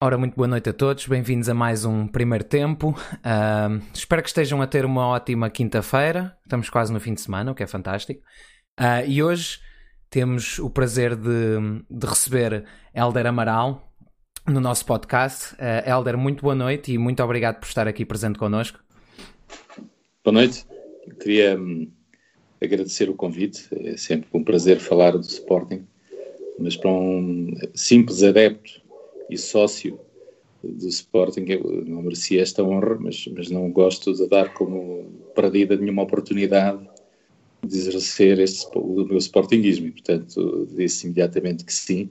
Ora, muito boa noite a todos, bem-vindos a mais um primeiro tempo. Uh, espero que estejam a ter uma ótima quinta-feira. Estamos quase no fim de semana, o que é fantástico. Uh, e hoje temos o prazer de, de receber Helder Amaral no nosso podcast. Uh, muito boa noite e muito obrigado por estar aqui presente connosco. Boa noite. Queria hum, agradecer o convite. É sempre um prazer falar do Sporting, mas para um simples adepto e sócio do Sporting, eu não merecia esta honra, mas, mas não gosto de dar como perdida nenhuma oportunidade de exercer este, o meu Sportingismo e, portanto, disse imediatamente que sim,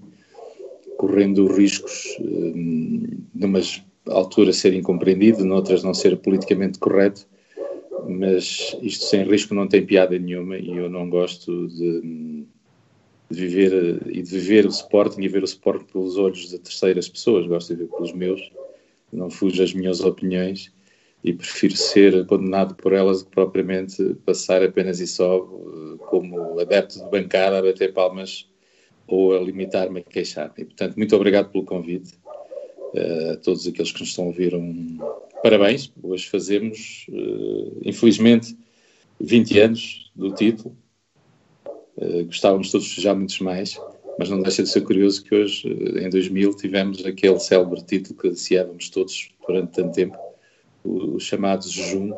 correndo riscos hum, numas alturas ser incompreendido, noutras não ser politicamente correto, mas isto sem risco não tem piada nenhuma e eu não gosto de de viver e de viver o Sporting e ver o Sporting pelos olhos de terceiras pessoas, gosto de ver pelos meus, não fujo às minhas opiniões e prefiro ser condenado por elas do que propriamente passar apenas e só eh, como adepto de bancada a bater palmas ou a limitar-me a queixar. E, portanto, muito obrigado pelo convite. Uh, a todos aqueles que nos estão a ouvir, um parabéns. Hoje fazemos, uh, infelizmente, 20 anos do título eh, gostávamos todos de festejar muitos mais, mas não deixa de ser curioso que hoje, eh, em 2000, tivemos aquele célebre título que ansiávamos todos durante tanto tempo, o, o chamado jejum,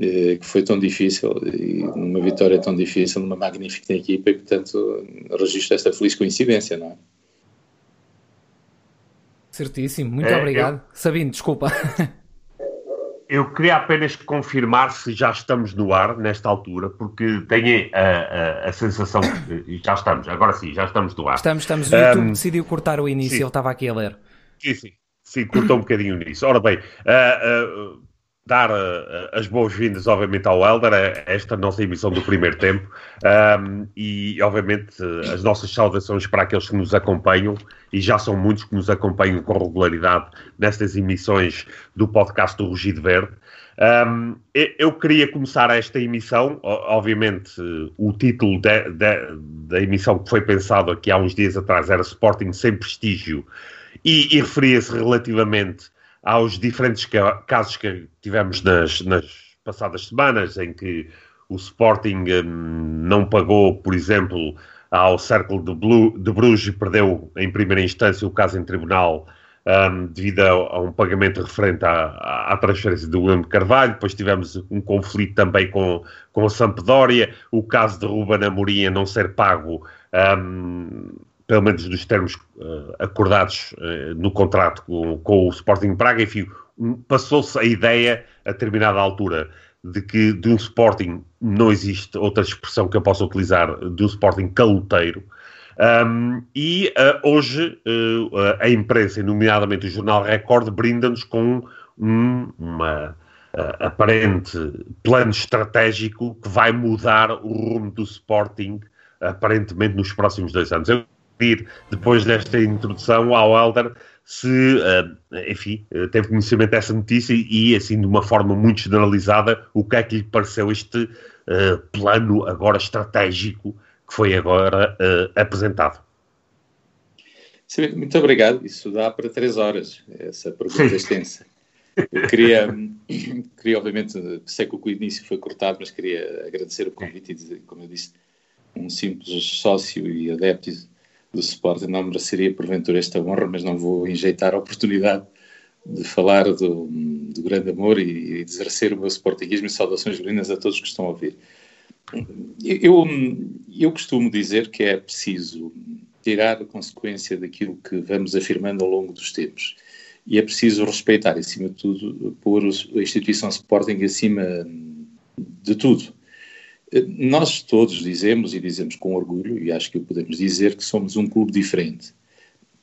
eh, que foi tão difícil, e numa vitória tão difícil, numa magnífica equipa, e portanto registro esta feliz coincidência, não é? Certíssimo, muito é, obrigado. Eu... Sabino, desculpa. Eu queria apenas confirmar se já estamos no ar nesta altura, porque tenho a, a, a sensação que já estamos, agora sim, já estamos no ar. Estamos, estamos. O YouTube um, decidiu cortar o início, sim. ele estava aqui a ler. Sim, sim, sim, cortou um bocadinho nisso. Ora bem, uh, uh, dar uh, as boas-vindas, obviamente, ao Helder, a esta nossa emissão do primeiro tempo um, e, obviamente, as nossas saudações para aqueles que nos acompanham e já são muitos que nos acompanham com regularidade nestas emissões do podcast do Rugido Verde. Um, eu queria começar esta emissão, obviamente, o título de, de, da emissão que foi pensado aqui há uns dias atrás era Sporting sem prestígio e, e referia-se relativamente aos diferentes casos que tivemos nas, nas passadas semanas, em que o Sporting hum, não pagou, por exemplo, ao Círculo de, de Bruges e perdeu em primeira instância o caso em tribunal um, devido a, a, um pagamento referente à, à, transferência do William Carvalho. Depois tivemos um conflito também com, com a Sampdoria, o caso de Ruben Amorim a não ser pago um, pelo menos dos termos uh, acordados uh, no contrato com, com, o Sporting Praga, enfim, passou-se a ideia a determinada altura de que de um Sporting não existe outra expressão que eu possa utilizar de um Sporting caloteiro. Um, e uh, hoje a imprensa, nomeadamente o jornal Record, brinda-nos com um, uma aparente plano estratégico que vai mudar o rumo do Sporting aparentemente nos próximos dois anos. Eu pedir, depois desta introdução, ao Helder se, uh, enfim, uh, teve conhecimento dessa notícia e, assim, de uma forma muito generalizada, o que é que lhe pareceu este uh, plano agora estratégico que foi agora apresentado. Sim, muito obrigado. Isso dá para três horas, essa pergunta extensa. Eu queria, queria, obviamente, sei que o início foi cortado, mas queria agradecer o convite e dizer, como eu disse, um simples sócio e adepto do Sporting não mereceria porventura esta honra, mas não vou enjeitar a oportunidade de falar do, do grande amor e, e exercer o meu sportinguismo e saudações lindas a todos que estão a ouvir. Eu, eu costumo dizer que é preciso tirar a consequência daquilo que vamos afirmando ao longo dos tempos. E é preciso respeitar, acima de tudo, pôr a instituição Sporting acima de tudo. Nós todos dizemos, e dizemos com orgulho, e acho que o podemos dizer, que somos um clube diferente.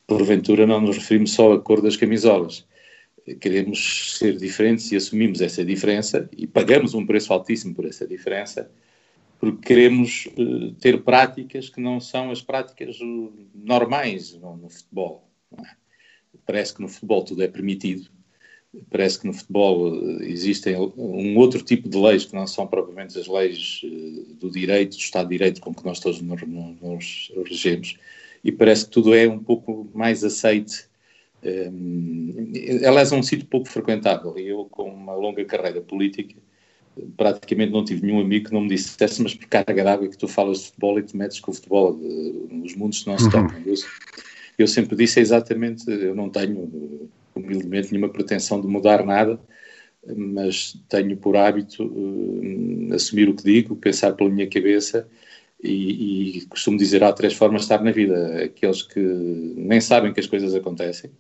Porventura não nos referimos só à cor das camisolas. Queremos ser diferentes e assumimos essa diferença e pagamos um preço altíssimo por essa diferença, porque queremos uh, ter práticas que não são as práticas normais no, no futebol. É? Parece que no futebol tudo é permitido, parece que no futebol eh, existem um outro tipo de leis que não são propriamente as leis eh, do direito, do Estado de Direito com que nós todos nos, nos regemos, e parece que tudo é um pouco mais aceite Um, aliás, é um sítio pouco frequentável e eu, com uma longa carreira política, praticamente não tive nenhum amigo que não me dissesse, mas por carga d'água que tu falas de futebol e te metes com o futebol, os mundos não se uhum. tocam. Eu, eu sempre disse exatamente, eu não tenho, humildemente, nenhuma pretensão de mudar nada, mas tenho por hábito uh, assumir o que digo, pensar pela minha cabeça e, e, costumo dizer há três formas de estar na vida. Aqueles que nem sabem que as coisas acontecem,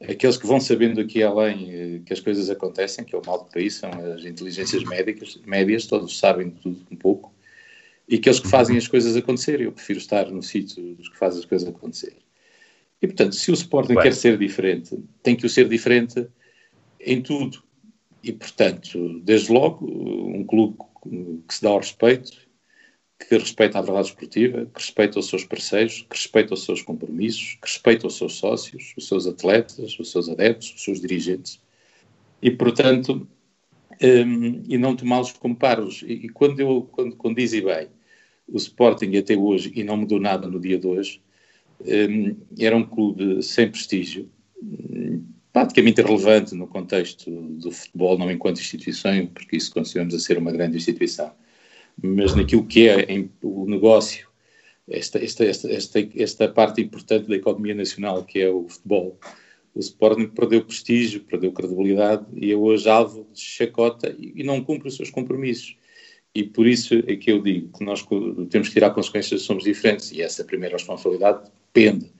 aqueles que vão sabendo aqui além eh, que as coisas acontecem, que é o mal do país, são as inteligências médicas, médias, todos sabem tudo um pouco, e aqueles que fazem as coisas acontecer. Eu prefiro estar no sítio dos que fazem as coisas acontecer. E, portanto, se o Sporting Bem. quer ser diferente, tem que o ser diferente em tudo. E, portanto, desde logo, um clube que se dá ao respeito, que respeita a verdade esportiva, que respeita os seus parceiros, que respeita os seus compromissos, que respeita os seus sócios, os seus atletas, os seus adeptos, os seus dirigentes. E, portanto, um, e não tomá-los como paros. E, e, quando eu, quando, quando diz e bem, o Sporting até hoje, e não mudou nada no dia de hoje, era um clube sem prestígio, praticamente irrelevante no contexto do futebol, não enquanto instituição, porque isso continuamos a ser uma grande instituição, mas naquilo que é o negócio, esta, esta, esta, esta, parte importante da economia nacional, que é o futebol, o Sporting perdeu prestígio, perdeu credibilidade e é hoje alvo de chacota e, não cumpre os seus compromissos. E por isso é que eu digo que nós temos que tirar consequências, somos diferentes, e essa primeira responsabilidade depende,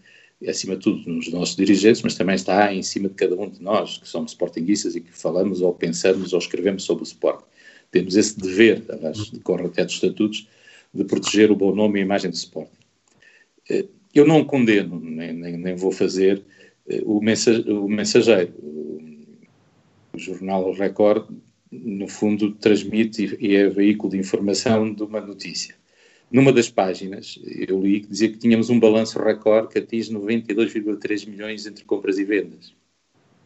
acima de tudo, nos nossos dirigentes, mas também está em cima de cada um de nós, que somos sportinguistas e que falamos ou pensamos ou escrevemos sobre o Sport. Temos esse dever, aliás, decorre até dos estatutos, de proteger o bom nome e a imagem do Sport. Eh, eu não condeno, nem, nem, nem vou fazer, eh, o, mensageiro. O jornal Record, no fundo, transmite e é veículo de informação de uma notícia. Numa das páginas, eu li que dizia que tínhamos um balanço recorde que atinge 92,3 milhões entre compras e vendas.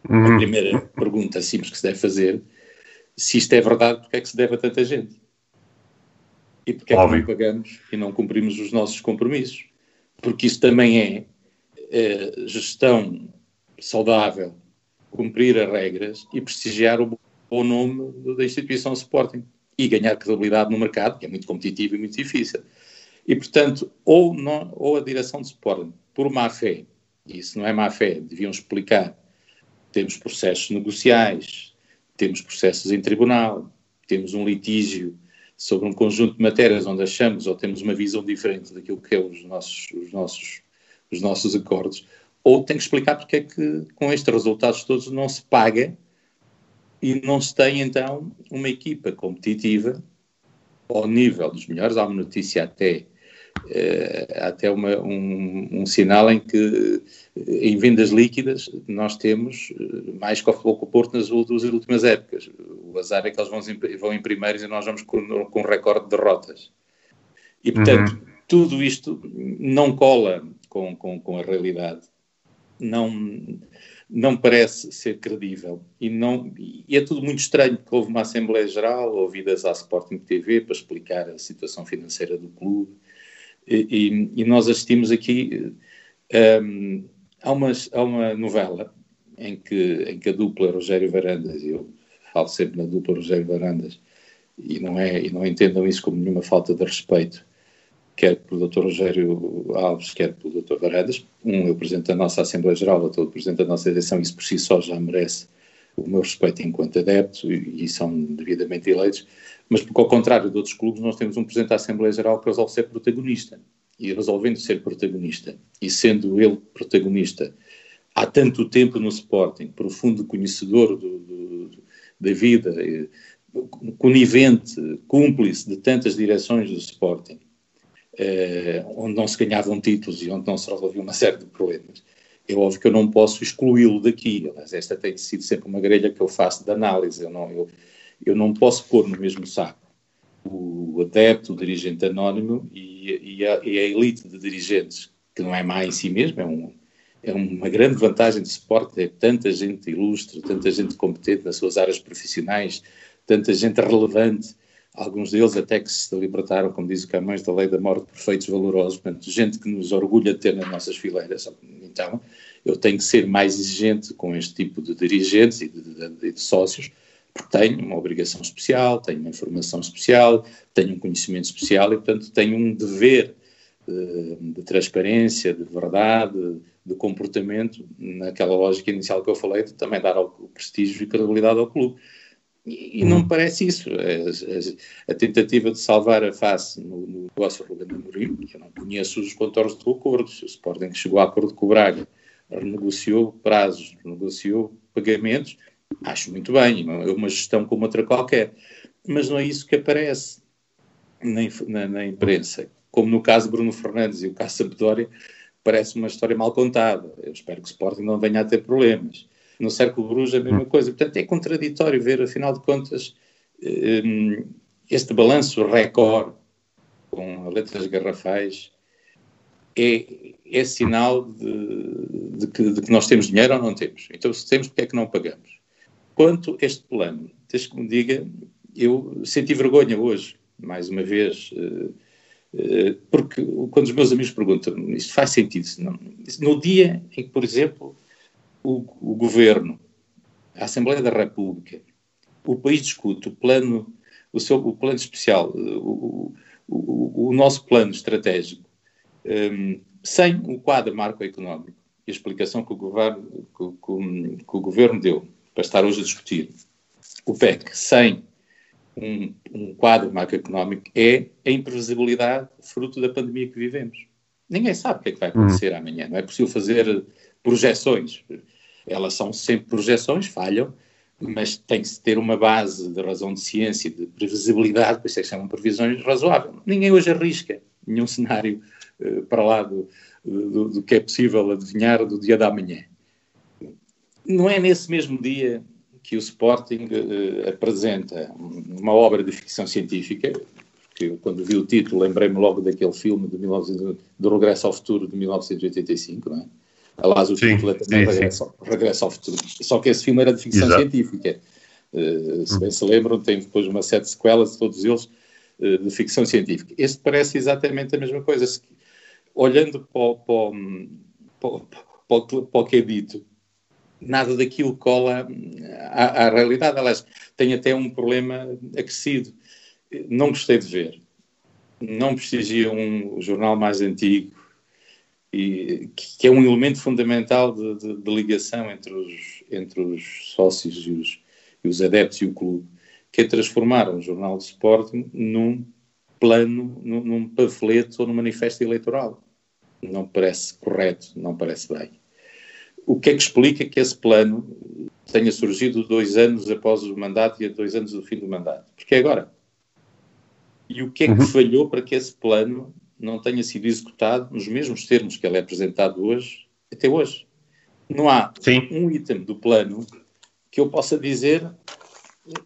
Uhum. A primeira pergunta simples que se deve fazer, se isto é verdade, porque é que se deve a tanta gente? E porque é que não pagamos e não cumprimos os nossos compromissos? Porque isso também é, é gestão saudável, cumprir as regras e prestigiar o bom nome da instituição Sporting e ganhar credibilidade no mercado, que é muito competitivo e muito difícil. E, portanto, ou, não, ou a direção de Sporting, por má fé, e isso não é má fé, deviam explicar, temos processos negociais, temos processos em tribunal, temos um litígio sobre um conjunto de matérias onde achamos ou temos uma visão diferente daquilo que é os nossos, os nossos, os nossos acordos, ou tem que explicar porque é que com estes resultados todos não se paga e não se tem então uma equipa competitiva ao nível dos melhores. Há uma notícia até, uh, até uma, um, um, sinal em que em vendas líquidas nós temos eh, mais que o Futebol com o Porto nas últimas épocas. O azar é que eles vão, vão em primeiros e nós vamos com, com um recorde de derrotas. E portanto, uhum. tudo isto não cola com, com, com a realidade. Não não parece ser credível. E, não, e é tudo muito estranho, porque houve uma Assembleia Geral, ouvidas à Sporting TV, para explicar a situação financeira do clube, e, e, e nós assistimos aqui um, há, uma, há uma novela em que, em que a dupla Rogério Varandas, e eu falo sempre na dupla Rogério Varandas, e não, é, e não entendam isso como nenhuma falta de respeito, quer pelo Dr. Rogério Alves, quer pelo Dr. Varandas. Um é o Presidente da nossa Assembleia Geral, outro é o Presidente da nossa eleição, isso por si só já merece o meu respeito enquanto adepto e, e são devidamente eleitos. Mas, porque ao contrário de outros clubes, nós temos um Presidente da Assembleia Geral que resolve ser protagonista. E resolvendo ser protagonista, e sendo ele protagonista há tanto tempo no Sporting, profundo conhecedor do, do, da vida, conivente, cúmplice de tantas direções do Sporting, eh, onde não se ganhavam títulos e onde não se resolvia uma série de problemas. É óbvio que eu não posso excluí-lo daqui, mas esta tem sido sempre uma grelha que eu faço de análise. Eu não, eu, eu não posso pôr no mesmo saco o adepto, o dirigente anónimo e, e, a, e, a, elite de dirigentes, que não é má em si mesmo, é, um, é uma grande vantagem de suporte, é tanta gente ilustre, tanta gente competente nas suas áreas profissionais, tanta gente relevante alguns deles até que se libertaram, como diz o Camões, da lei da morte por feitos valorosos, portanto, gente que nos orgulha de ter nas nossas fileiras. Então, eu tenho que ser mais exigente com este tipo de dirigentes e de, de, de sócios, porque tenho uma obrigação especial, tenho uma informação especial, tenho um conhecimento especial e, portanto, tenho um dever de, de transparência, de verdade, de comportamento, naquela lógica inicial que eu falei, de também dar o prestígio e credibilidade ao clube. E, e não me parece isso. A, a, a, tentativa de salvar a face no, no negócio Ruben Amorim, que eu não conheço os contornos do acordo, se o Sporting chegou a acordo com o Braga, renegociou prazos, renegociou pagamentos, acho muito bem, é uma gestão como outra qualquer. Mas não é isso que aparece na, na, na imprensa. Como no caso de Bruno Fernandes e o caso Sampdoria, parece uma história mal contada. Eu espero que o Sporting não venha a ter problemas. No Círculo Bruges é a mesma coisa. Portanto, é contraditório ver, afinal de contas, hum, este balanço recorde com letras garrafais é, é sinal de, de, que, de, que, nós temos dinheiro ou não temos. Então, se temos, porque é que não pagamos? Quanto a este plano, deixe que me diga, eu senti vergonha hoje, mais uma vez, uh, uh, porque quando os meus amigos perguntam, isto faz sentido? Não, no dia em que, por exemplo, o, o governo, a Assembleia da República, o país discute o plano, o, seu, o plano especial, o, o, o nosso plano estratégico, um, sem o quadro macroeconómico e a explicação que o, governo, que, que, que o governo deu para estar hoje a discutir, o PEC, sem um, um quadro macroeconómico, é a imprevisibilidade fruto da pandemia que vivemos. Ninguém sabe o que é que vai acontecer uhum. amanhã. Não é possível fazer projeções. Elas são sempre projeções, falham, mas tem que ter uma base de razão de ciência, de previsibilidade, por isso é que chamam previsões razoável. Ninguém hoje arrisca nenhum cenário uh, para lá do, do, do, que é possível adivinhar do dia da manhã. Não é nesse mesmo dia que o Sporting uh, apresenta uma obra de ficção científica, que eu, quando vi o título lembrei-me logo daquele filme de 19, do Regresso ao Futuro de 1985, não é? Aliás, o título é também regresso, regresso, ao Futuro. Só que esse filme era de ficção Exato. científica. Uh, se bem se lembram, tem depois uma série de sequelas, todos eles uh, de ficção científica. Este parece exatamente a mesma coisa. Se, olhando para, para, para, para, o que é dito, nada daquilo cola à, à realidade. Aliás, tem até um problema acrescido. Não gostei de ver. Não prestigia um jornal mais antigo e, que é um elemento fundamental de, de, de ligação entre os, entre os sócios e os, e os, adeptos e o clube, que é transformar um jornal de Sporting num plano, num, num panfleto ou num manifesto eleitoral. Não parece correto, não parece bem. O que é que explica que esse plano tenha surgido dois anos após o mandato e a dois anos do fim do mandato? Porque é agora. E o que é que uhum. falhou para que esse plano não tenha sido executado nos mesmos termos que ele é apresentado hoje, até hoje. Não há Sim. um item do plano que eu possa dizer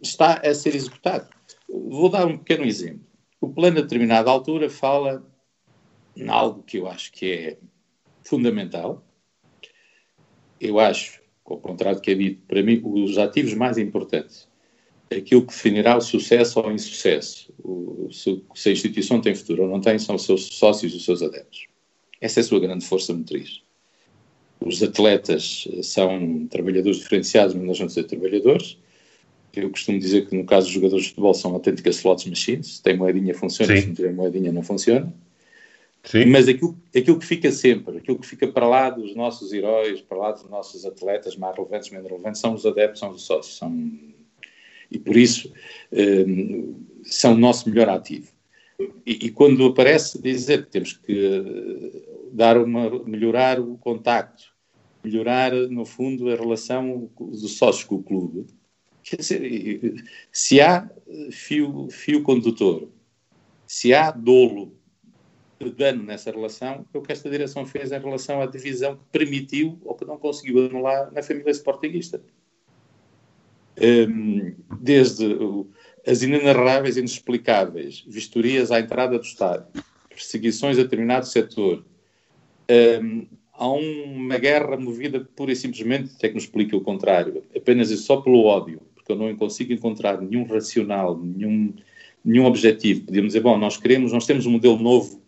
está a ser executado. Vou dar um pequeno exemplo. O plano, a determinada altura, fala em algo que eu acho que é fundamental. Eu acho, ao contrário do que é dito, para mim, os ativos mais importantes aquilo que definirá o sucesso ou o insucesso, o, se, se, a instituição tem futuro ou não tem, são os seus sócios e os seus adeptos. Essa é a sua grande força motriz. Os atletas são trabalhadores diferenciados, mas não são ser trabalhadores. Eu costumo dizer que no caso dos jogadores de futebol são autênticas slots machines. Se tem moedinha, funciona. Sim. Se não tiver moedinha, não funciona. Sim. Mas aquilo, aquilo que fica sempre, aquilo que fica para lá dos nossos heróis, para lá dos nossos atletas mais relevantes, menos relevantes, são os adeptos, são os sócios, são e por isso um, são o nosso melhor ativo. E, e, quando aparece dizer que temos que eh, dar uma, melhorar o contacto, melhorar, no fundo, a relação dos sócios com o clube, quer dizer, se há fio, fio condutor, se há dolo de dano nessa relação, é o que esta direção fez em relação à divisão que permitiu ou que não conseguiu anular na família sportinguista desde as inenarráveis e inexplicáveis vistorias à entrada do estádio, perseguições a determinado setor, há uma guerra movida pura e simplesmente, até que nos explica o contrário, apenas e só pelo ódio, porque eu não consigo encontrar nenhum racional, nenhum, nenhum objetivo. Podíamos dizer, bom, nós queremos, nós temos um modelo novo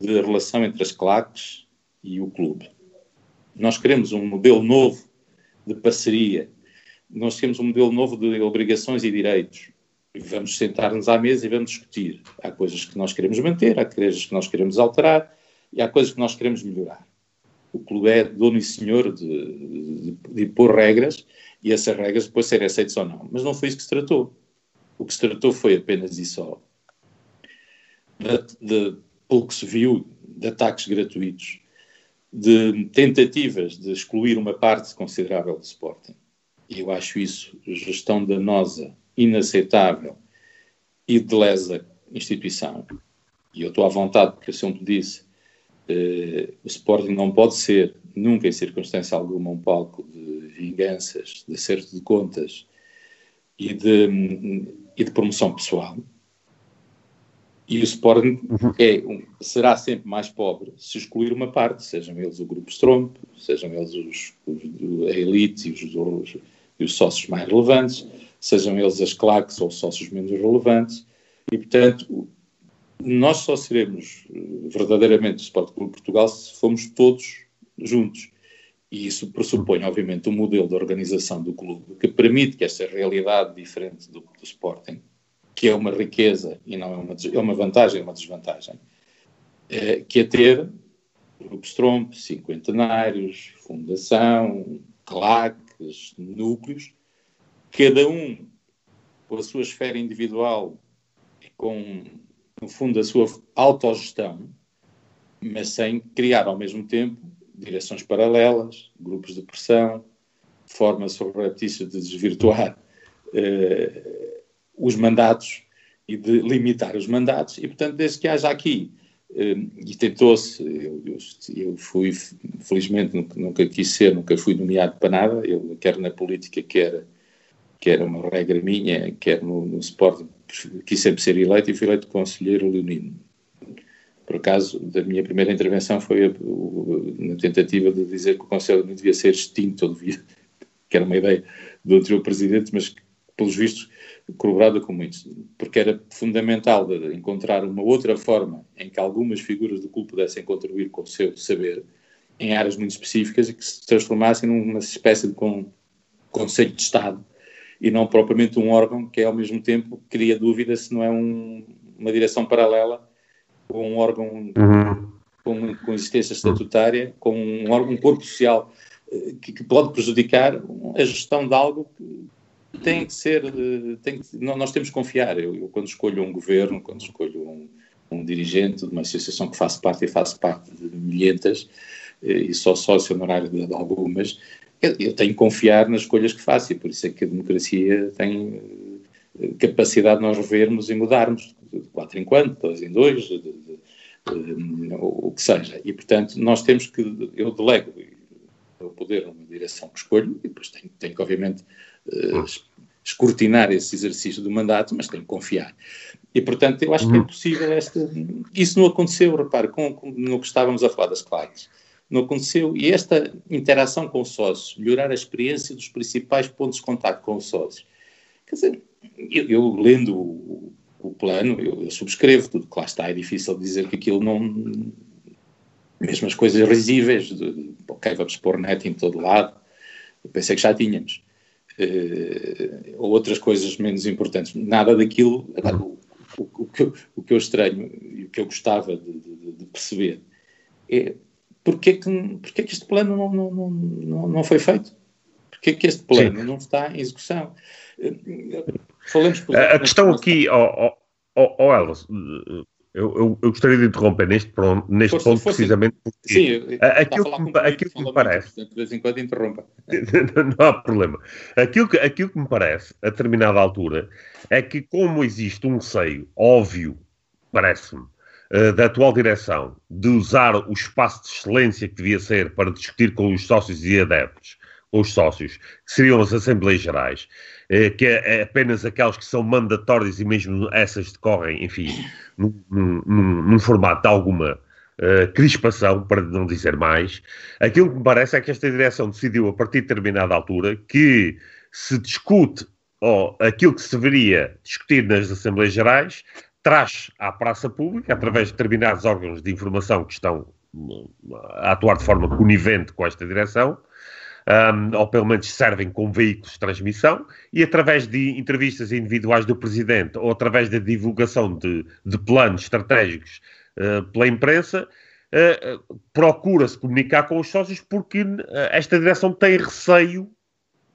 de relação entre as claques e o clube. Nós queremos um modelo novo de parceria. Nós temos um modelo novo de obrigações e direitos. Vamos sentar-nos à mesa e vamos discutir. Há coisas que nós queremos manter, há coisas que nós queremos alterar e há coisas que nós queremos melhorar. O clube é dono e senhor de, de, de pôr regras e essas regras depois serem aceitas ou não. Mas não foi isso que se tratou. O que se tratou foi apenas e só de, de, pelo que se viu, de ataques gratuitos, de tentativas de excluir uma parte considerável do Sporting. E eu acho isso gestão danosa, inaceitável e de lesa instituição. E eu estou à vontade, porque eu sempre disse, eh, o Sporting não pode ser, nunca em circunstância alguma, um palco de vinganças, de acerto de contas e de, e de promoção pessoal. E o Sporting uhum. é, será sempre mais pobre se excluir uma parte, sejam eles o grupo Stromp, sejam eles os, os, a elite e os, os, e os, sócios mais relevantes, sejam eles as claques ou sócios menos relevantes. E, portanto, nós só seremos eh, verdadeiramente o Sport Clube Portugal se formos todos juntos. E isso pressupõe, obviamente, um modelo de organização do clube que permite que esta realidade diferente do, do Sporting que é uma riqueza e não é uma, é uma vantagem, é uma desvantagem, é, que é ter grupos Trump, cinquentenários, fundação, núcleos, cada um com a sua esfera individual e com, no fundo, a sua autogestão, mas sem criar ao mesmo tempo direções paralelas, grupos de pressão, formas surretícias de desvirtuar uh, os mandatos e de limitar os mandatos, e portanto, desde que haja aqui, e tentou-se, eu, eu, fui, felizmente nunca, quis ser, nunca fui nomeado para nada, eu quer na política, quer, quer uma regra minha, quer no, no quis sempre ser eleito e fui eleito conselheiro leonino. Por acaso, da minha primeira intervenção foi na tentativa de dizer que o Conselho não devia ser extinto, devia, que era uma ideia do anterior presidente, mas que, pelos vistos, corroborada com muitos, porque era fundamental encontrar uma outra forma em que algumas figuras do clube pudessem contribuir com o seu saber em áreas muito específicas e que se transformassem numa espécie de con conselho de Estado e não propriamente um órgão que ao mesmo tempo cria dúvida se não é um, uma direção paralela com um órgão com, com existência estatutária, com um órgão, um corpo social eh, que, que, pode prejudicar a gestão de algo que, tem que ser, eh, tem que, nós temos que confiar. Eu, eu, quando escolho um governo, quando escolho um, um, dirigente de uma associação que faço parte e faço parte de milhentas, eh, e só sócio honorário de, de algumas, eu, eu, tenho que confiar nas escolhas que faço e por isso é que a democracia tem eh, capacidade de nós revermos e mudarmos de quatro em quatro, dois em dois, de, de, de, o que seja. E, portanto, nós temos que, eu delego o poder numa direção que escolho e depois tenho, tenho que, obviamente, uh, escrutinar esse exercício do mandato, mas tem que confiar. E, portanto, eu acho que é uhum. possível esta... Isso não aconteceu, repare, com, com, no que estávamos a falar das claques. Não aconteceu. E esta interação com os sócios, melhorar a experiência dos principais pontos de contato com os sócios. Quer dizer, eu, eu lendo o, o plano, eu, eu, subscrevo tudo que lá está. É difícil dizer que aquilo não... Mesmo as coisas risíveis, de, ok, vamos pôr net em todo lado, eu pensei que já tínhamos ou outras coisas menos importantes. Nada daquilo. O, o, o, que, eu, o que eu estranho e o que eu gostava de, de, de perceber é porque é que, porque é que este plano não, não, não, não foi feito? Porque é que este plano Sim. não está em execução? Falamos, por exemplo, a questão aqui, ó oh, oh, oh, eu, eu, eu, gostaria de interromper neste, neste ponto, precisamente porque Sim, aquilo, que, aquilo que me parece. De vez em quando interrompa. não há problema. Aquilo que, aquilo que me parece, a determinada altura, é que, como existe um seio óbvio, parece-me, eh, da atual direção, de usar o espaço de excelência que devia ser para discutir com os sócios e adeptos, com os sócios, que seriam as Assembleias Gerais, que é, é apenas aquelas que são mandatórias e mesmo essas decorrem, enfim, num, num, num formato de alguma uh, crispação, para não dizer mais. Aquilo que me parece é que esta direção decidiu, a partir de determinada altura, que se discute ou aquilo que se deveria discutir nas Assembleias Gerais, traz à praça pública, através de determinados órgãos de informação que estão a atuar de forma conivente com esta direção, um, ou pelo menos servem como veículos de transmissão, e através de entrevistas individuais do Presidente ou através da divulgação de, de planos estratégicos uh, pela imprensa, uh, procura-se comunicar com os sócios porque uh, esta direção tem receio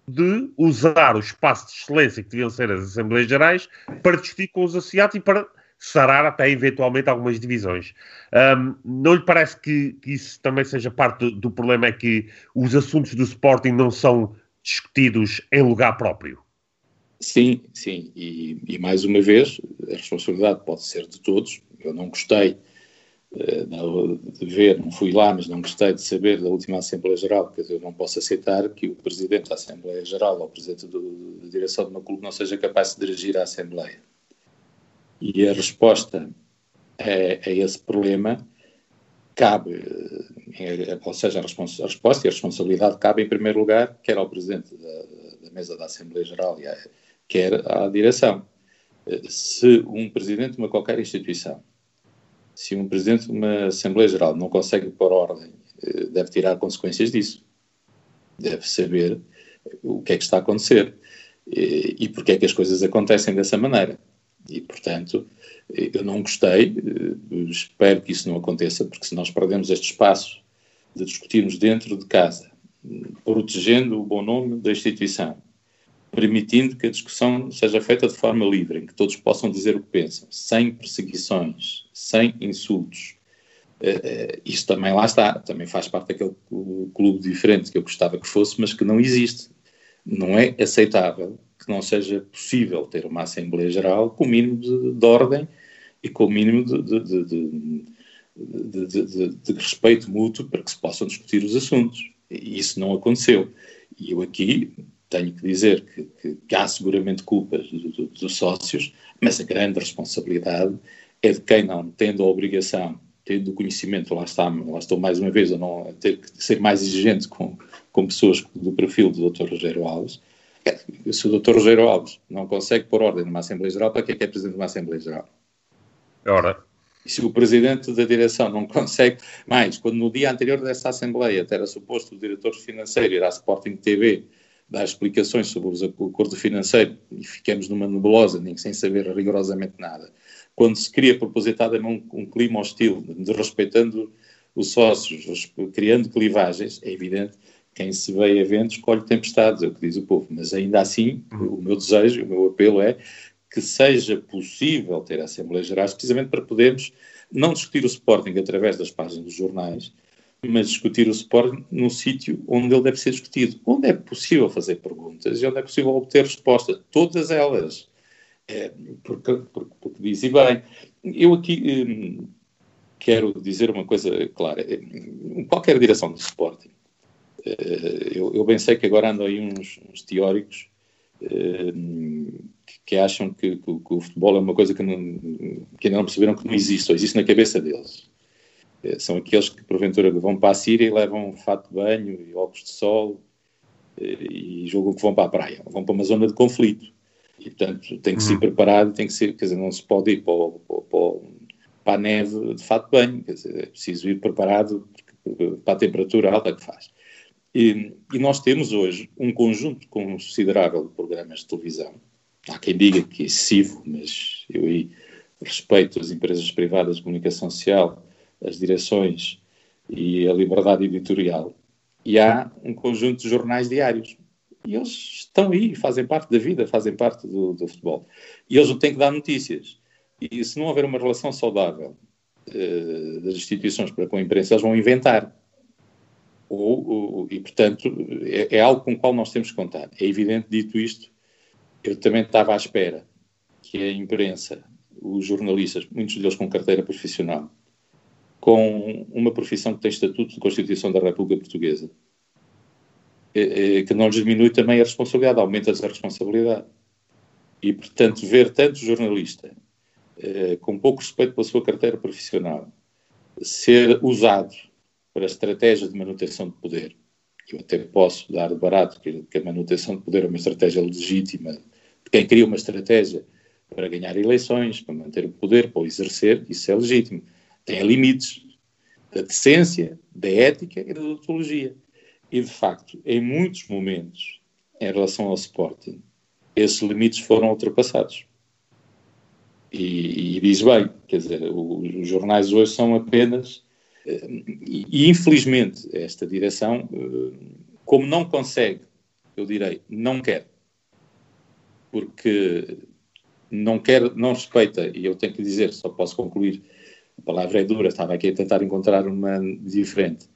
de usar o espaço de excelência que deviam ser as Assembleias Gerais para discutir com os associados e para sarar até eventualmente algumas divisões. Um, não lhe parece que, que, isso também seja parte do, do, problema? É que os assuntos do Sporting não são discutidos em lugar próprio? Sim, sim. E, e mais uma vez, a responsabilidade pode ser de todos. Eu não gostei uh, de ver, não fui lá, mas não gostei de saber da última Assembleia Geral, porque eu não posso aceitar que o Presidente da Assembleia Geral ou o Presidente da direção do meu clube não seja capaz de dirigir a Assembleia e a resposta a, a esse problema cabe, eh, ou seja, a, a, resposta e a responsabilidade cabe em primeiro lugar, quer ao Presidente da, da mesa da Assembleia Geral, quer à direção. Eh, se um Presidente de uma qualquer instituição, se um Presidente de uma Assembleia Geral não consegue pôr ordem, eh, deve tirar consequências disso. Deve saber o que é que está a acontecer e, e porque é que as coisas acontecem dessa maneira. E, portanto, eu não gostei, eh, espero que isso não aconteça, porque se nós perdemos este espaço de discutirmos dentro de casa, protegendo o bom nome da instituição, permitindo que a discussão seja feita de forma livre, em que todos possam dizer o que pensam, sem perseguições, sem insultos. Uh, isto também lá está, também faz parte daquele clube diferente que eu gostava que fosse, mas que não existe. Não é aceitável que não seja possível ter uma Assembleia Geral com o mínimo de, de ordem e com o mínimo de, de, de, respeito mútuo para que se possam discutir os assuntos. E isso não aconteceu. E eu aqui tenho que dizer que, que, que há seguramente culpas dos sócios, mas a grande responsabilidade é de quem não, tendo a obrigação, tendo o conhecimento, lá, está, lá estou mais uma vez a não ter que ser mais exigente com, com pessoas do perfil do Dr. Rogério Alves, se o Dr. Rogério Alves não consegue pôr ordem numa Assembleia Geral, para que é que é Presidente de uma Assembleia Geral? Ora. E se o Presidente da Direção não consegue, mais, quando no dia anterior dessa Assembleia era suposto o Diretor Financeiro ir à Sporting TV dar explicações sobre o acordo financeiro e ficamos numa nebulosa, nem sem saber rigorosamente nada. Quando se cria propositadamente um, um clima hostil, desrespeitando os sócios, criando clivagens, é evidente quem se vê a vento escolhe tempestades, é o que diz o povo. Mas ainda assim, uhum. o meu desejo, o meu apelo é que seja possível ter Assembleias Gerais, precisamente para podermos não discutir o Sporting através das páginas dos jornais, mas discutir o Sporting num sítio onde ele deve ser discutido, onde é possível fazer perguntas e onde é possível obter resposta, todas elas. É, porque, porque, porque diz, e bem, eu aqui hum, quero dizer uma coisa clara, qualquer direção do Sporting eu, eu bem sei que agora andam aí uns, uns teóricos eh, que, que, acham que, que, que, o futebol é uma coisa que, não, que ainda não perceberam que não existe, ou existe na cabeça deles. Eh, são aqueles que, porventura, vão para a Síria e levam um fato de banho e óculos de sol e julgam que vão para a praia, vão para uma zona de conflito. E, portanto, tem que uhum. ser preparado, tem que ser, quer dizer, não se pode ir para, para, para, a neve de fato de banho, quer dizer, é preciso ir preparado para a temperatura alta que faz. E, e, nós temos hoje um conjunto considerável de programas de televisão. Há quem diga que é excessivo, mas eu respeito as empresas privadas de comunicação social, as direções e a liberdade editorial. E há um conjunto de jornais diários. E eles estão aí, fazem parte da vida, fazem parte do, do futebol. E eles têm que dar notícias. E se não houver uma relação saudável uh, das instituições para com a imprensa, eles vão inventar ou, ou, e, portanto, é, é, algo com o qual nós temos que contar. É evidente, dito isto, eu também estava à espera que a imprensa, os jornalistas, muitos deles com carteira profissional, com uma profissão que tem estatuto de Constituição da República Portuguesa, é, é, que não lhes diminui também a responsabilidade, aumenta-lhes a responsabilidade. E, portanto, ver tanto jornalista é, com pouco respeito pela sua carteira profissional ser usado para a estratégia de manutenção de poder. Eu até posso dar de barato que, que a manutenção de poder é uma estratégia legítima de quem cria uma estratégia para ganhar eleições, para manter o poder, para o exercer, isso é legítimo. Tem limites. da decência, da ética e da odontologia. E, de facto, em muitos momentos, em relação ao Sporting, esses limites foram ultrapassados. E, e diz bem, quer dizer, os jornais hoje são apenas. Eh, e, infelizmente, esta direção, eh, como não consegue, eu direi, não quer, porque não quer, não respeita, e eu tenho que dizer, só posso concluir, a palavra é dura, estava aqui a tentar encontrar uma diferente.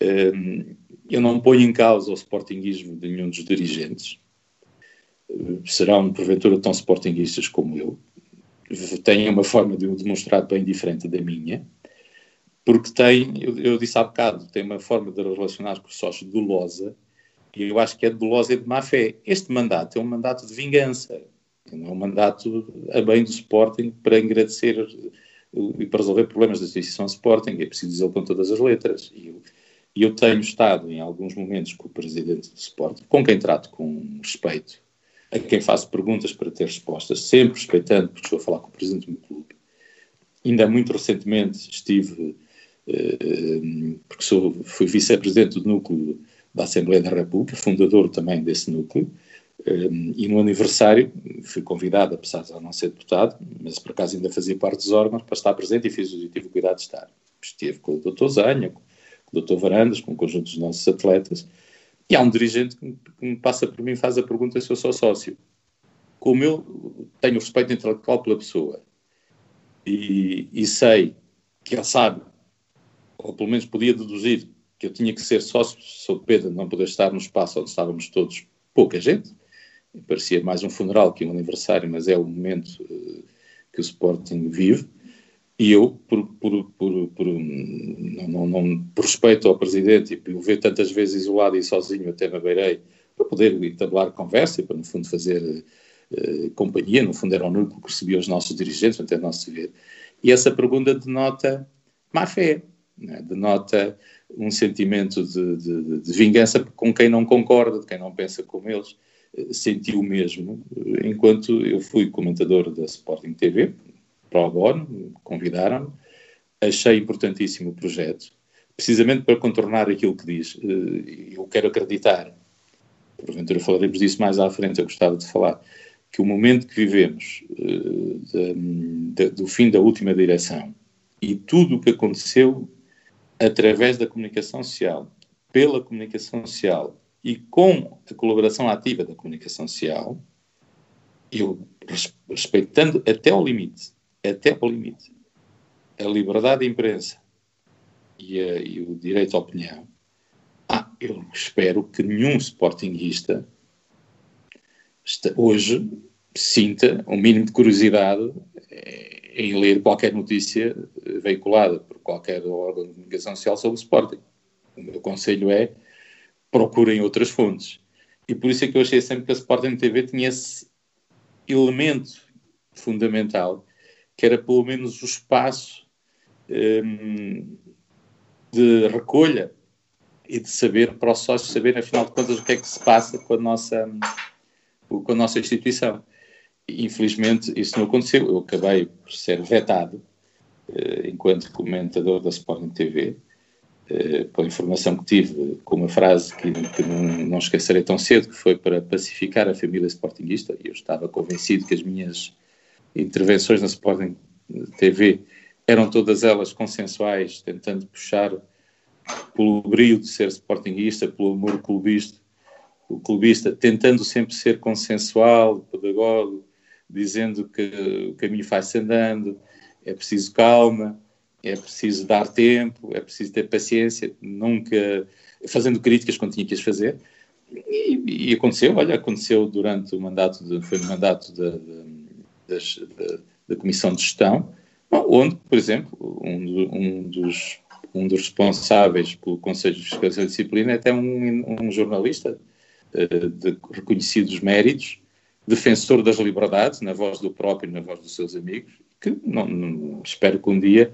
Ehm, eu não ponho em causa o sportinguismo de nenhum dos dirigentes, serão porventura tão sportinguistas como eu, têm uma forma de o demonstrar bem diferente da minha, porque tem, eu, eu disse há bocado, tem uma forma de relacionar com os sócios dolosa, e eu acho que é dolosa e de má fé. Este mandato é um mandato de vingança, não é um mandato a bem do Sporting para agradecer e para resolver problemas da instituição Sporting, é preciso dizê-lo com todas as letras. E eu, eu tenho estado em alguns momentos com o presidente do Sporting, com quem trato com respeito, a quem faço perguntas para ter respostas, sempre respeitando, porque estou a falar com o presidente do meu clube. Ainda muito recentemente estive, porque sou, fui vice-presidente do núcleo da Assembleia da República, fundador também desse núcleo, um, e no aniversário fui convidado, apesar de não ser deputado, mas por acaso ainda fazia parte dos órgãos, para estar presente e fiz, tive o cuidado de estar. Estive com o Dr. Zanha, com o Dr. Varandas, com o conjunto dos nossos atletas, e há um dirigente que me passa por mim e faz a pergunta se eu sou sócio. Como eu tenho respeito intelectual pela pessoa e, e sei que ele sabe, ou pelo menos podia deduzir, que eu tinha que ser sócio, sou Pedro, não poder estar no espaço onde estávamos todos, pouca gente, parecia mais um funeral que um aniversário, mas é o momento uh, que o Sporting vive. E eu, por, por, por, por, não, não, não, por respeito ao Presidente e por ver tantas vezes isolado e sozinho, até me beirei, para poder entablar conversa e para, no fundo, fazer uh, companhia. No fundo, era o núcleo que recebia os nossos dirigentes, até nosso ver. E essa pergunta denota má fé, né? denota um sentimento de, de, de, vingança com quem não concorda, de quem não pensa como eles. Eh, senti o mesmo enquanto eu fui comentador da Sporting TV, pro bono, convidaram-me, achei importantíssimo o projeto, precisamente para contornar aquilo que diz. Eh, eu quero acreditar, porventura falaremos disso mais à frente, eu gostava de falar, que o momento que vivemos eh, de, de, do fim da última direção e tudo o que aconteceu através da comunicação social, pela comunicação social e com a colaboração ativa da comunicação social, eu respeitando até ao limite, até ao limite, a liberdade de imprensa e, a, e o direito à opinião, ah, eu espero que nenhum sportinguista hoje sinta um mínimo de curiosidade eh, em ler qualquer notícia veiculada por qualquer órgão de comunicação social sobre o Sporting. O meu conselho é procurem outras fontes. E por isso é que eu achei sempre que a Sporting TV tinha esse elemento fundamental, que era pelo menos o espaço um, de recolha e de saber, para os sócios saberem, afinal de contas, o que é que se passa com a nossa, com a nossa instituição. Infelizmente, isso não aconteceu. Eu acabei por ser vetado eh, enquanto comentador da Sporting TV, eh, pela informação que tive, com uma frase que, que não, não, esquecerei tão cedo, que foi para pacificar a família sportinguista, eu estava convencido que as minhas intervenções na Sporting TV eram todas elas consensuais, tentando puxar pelo brilho de ser sportinguista, pelo amor clubista, o clubista, tentando sempre ser consensual, pedagogo, dizendo que o caminho faz-se andando, é preciso calma, é preciso dar tempo, é preciso ter paciência, nunca fazendo críticas quando tinha que as fazer. E, e aconteceu, olha, aconteceu durante o mandato, de, foi no mandato da, da, da, da Comissão de Gestão, onde, por exemplo, um, um, dos, um dos responsáveis pelo Conselho de Fiscalização e Disciplina é até um, um jornalista uh, de reconhecidos méritos, defensor das liberdades, na voz do próprio e na voz dos seus amigos, que não, não, espero que um dia,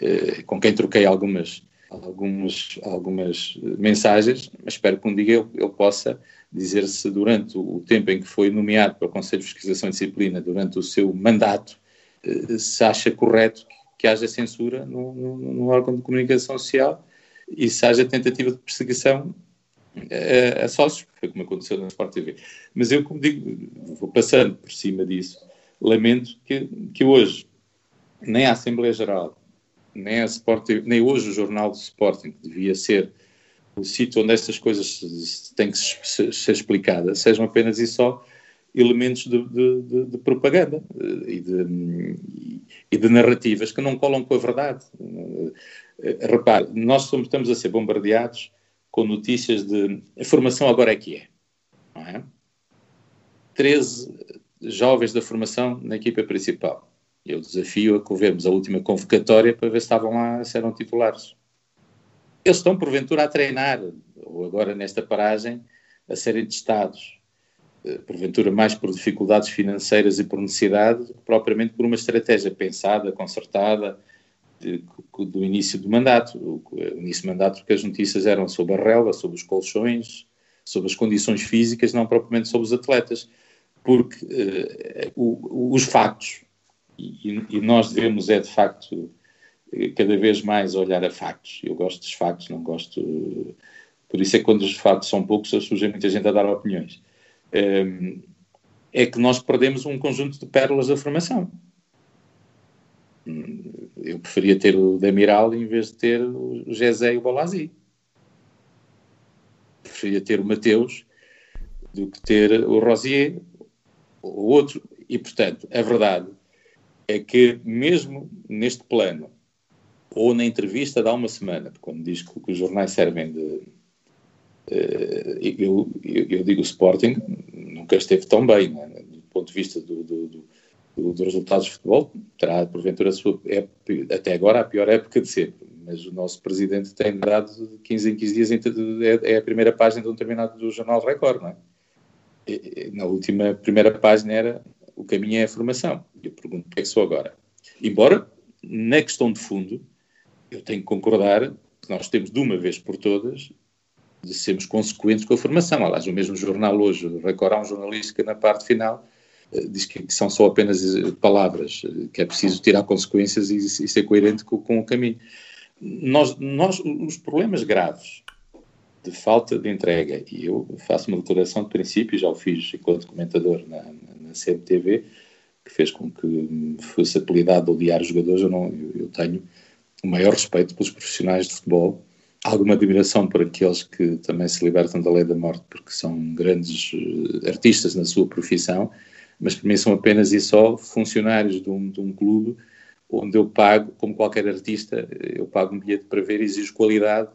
eh, com quem troquei algumas, algumas, algumas mensagens, mas espero que um dia ele, ele possa dizer se durante o tempo em que foi nomeado para o Conselho de Fiscalização e Disciplina, durante o seu mandato, eh, se acha correto que haja censura no, no, no órgão de comunicação social e se haja tentativa de perseguição a, a sócios, foi como aconteceu na Sport TV. Mas eu, como digo, vou passando por cima disso, lamento que, que hoje nem a Assembleia Geral, nem, a Sport TV, nem hoje o Jornal do Sporting, que devia ser o sítio onde estas coisas têm que ser, explicadas, sejam apenas e só elementos de, de, de, de propaganda eh, e de, e de, narrativas que não colam com a verdade. Eh, repare, nós somos, estamos a ser bombardeados com notícias de a formação agora é que é. Não é? 13 jovens da formação na equipa principal. Eu desafio a que vermos a última convocatória para ver se estavam lá, se eram titulares. Eles estão, porventura, a treinar, ou agora nesta paragem, a serem testados. Eh, porventura, mais por dificuldades financeiras e por necessidade, propriamente por uma estratégia pensada, concertada, de, do início do mandato. O, início do mandato, porque as notícias eram sobre a relva, sobre os colchões, sobre as condições físicas, não propriamente sobre os atletas. Porque uh, o, os factos, e, e, nós devemos, é de facto, cada vez mais olhar a factos. Eu gosto dos factos, não gosto. Por isso é que quando os factos são poucos, surge muita gente a dar opiniões. Um, é que nós perdemos um conjunto de pérolas da formação. Eu preferia ter o Demiral em vez de ter o Jezé e o Bolazzi. Preferia ter o Mateus do que ter o Rosier ou outro. E, portanto, a verdade é que, mesmo neste plano, ou na entrevista de há uma semana, quando diz que, que os jornais servem de. Uh, eu, eu, eu, digo o Sporting nunca esteve tão bem, né? do ponto de vista do, do, do, dos resultados de futebol, terá porventura a sua época, até agora a pior época de sempre, mas o nosso presidente tem dado de 15 em 15 dias, é, é a primeira página de um determinado do Jornal Record, não é? Na última primeira página era o caminho é a formação. Eu pergunto o que é que sou agora. Embora, na questão de fundo, eu tenho que concordar que nós temos de uma vez por todas de sermos consequentes com a formação. Aliás, o mesmo jornal hoje, o Record, há um jornalista que na parte final diz que, que, são só apenas eh, palavras, eh, que é preciso tirar consequências e, e ser coerente com, com, o caminho. Nós, nós, os problemas graves de falta de entrega, e eu faço uma declaração de princípio, já o fiz enquanto comentador na, na CMTV, que fez com que fosse apelidado odiar os jogadores, eu, não, eu, eu tenho o maior respeito pelos profissionais de futebol, alguma admiração por aqueles que também se libertam da lei da morte porque são grandes artistas na sua profissão, mas para mim são apenas e só funcionários de um, de um clube onde eu pago, como qualquer artista, eu pago um bilhete para ver, exijo qualidade,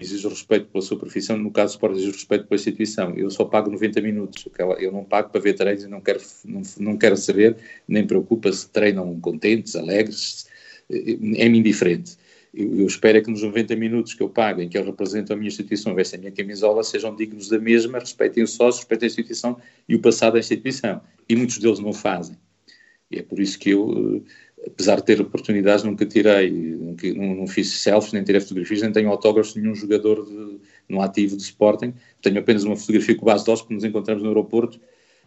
exijo respeito pela sua profissão, no caso do Sport respeito pela instituição. Eu só pago 90 minutos, eu não pago para ver treinos não quero, não, não quero saber, nem preocupa se treinam contentes, alegres, é-me indiferente. Eu, espero é que nos 90 minutos que eu pago, em que eu represento a minha instituição, vestem a minha camisola, sejam dignos da mesma, respeitem o sócio, respeitem a instituição e o passado da instituição. E muitos deles não fazem. E é por isso que eu, eh, apesar de ter oportunidades, nunca tirei, nunca, não, não, fiz selfies, nem tirei fotografias, nem tenho autógrafos de nenhum jogador de, no ativo de Sporting. Tenho apenas uma fotografia com o Bas Doss, que nos encontramos no aeroporto,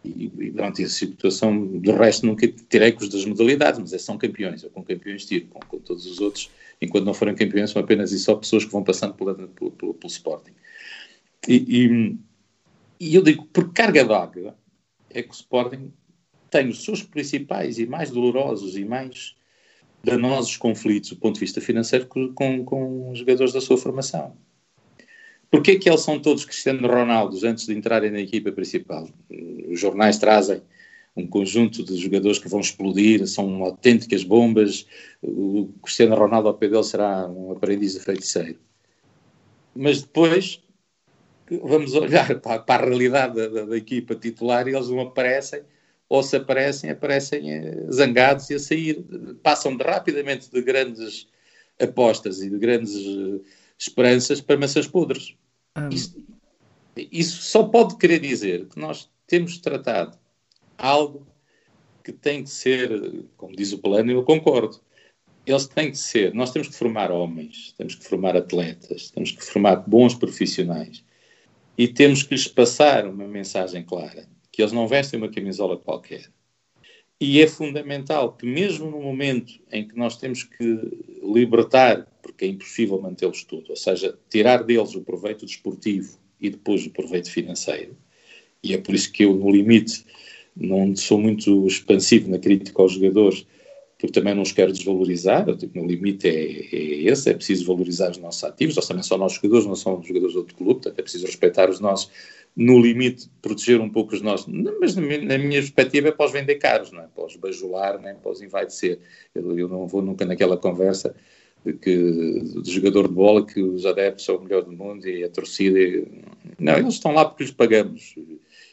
e, durante essa situação, do resto, nunca tirei com os das modalidades, mas esses são campeões. Eu com campeões tiro, com, com, todos os outros, enquanto não forem campeões, são apenas e só pessoas que vão passando pela, pelo, pelo, pelo Sporting. E, e, e, eu digo, por carga d'água, é que o Sporting tem os seus principais e mais dolorosos e mais danosos conflitos do ponto de vista financeiro com, com os jogadores da sua formação. Porquê que eles são todos Cristiano Ronaldo antes de entrarem na equipa principal? Os jornais trazem um conjunto de jogadores que vão explodir, são autênticas bombas. O Cristiano Ronaldo ao pé dele será um aprendiz de feiticeiro. Mas depois vamos olhar para, para a realidade da, da, da, equipa titular e eles não aparecem, ou se aparecem, aparecem eh, zangados e a sair. Passam de, rapidamente de grandes apostas e de grandes eh, esperanças para maçãs podres. Isso, isso só pode querer dizer que nós temos tratado algo que tem que ser, como diz o plano, eu concordo. Eles têm que ser, nós temos que formar homens, temos que formar atletas, temos que formar bons profissionais e temos que lhes passar uma mensagem clara, que eles não vestem uma camisola qualquer E é fundamental que, mesmo no momento em que nós temos que libertar, porque é impossível mantê-los tudo, ou seja, tirar deles o proveito desportivo e depois o proveito financeiro, e é por isso que eu, no limite, não sou muito expansivo na crítica aos jogadores, porque também não os quero desvalorizar, o meu limite é, é, esse, é preciso valorizar os nossos ativos, nós também são nossos jogadores, não são jogadores de outro clube, portanto é preciso respeitar os nossos, no limite proteger um pouco os nossos, mas na minha, perspectiva é para os vender caros, não é? para os bajular, não é? para os. Eu, eu não vou nunca naquela conversa que do jogador de bola que os adeptos são o melhor do mundo e a torcida. Não, eles estão lá porque lhes pagamos.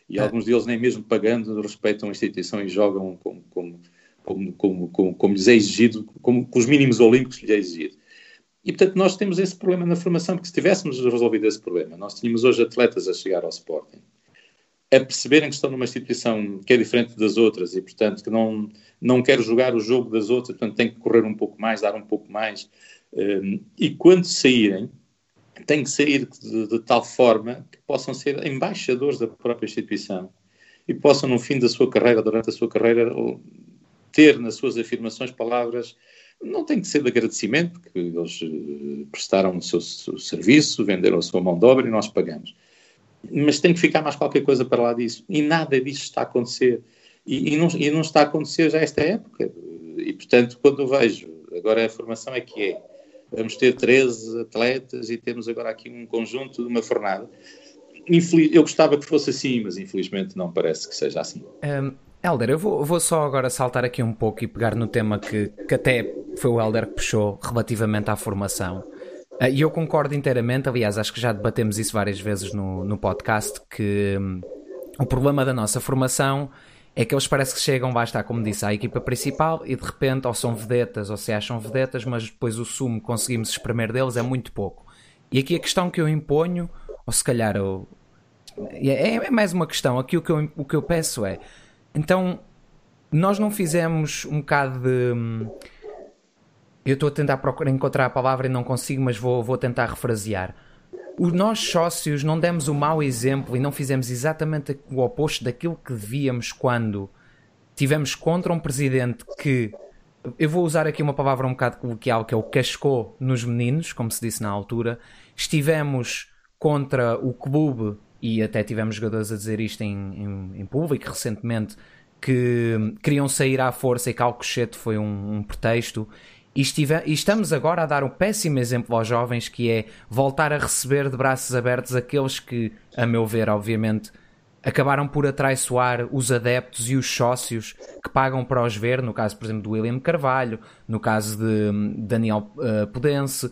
E é. alguns deles, nem mesmo pagando, respeitam a instituição e jogam como, como, como, como, como, como lhes é exigido, como, com os mínimos olímpicos lhes é exigido. E, portanto, nós temos esse problema na formação, porque se tivéssemos resolvido esse problema, nós tínhamos hoje atletas a chegar ao Sporting, a perceberem que estão numa instituição que é diferente das outras e, portanto, que não, não quer jogar o jogo das outras, portanto, tem que correr um pouco mais, dar um pouco mais. Um, e quando saírem, têm que sair de, de, tal forma que possam ser embaixadores da própria instituição e possam, no fim da sua carreira, durante a sua carreira, ter nas suas afirmações palavras não tem que ser de agradecimento, porque eles eh, prestaram o seu, seu, serviço, venderam a sua mão de obra e nós pagamos. Mas tem que ficar mais qualquer coisa para lá disso. E nada disso está a acontecer. E, e, não, e não está a acontecer já esta época. E, portanto, quando vejo, agora a formação é que é, vamos ter 13 atletas e temos agora aqui um conjunto de uma fornada. Infeliz, eu gostava que fosse assim, mas infelizmente não parece que seja assim. Um, Helder, eu vou, vou, só agora saltar aqui um pouco e pegar no tema que, que até foi o Helder que puxou relativamente à formação. Uh, e eu concordo inteiramente, aliás, acho que já debatemos isso várias vezes no, no podcast, que um, o problema da nossa formação é que eles parece que chegam, vai estar, como disse, à equipa principal e de repente ou são vedetas ou se acham vedetas, mas depois o sumo conseguimos espremer deles é muito pouco. E aqui a questão que eu imponho, ou se calhar eu, é, é mais uma questão, aqui o que eu, o que eu peço é então, nós não fizemos um bocado de. Eu estou a tentar procurar encontrar a palavra e não consigo, mas vou, vou tentar refrasear. Os nós sócios não demos o mau exemplo e não fizemos exatamente o oposto daquilo que devíamos quando tivemos contra um presidente que eu vou usar aqui uma palavra um bocado coloquial que é o cascou nos meninos, como se disse na altura. Estivemos contra o clube e até tivemos jogadores a dizer isto em, em, em público recentemente, que queriam sair à força e que Alcochete foi um, um pretexto. E, estive, e, estamos agora a dar um péssimo exemplo aos jovens, que é voltar a receber de braços abertos aqueles que, a meu ver, obviamente, acabaram por atraiçoar os adeptos e os sócios que pagam para os ver, no caso, por exemplo, do William Carvalho, no caso de Daniel uh, Pudense.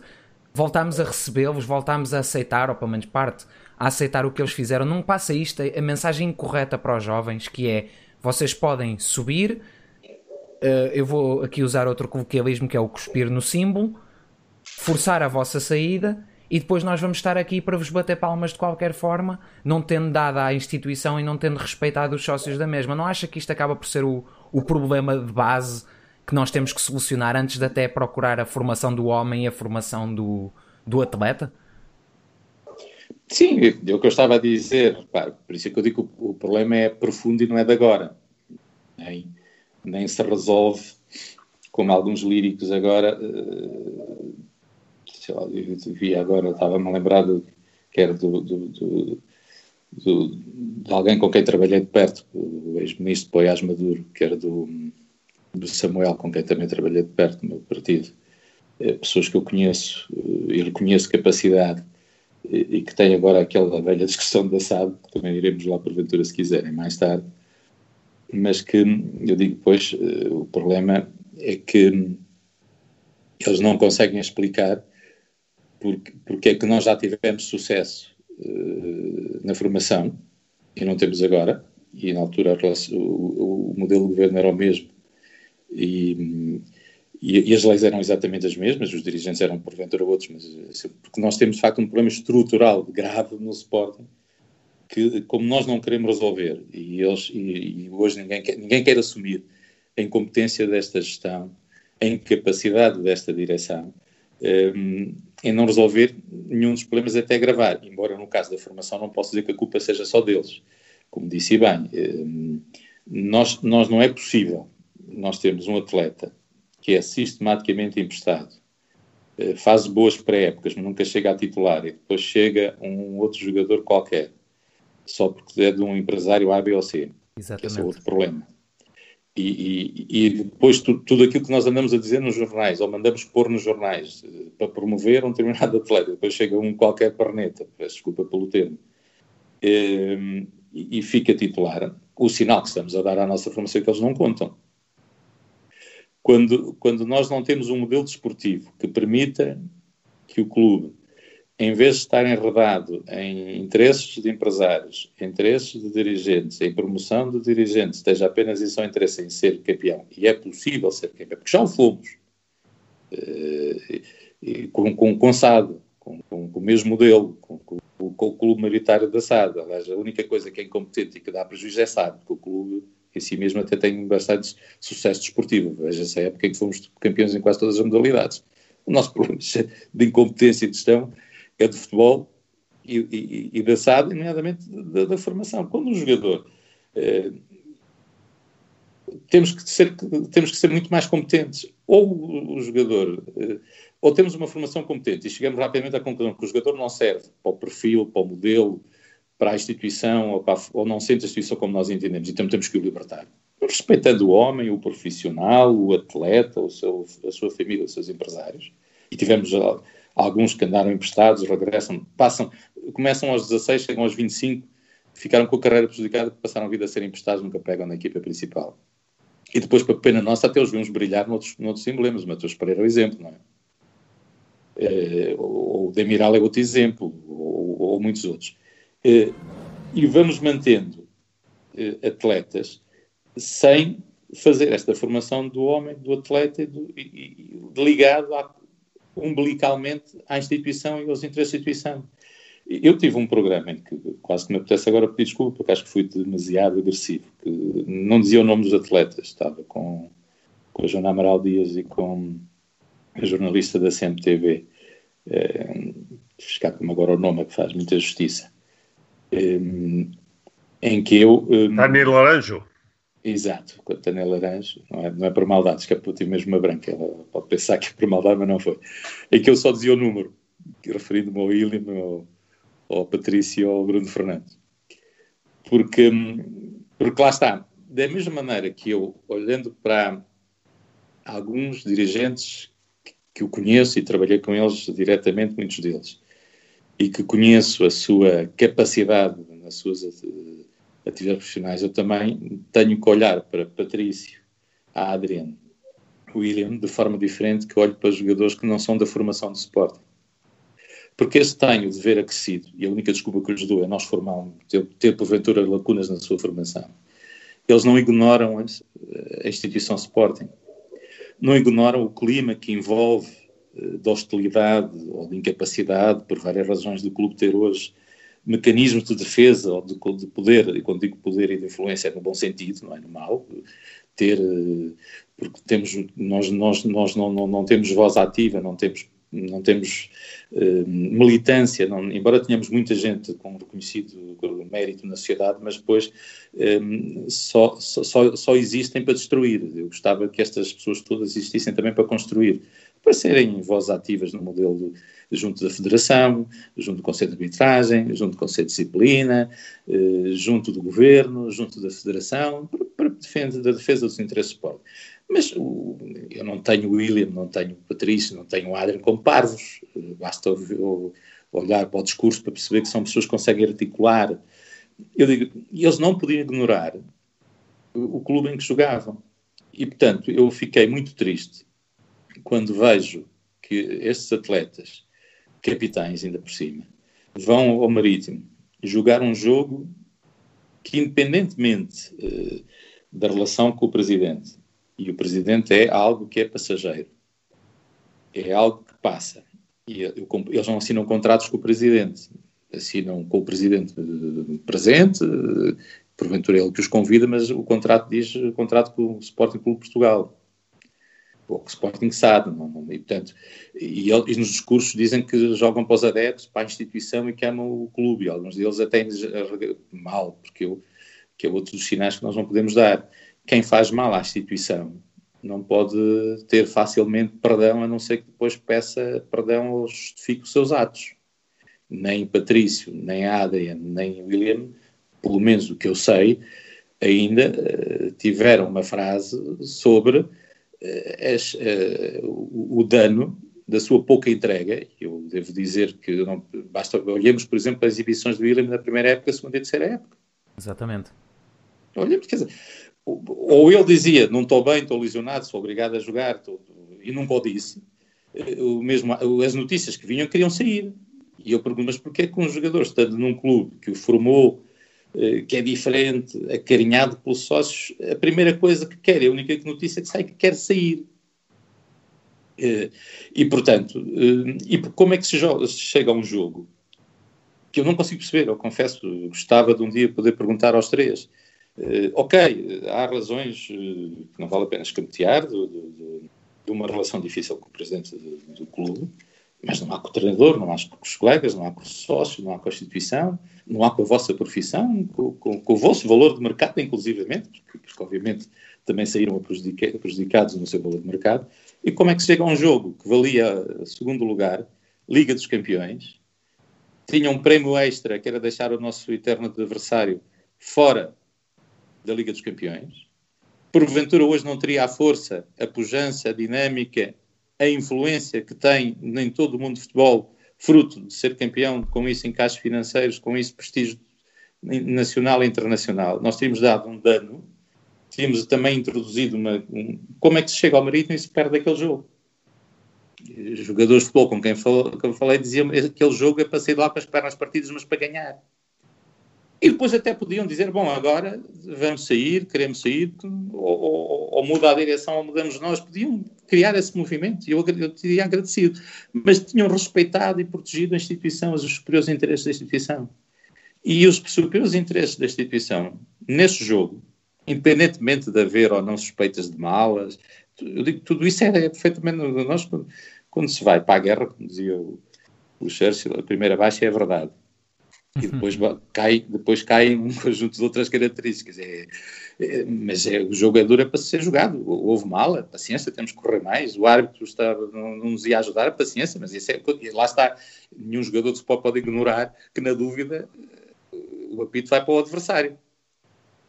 Voltámos a recebê-los, voltámos a aceitar, ou pelo menos parte a aceitar o que eles fizeram. Não passa isto, a mensagem incorreta para os jovens, que é vocês podem subir. Uh, eu vou aqui usar outro coloquialismo que é o cuspir no símbolo, forçar a vossa saída e depois nós vamos estar aqui para vos bater palmas de qualquer forma, não tendo dado à instituição e não tendo respeitado os sócios da mesma. Não acha que isto acaba por ser o, o problema de base que nós temos que solucionar antes de até procurar a formação do homem e a formação do, do atleta? Sim, é o que eu estava a dizer, pá, por isso é que eu digo que o, o, problema é profundo e não é de agora. Nem, nem se resolve como alguns líricos agora. Lá, eu vi agora, estava-me a lembrar do, do, do, do, de alguém com quem trabalhei de perto, o ex-ministro Poiás Maduro, que era do, do Samuel, com quem também trabalhei de perto no meu partido. É, pessoas que eu conheço uh, e reconheço capacidade e, que tem agora aquela velha discussão da SAD, que também iremos lá porventura se quiserem mais tarde, mas que eu digo depois, eh, o problema é que eles não conseguem explicar porque, porque é que nós já tivemos sucesso uh, na formação e não temos agora, e na altura o, o modelo de governo era o mesmo, e, e, e, as leis eram exatamente as mesmas, os dirigentes eram porventura outros, mas assim, porque nós temos de facto um problema estrutural grave no Sporting que, como nós não queremos resolver, e, eles, e, e hoje ninguém quer, ninguém quer assumir a incompetência desta gestão, a incapacidade desta direção, um, em não resolver nenhum dos problemas até agravar, embora no caso da formação não posso dizer que a culpa seja só deles. Como disse bem, um, nós, nós não é possível nós temos um atleta que é sistematicamente emprestado, eh, faz boas pré-épocas, mas nunca chega a titular, e depois chega um outro jogador qualquer, só porque é de um empresário A, B ou C. Exatamente. Esse é outro problema. E, e, e depois tu, tudo aquilo que nós andamos a dizer nos jornais, ou mandamos pôr nos jornais, eh, para promover um determinado atleta, depois chega um qualquer perneta, peço desculpa pelo termo, eh, e, e fica titular. O sinal que estamos a dar à nossa formação é que eles não contam. Quando, quando nós não temos um modelo desportivo que permita que o clube, em vez de estar enredado em interesses de empresários, interesses de dirigentes, em promoção de dirigentes, esteja apenas em seu interesse em ser campeão, e é possível ser campeão, porque já o fomos, eh, com, com, com SAD, com, com, com, o mesmo modelo, com, com, o clube maioritário da SAD. Aliás, a única coisa que é incompetente e que dá prejuízo é SAD, porque o clube em si mesmo até tem bastante sucesso desportivo. Veja-se época em que fomos campeões em quase todas as modalidades. O nosso problema de incompetência de gestão é do futebol e, e, e da SAD, nomeadamente da, da, formação. Quando um jogador. Eh, temos que, ser, temos que ser muito mais competentes. Ou o jogador. Eh, ou temos uma formação competente e chegamos rapidamente à conclusão que o jogador não serve para o perfil, para o modelo, para a instituição ou, para, ou não sente a instituição como nós entendemos, então temos que o libertar. Respeitando o homem, o profissional, o atleta, o seu, a sua família, os seus empresários. E tivemos alguns que andaram emprestados, regressam, passam, começam aos 16, chegam aos 25, ficaram com a carreira prejudicada, passaram a vida a ser emprestados, nunca pegam na equipa principal. E depois, para pena nossa, até os vimos brilhar noutros, noutros emblemas. O Matheus Pereira é o exemplo, não é? é o Demiral é outro exemplo, ou, ou muitos outros. Eh, e vamos mantendo eh, atletas sem fazer esta formação do homem, do atleta, do, e, e, ligado a, umbilicalmente à instituição e aos interesses da instituição. Eu tive um programa em que quase que me apetece agora pedir desculpa, porque acho que fui demasiado agressivo, que não dizia o nome dos atletas, estava com, com a Joana Amaral Dias e com a jornalista da CMTV, eh, escapa-me agora o nome, que faz muita justiça um, em que eu. Um, Tânia Laranjo. Exato, com a Tânia Laranjo, não é, não é por maldade, que é ter mesmo uma branca, ela pode pensar que é por maldade, mas não foi. Em que eu só dizia o número, referindo-me ao William, ao, ao Patrício ou ao Bruno Fernandes. Porque, hum, porque lá está, da mesma maneira que eu, olhando para alguns dirigentes que eu conheço e trabalhei com eles diretamente, muitos deles, e que conheço a sua capacidade nas suas atividades profissionais, eu também tenho que olhar para Patrício, a Adriano, William, de forma diferente que olho para jogadores que não são da formação de suporte. Porque esse tenho de ver acrescido, e a única desculpa que lhes dou é nós formar, ter, ter porventura lacunas na sua formação. Eles não ignoram a, instituição Sporting, não ignoram o clima que envolve de hostilidade ou de incapacidade, por várias razões, do clube ter hoje mecanismos de defesa ou de, de, poder, e quando digo poder e de influência é no bom sentido, não é no mau, ter, porque temos, nós, nós, nós não, não, não temos voz ativa, não temos, não temos uh, militância, não, embora tenhamos muita gente com reconhecido mérito na sociedade, mas depois um, só, só, só existem para destruir. Eu gostava que estas pessoas todas existissem também para construir para serem vozes ativas no modelo junto da Federação, junto do Conselho de Arbitragem, junto do Conselho de Disciplina, eh, junto do Governo, junto da Federação, para, para defesa, da defesa dos interesses do. Mas o, eu não tenho William, não tenho Patrício, não tenho Adrian como parvos. Eh, basta olhar para o discurso para perceber que são pessoas que conseguem articular. Eu digo, eles não podiam ignorar o clube em que jogavam. E, portanto, eu fiquei muito triste quando vejo que estes atletas, capitães ainda por cima, vão ao Marítimo jogar um jogo que, independentemente uh, da relação com o presidente, e o presidente é algo que é passageiro, é algo que passa. E eu, eles não assinam contratos com o presidente, assinam com o presidente uh, presente, uh, porventura ele que os convida, mas o contrato diz contrato com o Sporting Clube Portugal ou que o Sporting sabe, não, não, e, portanto, e, e, nos discursos dizem que jogam para os adeptos, para a instituição e que amam o clube, alguns deles até mal, porque eu, que é outro dos sinais que nós não podemos dar. quem faz mal à instituição não pode ter facilmente perdão, a não ser que depois peça perdão ou justifique os seus atos. Nem Patrício, nem Adrian, nem William, pelo menos o que eu sei, ainda uh, tiveram uma frase sobre as, uh, o, o, dano da sua pouca entrega. Eu devo dizer que não, basta olhemos, por exemplo, as exibições do William na primeira época, segunda e terceira época. Exatamente. Olhemos, quer dizer, ou ele dizia, não estou bem, estou lesionado, sou obrigado a jogar, estou, e nunca o disse. O mesmo, as notícias que vinham queriam sair. E eu pergunto, mas porquê que um jogador, estando num clube que o formou, eh, que é diferente, acarinhado pelos sócios, a primeira coisa que quer, a única notícia que sai que quer sair. Eh, e, portanto, eh, e como é que se, joga, se chega a um jogo que eu não consigo perceber, eu confesso, gostava de um dia poder perguntar aos três. ok, há razões que não vale a pena escamotear de, de, de, uma relação difícil com o presidente do, do clube, mas não há com o treinador, não há com os colegas, não há com os sócios, não há com a instituição, não há com a vossa profissão, com, com, com o vosso valor de mercado, inclusivamente, porque, porque obviamente também saíram prejudicados no seu valor de mercado. E como é que chega a um jogo que valia segundo lugar, Liga dos Campeões, tinha um prémio extra que era deixar o nosso eterno adversário fora da Liga dos Campeões. Porventura hoje não teria a força, a pujança, a dinâmica a influência que tem em todo o mundo de futebol, fruto de ser campeão, com isso encaixes financeiros, com isso prestígio nacional e internacional. Nós tínhamos dado um dano, tínhamos também introduzido uma. Um, como é que se chega ao marítimo e se perde aquele jogo? Jogadores de futebol com quem, eu falei diziam que aquele jogo é para sair lá para as pernas partidas, mas para ganhar. E depois até podiam dizer, bom, agora vamos sair, queremos sair, ou, ou, ou muda a direção ou mudamos nós. Podiam criar esse movimento e eu, eu teria agradecido. Mas tinham respeitado e protegido a instituição, os superiores interesses da instituição. E os superiores interesses da instituição, nesse jogo, independentemente de haver ou não suspeitas de malas, eu digo, tudo isso é, é perfeitamente... Nós, quando, quando se vai para a guerra, como dizia o, o Churchill, a primeira baixa é a verdade e uhum. depois cai, depois cai um conjunto de outras características. É, é, mas é, o jogo é duro é para ser jogado. Houve mala, paciência, temos que correr mais. O árbitro está, não, não nos ia ajudar, paciência, mas isso é, lá está. Nenhum jogador de futebol pode ignorar que, na dúvida, o apito vai para o adversário.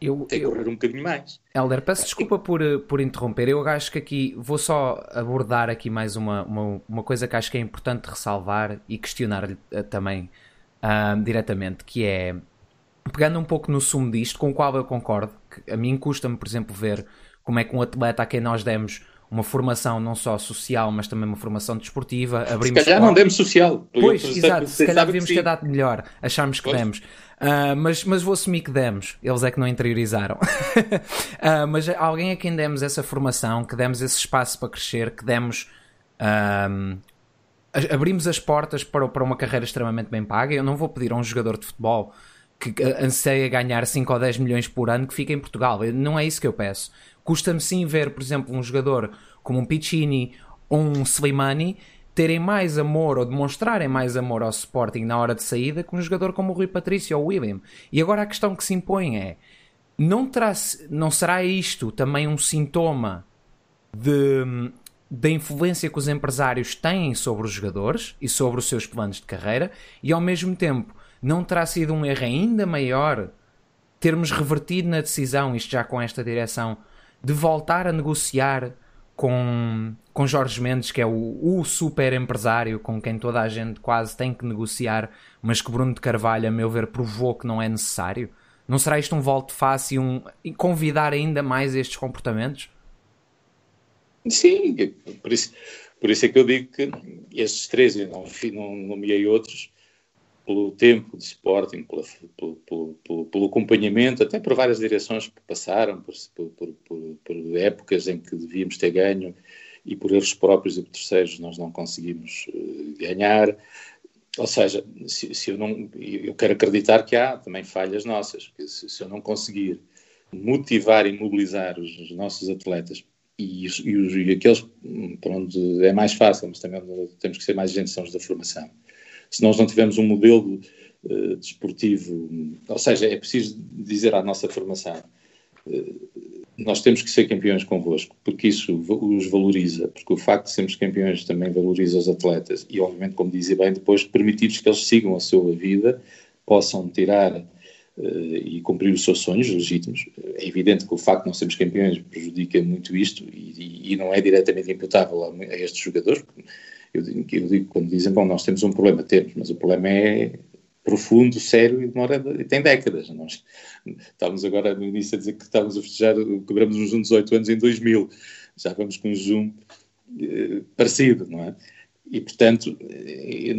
Eu, Tem que correr um bocadinho mais. Helder, peço desculpa por, por interromper. Eu acho que aqui vou só abordar aqui mais uma, uma, uma coisa que acho que é importante ressalvar e questionar eh, também uh, diretamente, que é pegando um pouco no sumo disto, com o qual eu concordo, que a mim custa-me, por exemplo, ver como é que um atleta a quem nós demos uma formação não só social, mas também uma formação desportiva. Abrimos se calhar não demos social. Pois, exato, se calhar devíamos ter dado melhor, achámos que pois. demos. Uh, mas, mas vou assumir que demos, eles é que não interiorizaram. uh, mas alguém a quem demos essa formação, que demos esse espaço para crescer, que demos uh, abrimos as portas para, para uma carreira extremamente bem paga. Eu não vou pedir a um jogador de futebol que anseia ganhar 5 ou 10 milhões por ano que fique em Portugal. Não é isso que eu peço. Custa-me sim ver, por exemplo, um jogador como um Piccini ou um Slimani terem mais amor ou demonstrarem mais amor ao Sporting na hora de saída que um jogador como o Rui Patrício ou o William. E agora a questão que se impõe é: não, terá, não será isto também um sintoma de da influência que os empresários têm sobre os jogadores e sobre os seus planos de carreira, e ao mesmo tempo não terá sido um erro ainda maior termos revertido na decisão, isto já com esta direção, de voltar a negociar com, com Jorge Mendes, que é o, o super empresário com quem toda a gente quase tem que negociar, mas que Bruno de Carvalho, a meu ver, provou que não é necessário? Não será isto um volto fácil, um convidar ainda mais estes comportamentos? Sim, por isso, por isso é que eu digo que estes três, eu não, não nomeei outros, pelo tempo de Sporting, pela, pelo, pelo, pelo, pelo, acompanhamento, até por várias direções que passaram, por, por, por, épocas em que devíamos ter ganho e por erros próprios e por terceiros nós não conseguimos uh, ganhar. Ou seja, se, se, eu não, eu quero acreditar que há também falhas nossas, se, se eu não conseguir motivar e mobilizar os, os nossos atletas e, e, os, e aqueles para onde é mais fácil, mas também temos que ser mais gente, são os da formação. Se nós não tivermos um modelo uh, desportivo, ou seja, é preciso dizer à nossa formação, uh, nós temos que ser campeões convosco, porque isso os valoriza, porque o facto de sermos campeões também valoriza os atletas e, obviamente, como dizia bem, depois permitir que eles sigam a sua vida, possam tirar e cumprir os seus sonhos legítimos. É evidente que o facto de não sermos campeões prejudica muito isto e, e, não é diretamente imputável a, a estes jogadores. Eu, eu digo, quando dizem, bom, nós temos um problema, temos, mas o problema é profundo, sério e demora, tem décadas. Nós estávamos agora no início a dizer que estávamos a festejar, um Zoom 18 anos em 2000, já vamos com um Zoom eh, parecido, não é? E, portanto, eh,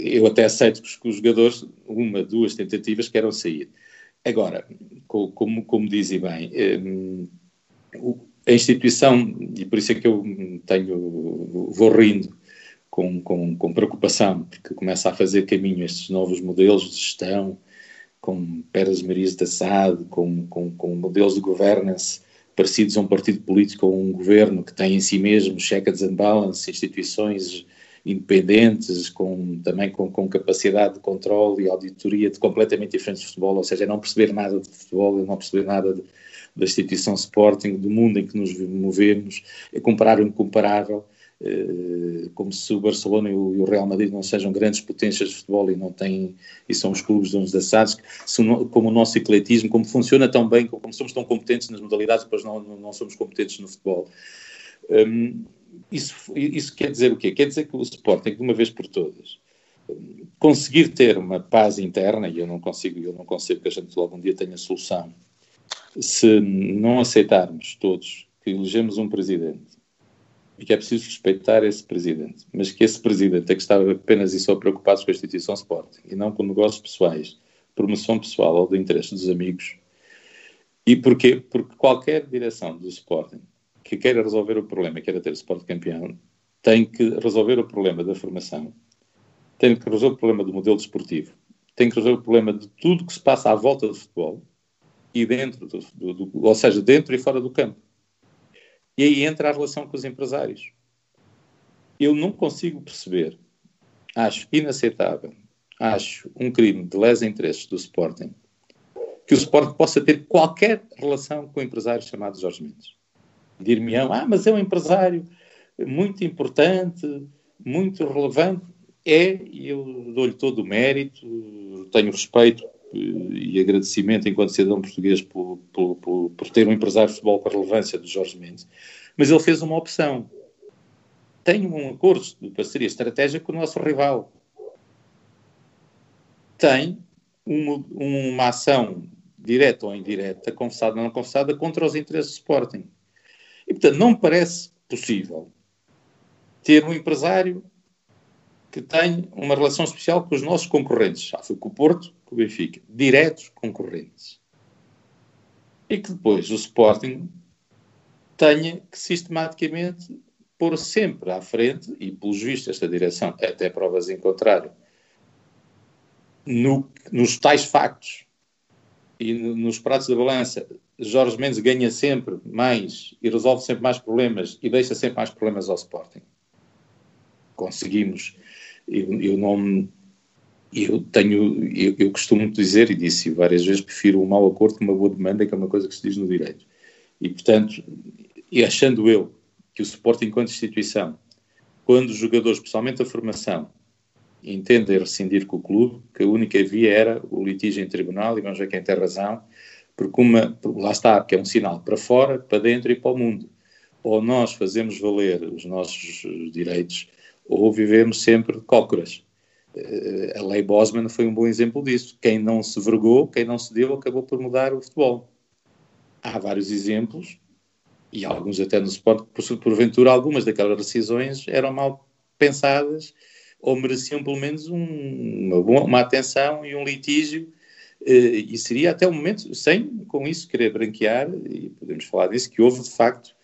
eu até aceito que os jogadores, uma, duas tentativas, queiram sair. Agora, como, como dizem bem, eh, a instituição, e por isso é que eu tenho, vou rindo, com, com, com preocupação, porque começa a fazer caminho estes novos modelos de gestão, com Pérez Marias da SAD, com, com, com modelos de governance parecidos a um partido político ou um governo que tem em si mesmo check and balance, instituições independentes, com, também com, com capacidade de controle e auditoria de completamente diferentes de futebol, ou seja, não perceber nada de futebol, não perceber nada de, da instituição Sporting, do mundo em que nos movemos, é comparar o incomparável, eh, como se o Barcelona e o Real Madrid não sejam grandes potências de futebol e não têm, e são os clubes uns da SADs, como o nosso ecletismo, como funciona tão bem, como somos tão competentes nas modalidades, depois não, não somos competentes no futebol. Um, isso, isso quer dizer o quê? Quer dizer que o Sporting, de uma vez por todas, conseguir ter uma paz interna, e eu não consigo, eu não consigo que a gente algum dia tenha solução, se não aceitarmos todos que elegemos um presidente e que é preciso respeitar esse presidente, mas que esse presidente é que estava apenas e só preocupado com a instituição Sporting e não com negócios pessoais, promoção pessoal ou de interesse dos amigos. E porquê? Porque qualquer direção do Sporting que queira resolver o problema, queira ter o Sporting campeão, tem que resolver o problema da formação, tem que resolver o problema do modelo desportivo, tem que resolver o problema de tudo que se passa à volta do futebol e dentro do, do, do ou seja, dentro e fora do campo. E aí entra a relação com os empresários. Eu não consigo perceber, acho inaceitável, acho um crime de lesa interesses do Sporting, que o Sporting possa ter qualquer relação com o empresário chamado Jorge Mendes. Dir-me-ão, ah, mas é um empresário muito importante, muito relevante. É, e eu dou-lhe todo o mérito, tenho respeito e agradecimento enquanto cidadão português por, por, por, por, ter um empresário de futebol com a relevância de Jorge Mendes, mas ele fez uma opção. Tem um acordo de parceria estratégica com o nosso rival. Tem uma, uma ação direta ou indireta, confessada ou não confessada, contra os interesses do Sporting. E, portanto, não me parece possível ter um empresário que tem uma relação especial com os nossos concorrentes. Já foi com o Porto, com o Benfica. Diretos concorrentes. E que depois o Sporting tenha que sistematicamente pôr sempre à frente, e pelos vistos esta direção, até provas em contrário, no, nos tais factos e no, nos pratos da balança, Jorge Mendes ganha sempre mais e resolve sempre mais problemas e deixa sempre mais problemas ao Sporting. Conseguimos eu, eu não eu tenho, eu, eu, costumo dizer, e disse várias vezes, prefiro um mau acordo que uma boa demanda, que é uma coisa que se diz no direito. E, portanto, e achando eu que o suporte enquanto instituição, quando os jogadores, especialmente a formação, entendem rescindir com o clube, que a única via era o litígio em tribunal, e vamos ver quem tem razão, porque uma, lá está, que é um sinal para fora, para dentro e para o mundo. Ou nós fazemos valer os nossos direitos ou vivemos sempre de cócoras. Eh, a lei Bosman foi um bom exemplo disso. Quem não se vergou, quem não se deu, acabou por mudar o futebol. Há vários exemplos, e alguns até no sport, porventura algumas daquelas decisões eram mal pensadas ou mereciam pelo menos um, uma, uma, atenção e um litígio, eh, e seria até o momento, sem com isso querer branquear, e podemos falar disso, que houve de facto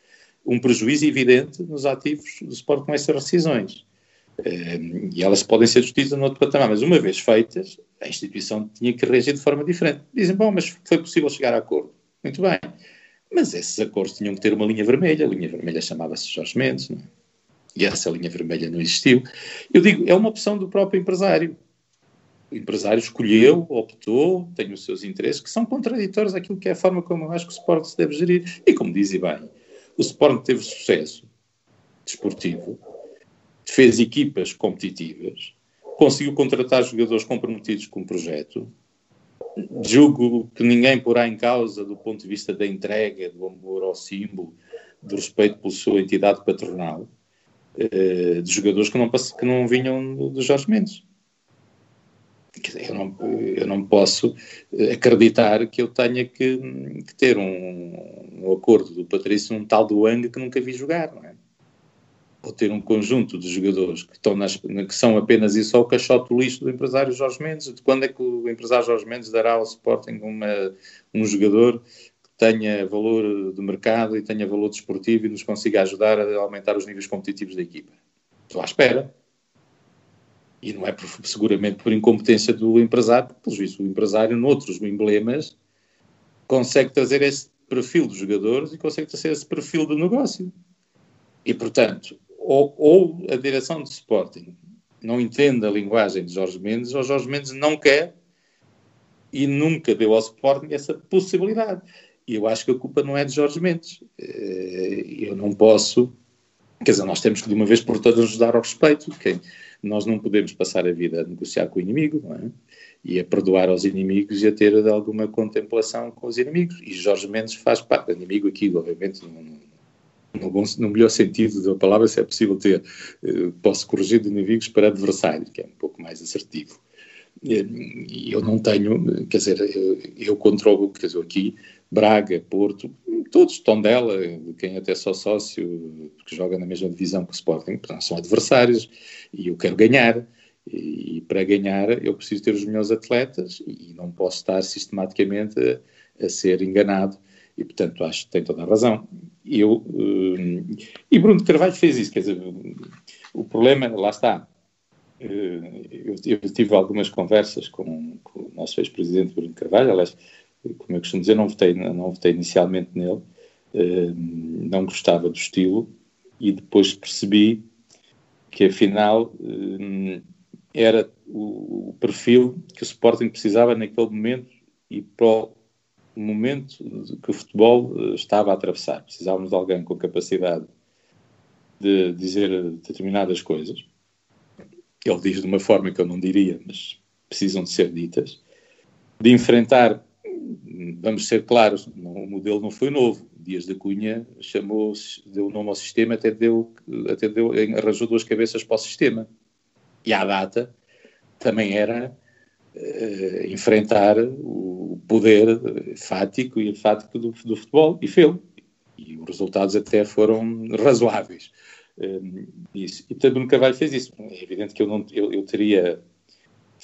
um prejuízo evidente nos ativos do sport com essas decisões. Ehm, e elas podem ser discutidas no outro patamar, mas uma vez feitas, a instituição tinha que reagir de forma diferente. Dizem, bom, mas foi possível chegar a acordo. Muito bem. Mas esses acordos tinham que ter uma linha vermelha. A linha vermelha chamava-se Jorge Mendes, não é? E essa linha vermelha não existiu. Eu digo, é uma opção do próprio empresário. o empresário escolheu, optou, tem os seus interesses, que são contraditórios àquilo que é a forma como eu acho que o Sporting se deve gerir. E como dizem bem, o Sporting teve sucesso desportivo, fez equipas competitivas, conseguiu contratar jogadores comprometidos com o projeto. Julgo que ninguém porá em causa, do ponto de vista da entrega, do amor ao símbolo, do respeito pela sua entidade patronal, eh, de jogadores que não, que não vinham do Jorge Mendes. Eu não, eu não posso acreditar que eu tenha que, que ter um, um, acordo do Patrício, um tal do Ang que nunca vi jogar, não é? ou ter um conjunto de jogadores que, estão nas, que são apenas isso ao caixote do lixo do empresário Jorge Mendes. De quando é que o empresário Jorge Mendes dará ao Sporting uma, um jogador tenha valor de mercado e tenha valor desportivo e nos consiga ajudar a aumentar os níveis competitivos da equipa? Estou à espera. E não é por, seguramente por incompetência do empresário, porque, pelo visto, o empresário, noutros emblemas, consegue trazer esse perfil dos jogadores e consegue trazer esse perfil do negócio. E, portanto, ou, ou a direção de Sporting não entende a linguagem de Jorge Mendes, ou Jorge Mendes não quer e nunca deu ao Sporting essa possibilidade. Eu acho que a culpa não é de Jorge Mendes. Eh, eu não posso. Quer dizer, nós temos que de uma vez por todas nos dar ao respeito. Quem, nós não podemos passar a vida a negociar com o inimigo, não é? E a perdoar aos inimigos e a ter alguma contemplação com os inimigos. E Jorge Mendes faz parte inimigo aqui, obviamente, no, bom, no melhor sentido da palavra, se é possível ter, eh, posso corrigir de inimigos para adversários, que é um pouco mais assertivo. E eu não tenho, quer dizer, eu, eu controlo, quer dizer, aqui, Braga, Porto, todos estão dela, quem até só sócio, que joga na mesma divisão que o Sporting, são adversários, e eu quero ganhar. E, para ganhar eu preciso ter os melhores atletas e não posso estar sistematicamente a, a ser enganado e, portanto, acho que tem toda a razão. Eu, uh, e Bruno de Carvalho fez isso, quer dizer, o problema, lá está. Uh, eu, eu, tive algumas conversas com, com o nosso ex-presidente Bruno de Carvalho, aliás, como eu costumo dizer, não votei, não votei inicialmente nele, uh, não gostava do estilo, e depois percebi que, afinal, era o, o perfil que o Sporting precisava naquele momento e para o momento que o futebol eh, estava a atravessar. Precisávamos de alguém com capacidade de dizer determinadas coisas. Ele diz de uma forma que eu não diria, mas precisam de ser ditas. De enfrentar, vamos ser claros, o modelo não foi novo. Dias da Cunha chamou, deu o nome ao sistema, até deu, até deu, arranjou duas cabeças para o sistema. E à data também era uh, enfrentar o poder fático e enfático do, do futebol, e fez E os resultados até foram razoáveis. Um, isso. E também Carvalho fez isso. É evidente que eu, não, eu, eu teria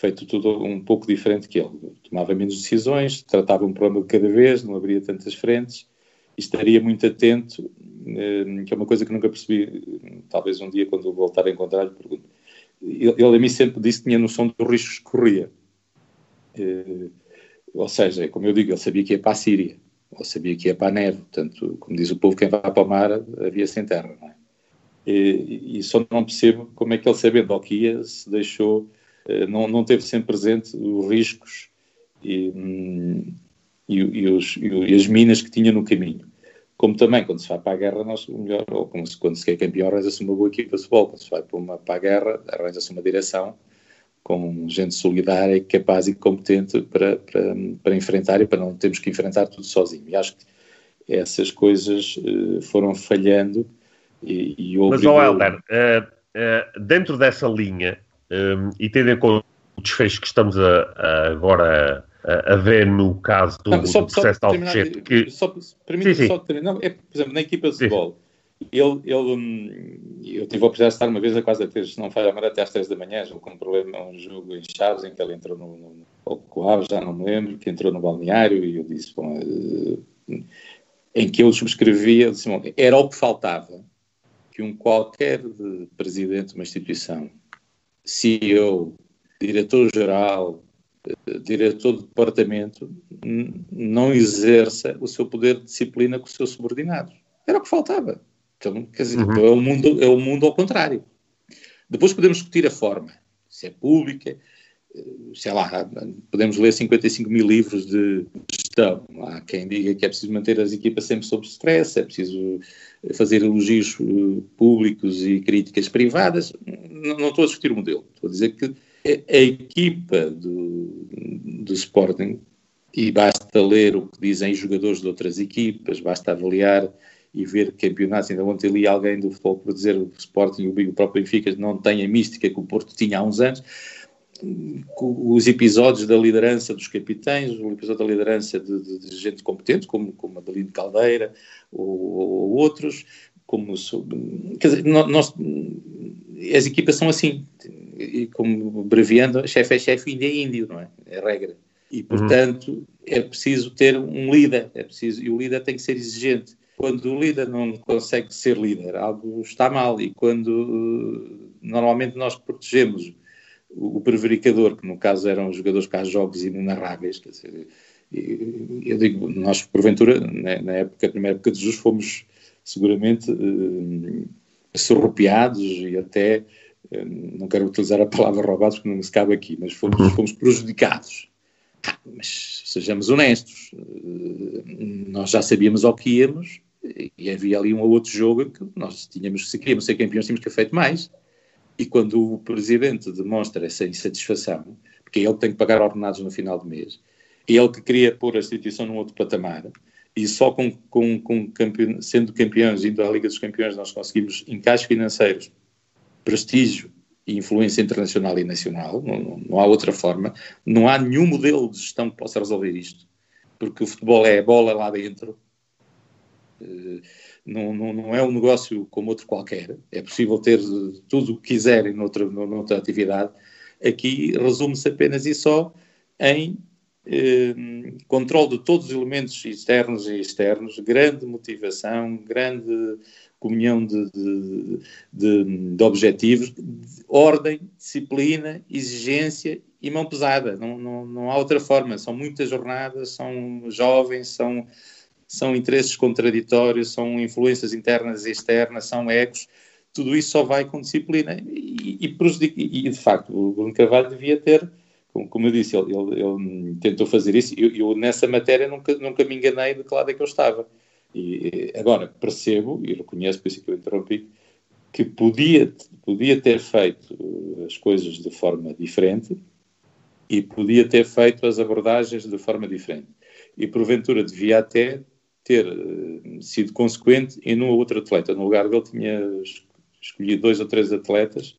feito tudo um pouco diferente que ele. Tomava menos decisões, tratava um problema de cada vez, não abria tantas frentes e estaria muito atento, um, que é uma coisa que nunca percebi, talvez um dia quando voltar a encontrar-lhe, pergunto. Ele, a mim sempre disse que tinha noção dos riscos que corria. Uh, ou seja, como eu digo, ele sabia que ia para a Síria, ou sabia que ia para a neve, portanto, como diz o povo, quem vai para o mar havia sem terra, não é? E, e, só não percebo como é que ele, sabendo ao que ia, se deixou, não, não teve sempre presente os riscos e, hum, e, e, os, e, as minas que tinha no caminho. Como também, quando se vai para a guerra, nós, melhor, ou como se, quando se quer campeão, arranja-se uma boa equipa de futebol. Quando se vai para, uma, para a guerra, arranja-se uma direção com gente solidária capaz e competente para, para, para, enfrentar e para não termos que enfrentar tudo sozinho. E acho que essas coisas uh, foram falhando e, e Mas, ó Helder, uh, uh, dentro dessa linha, um, e tendo em conta o desfecho que estamos a, a agora a, a, ver no caso do, não, só, do processo só de Alcochete... Que... Só, permite só terminar. É, por exemplo, na equipa de futebol ele, ele, hum, eu tive a oportunidade de estar uma vez a quase a se não falha a até às três da manhã, com um problema, um jogo em Chaves, em que ele entrou no, no, no Coab, já não me lembro, que entrou no balneário e eu disse, bom, uh, em que eu subscrevia, disse, bom, era o que faltava que um qualquer presidente de uma instituição, CEO, diretor-geral, uh, diretor de departamento, não exerça o seu poder de disciplina com os seus subordinados. Era o que faltava. Então, quer dizer, uhum. é, o mundo, é o mundo ao contrário. Depois podemos discutir a forma, se é pública, sei lá, podemos ler 55 mil livros de gestão. Há quem diga que é preciso manter as equipas sempre sob stress, é preciso fazer elogios eh, públicos e críticas privadas. Não, não estou a discutir o modelo, estou a dizer que a, equipa do, do Sporting, e basta ler o que dizem jogadores de outras equipas, basta avaliar e ver campeonatos. Ainda ontem li alguém do futebol por dizer que o Sporting e o próprio Benfica não têm a mística que o Porto tinha há uns anos os episódios da liderança dos capitães, o episódio da liderança de, de, de gente competente, como, como Adelino Caldeira ou, ou, outros, como quer dizer, nós, as equipas são assim, e como breviando, chefe é chefe, índio é índio, não é? É regra. E, uhum. portanto, uhum. é preciso ter um líder, é preciso, e o líder tem que ser exigente. Quando o líder não consegue ser líder, algo está mal, e quando normalmente nós protegemos o, prevaricador, que no caso eram os jogadores cá jogos inenarráveis, quer dizer, eu digo, nós porventura, na, na época, a primeira época de Jesus, fomos seguramente eh, surrupiados e até, eh, não quero utilizar a palavra roubados porque não se cabe aqui, mas fomos, uhum. fomos prejudicados. Ah, mas sejamos honestos, eh, nós já sabíamos ao que íamos e havia ali um ou outro jogo que nós tínhamos, se queríamos ser campeões, tínhamos que ter feito mais. E quando o presidente demonstra essa insatisfação, porque é ele tem que pagar ordenados no final do mês, é ele que queria pôr a instituição num outro patamar, e só com, com, com campeão, sendo campeões, indo à Liga dos Campeões, nós conseguimos encaixes financeiros, prestígio e influência internacional e nacional, não, não, há outra forma, não há nenhum modelo de gestão que possa resolver isto, porque o futebol é a bola lá dentro, uh, não, não, não, é um negócio como outro qualquer. É possível ter tudo o que quiserem noutra, noutra atividade. Aqui resume-se apenas e só em eh, controle de todos os elementos externos e externos, grande motivação, grande comunhão de, de, de, de objetivos, ordem, disciplina, exigência e mão pesada. Não, não, não há outra forma. São muitas jornadas, são jovens, são são interesses contraditórios, são influências internas e externas, são egos, tudo isso só vai com disciplina e, e, e de facto o Bruno Carvalho devia ter, como, como eu disse, ele, ele, ele, tentou fazer isso eu, eu, nessa matéria nunca, nunca me enganei de que lado é que eu estava. E, agora, percebo, e reconheço, por isso que eu interrompi, que podia, podia ter feito as coisas de forma diferente e podia ter feito as abordagens de forma diferente. E porventura devia até ter uh, sido consequente em um ou outro atleta. No lugar dele tinha escolhido dois ou três atletas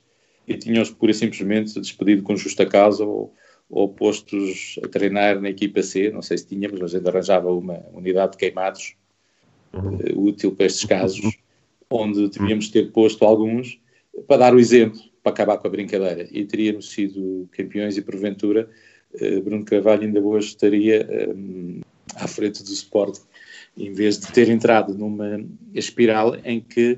e tinha-os pura e simplesmente despedido com justa causa ou, ou postos a treinar na equipa C, não sei se tínhamos, mas ainda arranjava uma unidade de queimados uh, útil para estes casos, onde devíamos ter posto alguns para dar o exemplo, para acabar com a brincadeira. E teríamos sido campeões e, porventura, uh, Bruno Carvalho ainda hoje estaria um, à frente do Sporting em vez de ter entrado numa espiral em que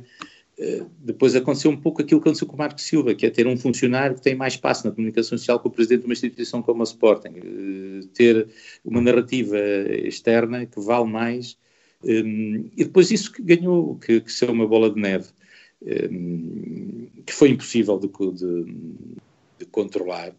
uh, depois aconteceu um pouco aquilo que aconteceu com o Marco Silva, que é ter um funcionário que tem mais espaço na comunicação social que o presidente de uma instituição como a Sporting, uh, ter uma narrativa externa que vale mais, um, eh, e depois isso que ganhou, que, que saiu uma bola de neve, um, que foi impossível de, de, de controlar,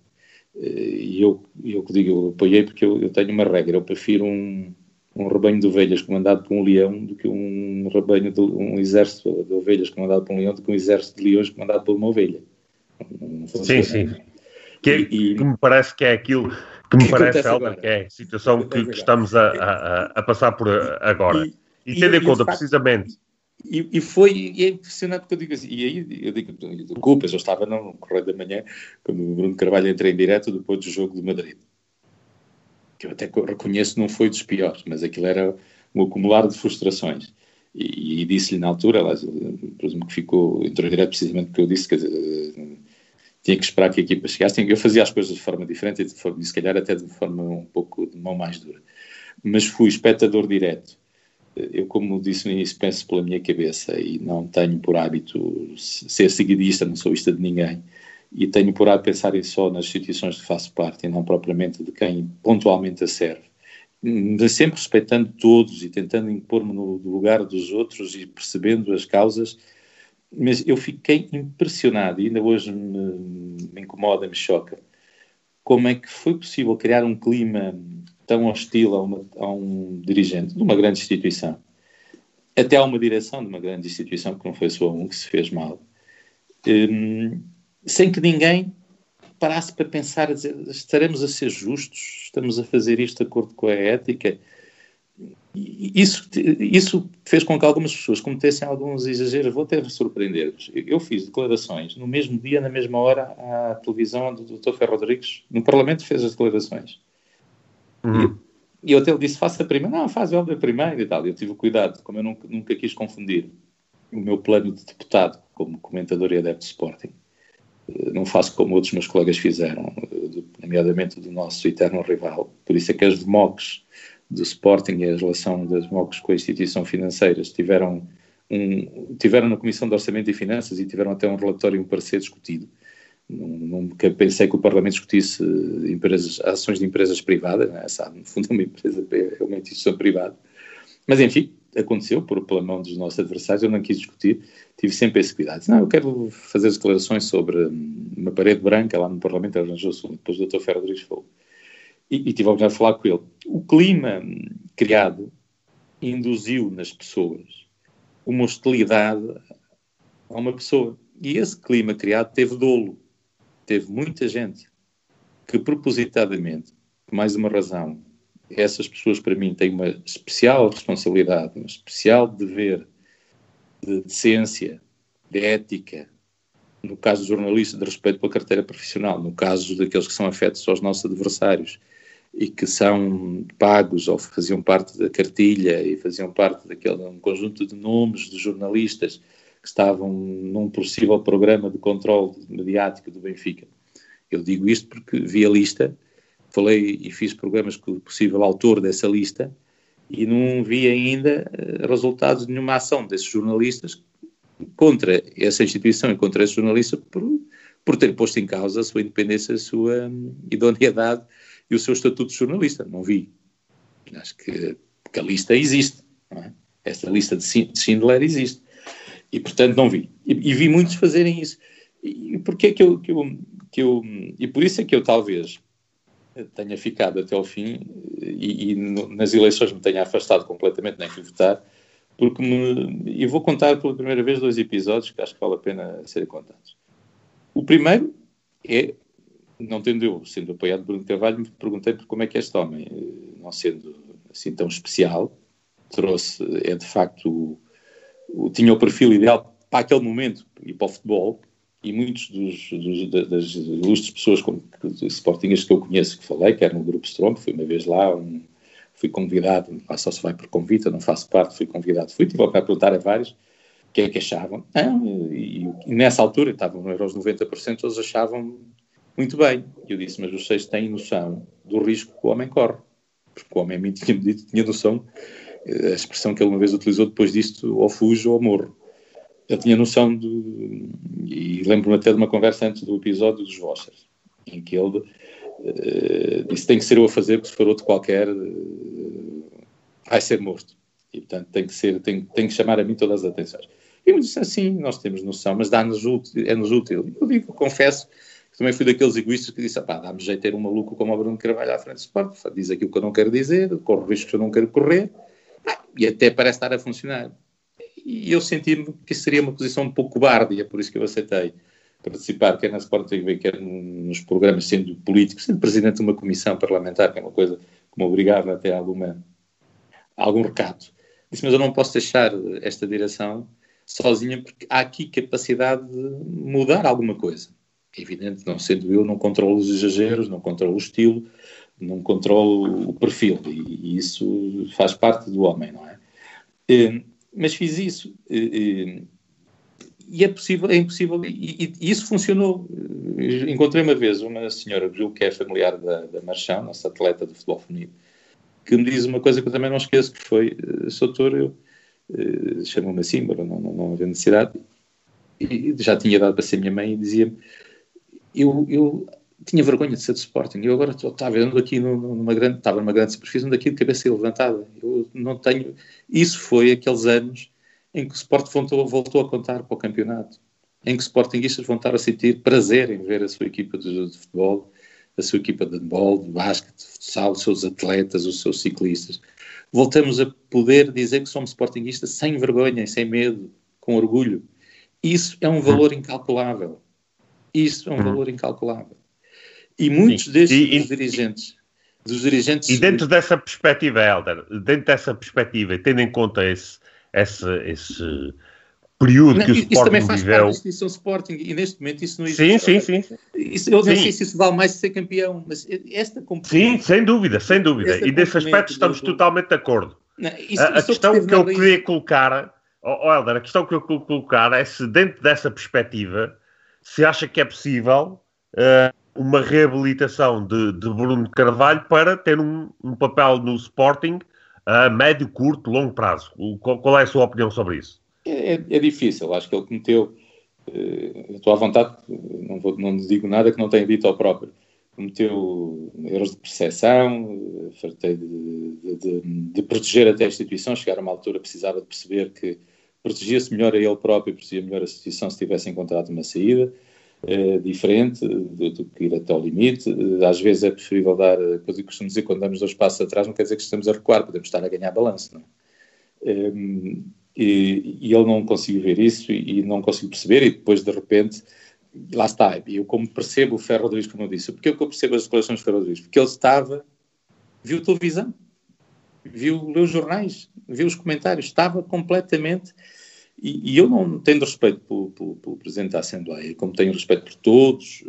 e eu, eu digo, eu apoiei porque eu, eu tenho uma regra, eu prefiro um um rebanho de ovelhas comandado por um leão do que um rebanho de um exército de ovelhas comandado por um leão do que um exército de leões comandado por uma ovelha. sim, sim. Que, é, e, que me parece que é aquilo que me que parece, Helder, que é a situação que, que, estamos a, a, a, passar por agora. E, e tendo em conta, precisamente. E, e, foi e é impressionante porque eu digo assim, e aí eu digo, desculpas, eu estava no Correio da Manhã, quando o Bruno Carvalho entrou em direto depois do jogo de Madrid que eu até reconheço não foi dos piores, mas aquilo era um acumular de frustrações. E, e disse-lhe na altura, aliás, presumo que ficou, entrou direto precisamente porque eu disse que tinha que esperar que a equipa chegasse. Eu fazia as coisas de forma diferente e, de forma, se calhar até de forma um pouco de mão mais dura. Mas fui espectador direto. Eu, como disse no início, penso pela minha cabeça e não tenho por hábito ser seguidista, não sou isto de ninguém e tenho por a pensar só nas situações de que faço parte e não propriamente de quem pontualmente a serve. Sempre respeitando todos e tentando impor-me no lugar dos outros e percebendo as causas, mas eu fiquei impressionado e ainda hoje me, me incomoda, me choca, como é que foi possível criar um clima tão hostil a, uma, a um dirigente de uma grande instituição, até a uma direção de uma grande instituição, que não foi só um que se fez mal, um, sem que ninguém parasse para pensar, a dizer, estaremos a ser justos, estamos a fazer isto de acordo com a ética. Isso, isso fez com que algumas pessoas cometessem alguns exageros. Vou até surpreender-vos. Eu fiz declarações no mesmo dia, na mesma hora, à televisão onde o Dr. Ferro Rodrigues, no Parlamento, fez as declarações. Uhum. E, e eu até lhe disse: faça primeiro. Não, faz ela primeiro e tal. Eu tive cuidado, como eu nunca, nunca quis confundir o meu plano de deputado como comentador e adepto de Sporting não faço como outros meus colegas fizeram, nomeadamente do nosso eterno rival. Por isso é que as DMOCs do Sporting e a relação das DMOCs com a instituição financeira tiveram, um, tiveram na Comissão de Orçamento e Finanças e tiveram até um relatório e um parecer discutido. Nunca pensei que o Parlamento discutisse empresas, ações de empresas privadas, né? sabe? No fundo, uma empresa é uma instituição privada. Mas, enfim, aconteceu por, pela mão dos nossos adversários, eu não quis discutir, tive sempre esse cuidado. Não, eu quero fazer declarações sobre uma parede branca lá no Parlamento, arranjou-se depois do Dr. Ferro Rodrigues Fogo. E, e tive a oportunidade de falar com ele. O clima criado induziu nas pessoas uma hostilidade a uma pessoa. E esse clima criado teve dolo. Teve muita gente que propositadamente, mais uma razão, essas pessoas, para mim, têm uma especial responsabilidade, um especial dever de decência, de ética, no caso dos jornalistas, de respeito pela carteira profissional, no caso daqueles que são afetos aos nossos adversários e que são pagos ou faziam parte da cartilha e faziam parte daquele um conjunto de nomes de jornalistas que estavam num possível programa de controle mediático do Benfica. Eu digo isto porque vi a lista falei e fiz programas com o possível autor dessa lista e não vi ainda eh, resultados de nenhuma ação desses jornalistas contra essa instituição e contra esse jornalista por, por ter posto em causa a sua independência, a sua hum, idoneidade e o seu estatuto de jornalista. Não vi. Acho que, que a lista existe. É? Essa lista de Schindler existe. E, portanto, não vi. E, e vi muitos fazerem isso. E porquê que eu, que eu, que eu... E por isso é que eu, talvez, tenha ficado até ao fim e, e nas eleições me tenha afastado completamente, nem fui votar, porque me, e vou contar pela primeira vez dois episódios que acho que vale a pena serem contados. O primeiro é, não tendo eu, sendo apoiado por Bruno Carvalho, me perguntei por como é que este homem, não sendo assim tão especial, trouxe, é de facto, o, o, tinha o perfil ideal para aquele momento e para o futebol, e muitos dos, dos, das ilustres pessoas como, sportingas que eu conheço que falei, que era no Grupo Strom, fui uma vez lá, um, fui convidado, só se vai por convite, não faço parte, fui convidado, fui, tive a perguntar a vários o que é que achavam. Ah, e, e, nessa altura, estavam aos 90%, eles achavam muito bem. E eu disse, mas vocês têm noção do risco que o homem corre. Porque o homem me tinha dito, tinha noção, eh, a expressão que ele uma vez utilizou depois disto, ou fujo ou morro eu tinha noção de. E lembro-me até de uma conversa antes do episódio dos Vossers, em que ele uh, disse: tem que ser eu a fazer, porque se for outro qualquer, uh, vai ser morto. E, portanto, tem que, ser, tem, tem que chamar a mim todas as atenções. E me disse assim: nós temos noção, mas dá-nos útil, é-nos útil. Eu digo, confesso, que também fui daqueles egoístas que disse: pá, dá-me jeito ter um maluco como o Bruno Carvalho à frente do esporte, diz aquilo que eu não quero dizer, corre riscos que eu não quero correr, e até parece estar a funcionar e eu senti-me que seria uma posição um pouco cobarde, e é por isso que eu aceitei participar, quer na Sport TV, quer nos programas, sendo político, sendo presidente de uma comissão parlamentar, que é uma coisa que me obrigava até a alguma, algum recato. Disse, mas eu não posso deixar esta direção sozinha, porque há aqui capacidade de mudar alguma coisa. É evidente, não sendo eu, não controlo os exageros, não controlo o estilo, não controlo o perfil, e, e isso faz parte do homem, não é? Mas fiz isso. E é possível, é impossível, e, e, isso funcionou. Encontrei uma vez uma senhora, que é familiar da, da Marchão, nossa atleta de futebol feminino, que me diz uma coisa que eu também não esqueço, que foi, eh, Soutor, eu uh, chamou-me assim, mas não, não, não necessidade, e já tinha dado para ser minha mãe e dizia-me, eu, eu tinha vergonha de ser de Sporting. Eu agora estava vendo aqui numa grande, estava numa grande superfície, ando aqui de cabeça levantada. Eu não tenho. Isso foi aqueles anos em que o Sporting voltou, voltou a contar para o campeonato, em que os Sportingistas voltaram a sentir prazer em ver a sua equipa de, de futebol a sua equipa de handball, de basquete, de futsal, os seus atletas, os seus ciclistas. Voltamos a poder dizer que somos sportinguistas sem vergonha, sem medo, com orgulho. Isso é um valor incalculável. Isso é um valor incalculável. E muitos Sim. destes e, e, dirigentes, dos dirigentes... E dentro dessa perspectiva, Helder, dentro dessa perspectiva, tendo em conta esse, esse, esse período não, que o Sporting Isso também faz viveu... parte da instituição Sporting e neste momento isso não existe. Sim, sim, sim. Isso, eu não sei se isso vale mais de ser campeão, mas esta Sim, sem dúvida, sem dúvida. E nesse aspecto estamos do... totalmente de acordo. Não, isso, a, a questão que eu queria colocar, oh, Helder, a questão que eu queria colocar é se dentro dessa perspectiva se acha que é possível uh, uma reabilitação de, de, Bruno Carvalho para ter um, um, papel no Sporting a médio, curto, longo prazo. Qual, qual, é a sua opinião sobre isso? É, é, é difícil. Acho que ele cometeu. Uh, estou à vontade, não, vou, não digo nada que não tenha dito ao próprio. Cometeu erros de percepção, fartei de, de, de, proteger até a instituição. Chegar a uma altura precisava de perceber que protegia-se melhor a ele próprio, protegia melhor a instituição se tivesse encontrado uma saída. Uh, diferente do, do, que ir até ao limite. Às vezes é preferível dar, coisa que costumo dizer, quando damos dois passos atrás, não quer dizer que estamos a recuar, podemos estar a ganhar balanço. Não é? um, e, e, ele não conseguiu ver isso e, e, não conseguiu perceber, e depois de repente, lá está. Eu, como percebo o Ferro Rodrigues, como eu disse, porque eu percebo as declarações do Ferro Rodrigues? Porque ele estava, viu televisão, viu, leu jornais, viu os comentários, estava completamente. E, e eu não tenho respeito pelo, Presidente da Assembleia, como tenho respeito por todos,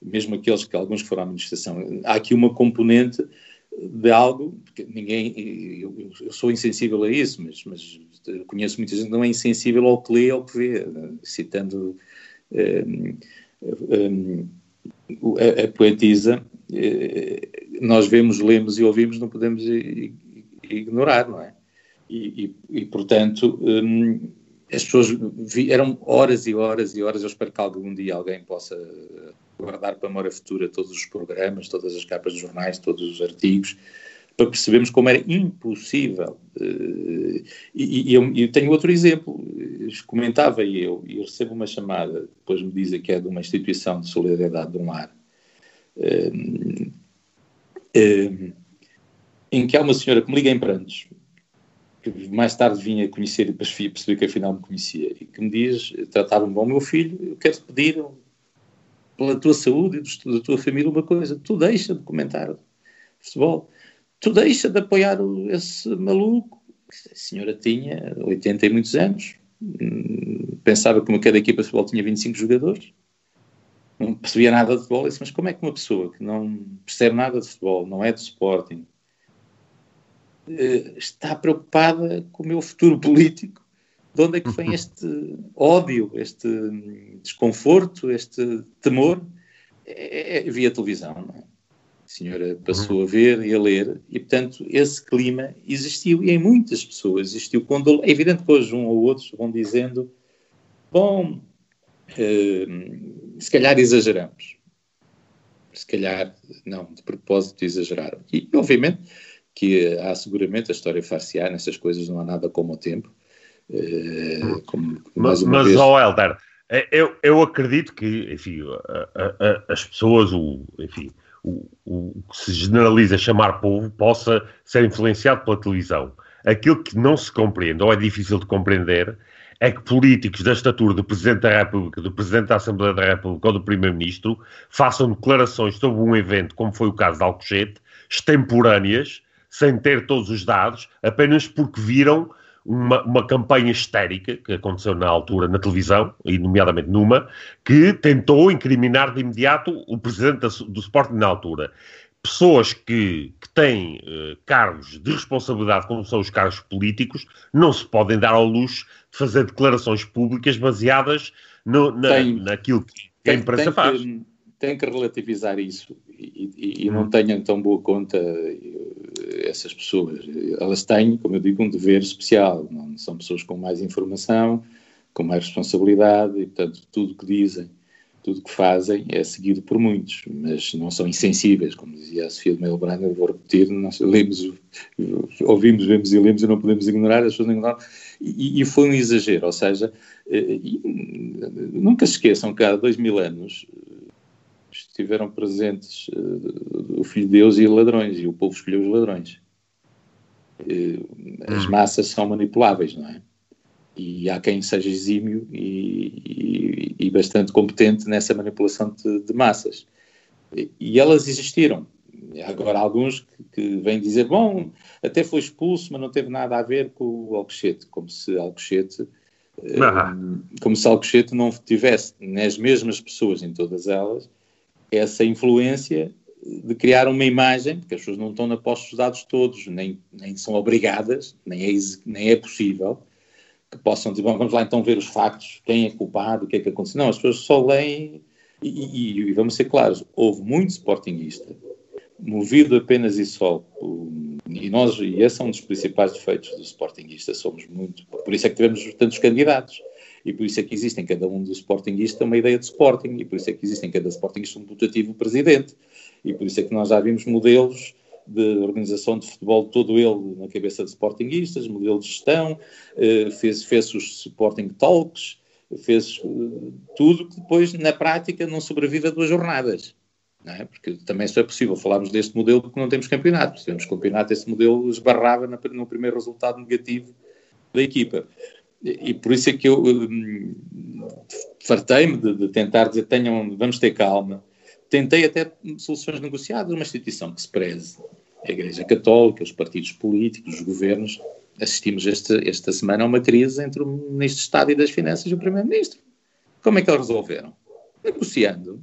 mesmo aqueles que alguns que foram à administração. Há aqui uma componente de algo, porque ninguém, eu, eu, sou insensível a isso, mas, mas conheço muita gente que não é insensível ao que lê ao que vê, citando um, um, a, a, poetisa, eh, nós vemos, lemos e ouvimos, não podemos ignorar, não é? E, e, e portanto, as pessoas vi, eram horas e horas e horas, eu espero que algum dia alguém possa guardar para a memória futura todos os programas, todas as capas de jornais, todos os artigos, para percebermos como era impossível. Eh, e, e eu, eu, tenho outro exemplo. Comentava eu, e eu recebo uma chamada, depois me dizem que é de uma instituição de solidariedade de um lar, eh, eh, em que há uma senhora que me liga em prantos, que mais tarde vinha conhecer e perceber que afinal me conhecia, e que me diz, tratava-me bom, meu filho, eu quero-te pedir pela tua saúde e da tua família uma coisa, tu deixa de comentar futebol, tu deixa de apoiar esse maluco. A senhora tinha 80 e muitos anos, hum, pensava que cada equipa de futebol tinha 25 jogadores, não percebia nada de futebol. disse, mas como é que uma pessoa que não percebe nada de futebol, não é de Sporting, está preocupada com o meu futuro político? De onde é que vem este ódio, este desconforto, este temor? É, é, é via televisão, não é? A senhora passou a ver e a ler, e portanto esse clima existiu, e em muitas pessoas existiu. Quando, é evidente que hoje um ou outros vão dizendo: bom, uh, se calhar exageramos. Se calhar, não, de propósito exageraram. E, obviamente, que há seguramente a história far-se-á, nessas coisas não há nada como o tempo. Uh, como, mas, mas vez... oh Helder, é, eu, eu acredito que, enfim, a, a, as pessoas, o, enfim, o, o que se generaliza chamar povo possa ser influenciado pela televisão. Aquilo que não se compreende, ou é difícil de compreender, é que políticos da estatura do Presidente da República, do Presidente da Assembleia da República ou do Primeiro-Ministro façam declarações sobre um evento, como foi o caso de Alcochete, extemporâneas, sem ter todos os dados, apenas porque viram uma, uma campanha histérica que aconteceu na altura na televisão, e nomeadamente numa, que tentou incriminar de imediato o presidente do Sporting na altura. Pessoas que, que têm uh, cargos de responsabilidade, como são os cargos políticos, não se podem dar ao luxo de fazer declarações públicas baseadas no, na, tem, naquilo que tem, a imprensa tem faz. Que, tem que relativizar isso e, e, e não hum. tenham tão boa conta essas pessoas. Elas têm, como eu digo, um dever especial. Não? São pessoas com mais informação, com mais responsabilidade e, portanto, tudo que dizem, tudo que fazem é seguido por muitos, mas não são insensíveis, como dizia a Sofia de Melo Braga, eu vou repetir, nós lemos, ouvimos, vemos e lemos e não podemos ignorar, as pessoas ignoram, e, e foi um exagero, ou seja, e, nunca se esqueçam que há dois mil anos estiveram presentes uh, o Filho de Deus e ladrões, e o povo escolheu os ladrões. Uh, as hum. massas são manipuláveis, não é? E há quem seja exímio e, e, e bastante competente nessa manipulação de, de massas. E, e, elas existiram. Agora, alguns que, que, vêm dizer, bom, até foi expulso, mas não teve nada a ver com o Alcochete, como se Alcochete ah. como se Alcochete não tivesse nas mesmas pessoas, em todas elas, essa influência de criar uma imagem, porque as pessoas não estão na posse dos dados todos, nem, nem são obrigadas, nem é, nem é possível, que possam dizer, bom, vamos lá então ver os factos, quem é culpado, o que é que aconteceu. Não, as pessoas só leem, e, e, e vamos ser claros, houve muito sportinguista, movido apenas e só, e nós, e esse é um dos principais defeitos do sportinguista, somos muito, por isso é que tivemos tantos candidatos, e por isso é que existe em cada um dos sportinguistas uma ideia de sporting, e por isso é que existe em cada sportingista um putativo presidente, e por isso é que nós já vimos modelos de organização de futebol, todo ele na cabeça de sportinguistas, modelo de gestão, eh, fez, fez os Sporting Talks, fez eh, tudo que depois, na prática, não sobrevive a duas jornadas. É? Porque também isso é possível. Falarmos deste modelo porque não temos campeonato. Se temos campeonato, esse modelo esbarrava no primeiro resultado negativo da equipa. E, por isso é que eu hum, fartei-me de, de, tentar dizer: tenham, vamos ter calma. Tentei até soluções negociadas, uma instituição que se preze. A Igreja Católica, os partidos políticos, os governos. Assistimos este, esta semana a uma crise entre o Ministro de Estado e das Finanças e o Primeiro-Ministro. Como é que eles resolveram? Negociando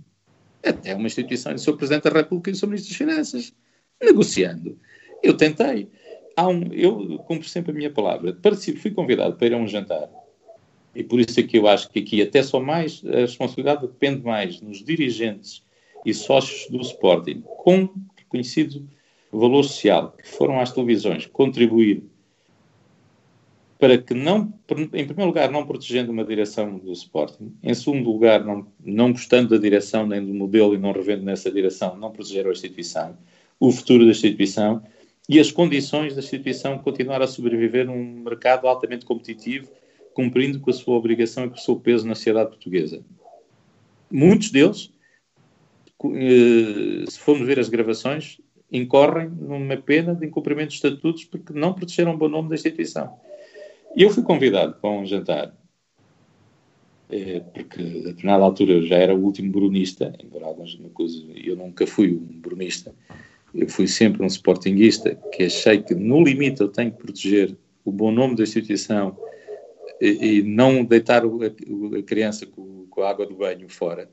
até uma instituição, o Sr. Presidente da República e o Sr. Ministro das Finanças, negociando. Eu tentei. Um, eu cumpro sempre a minha palavra. Participo, fui convidado para ir a um jantar. E por isso é que eu acho que aqui até só mais, a responsabilidade depende mais nos dirigentes e sócios do Sporting, com reconhecido valor social, que foram às televisões contribuir para que não, em primeiro lugar, não protegendo uma direção do Sporting, em segundo lugar, não, não gostando da direção nem do modelo e não revendo nessa direção, não proteger a instituição, o futuro da instituição e as condições da instituição continuar a sobreviver num mercado altamente competitivo, cumprindo com a sua obrigação e com o seu peso na sociedade portuguesa. Muitos deles, eh, se formos ver as gravações, incorrem numa pena de incumprimento de estatutos porque não protegeram o bom nome da instituição. E eu fui convidado para um jantar, é, porque a determinada altura eu já era o último brunista, embora algumas coisa, eu nunca fui um brunista, eu fui sempre um sportinguista que achei que no limite eu tenho que proteger o bom nome da instituição e, e não deitar o, a, criança com, com, a água do banho fora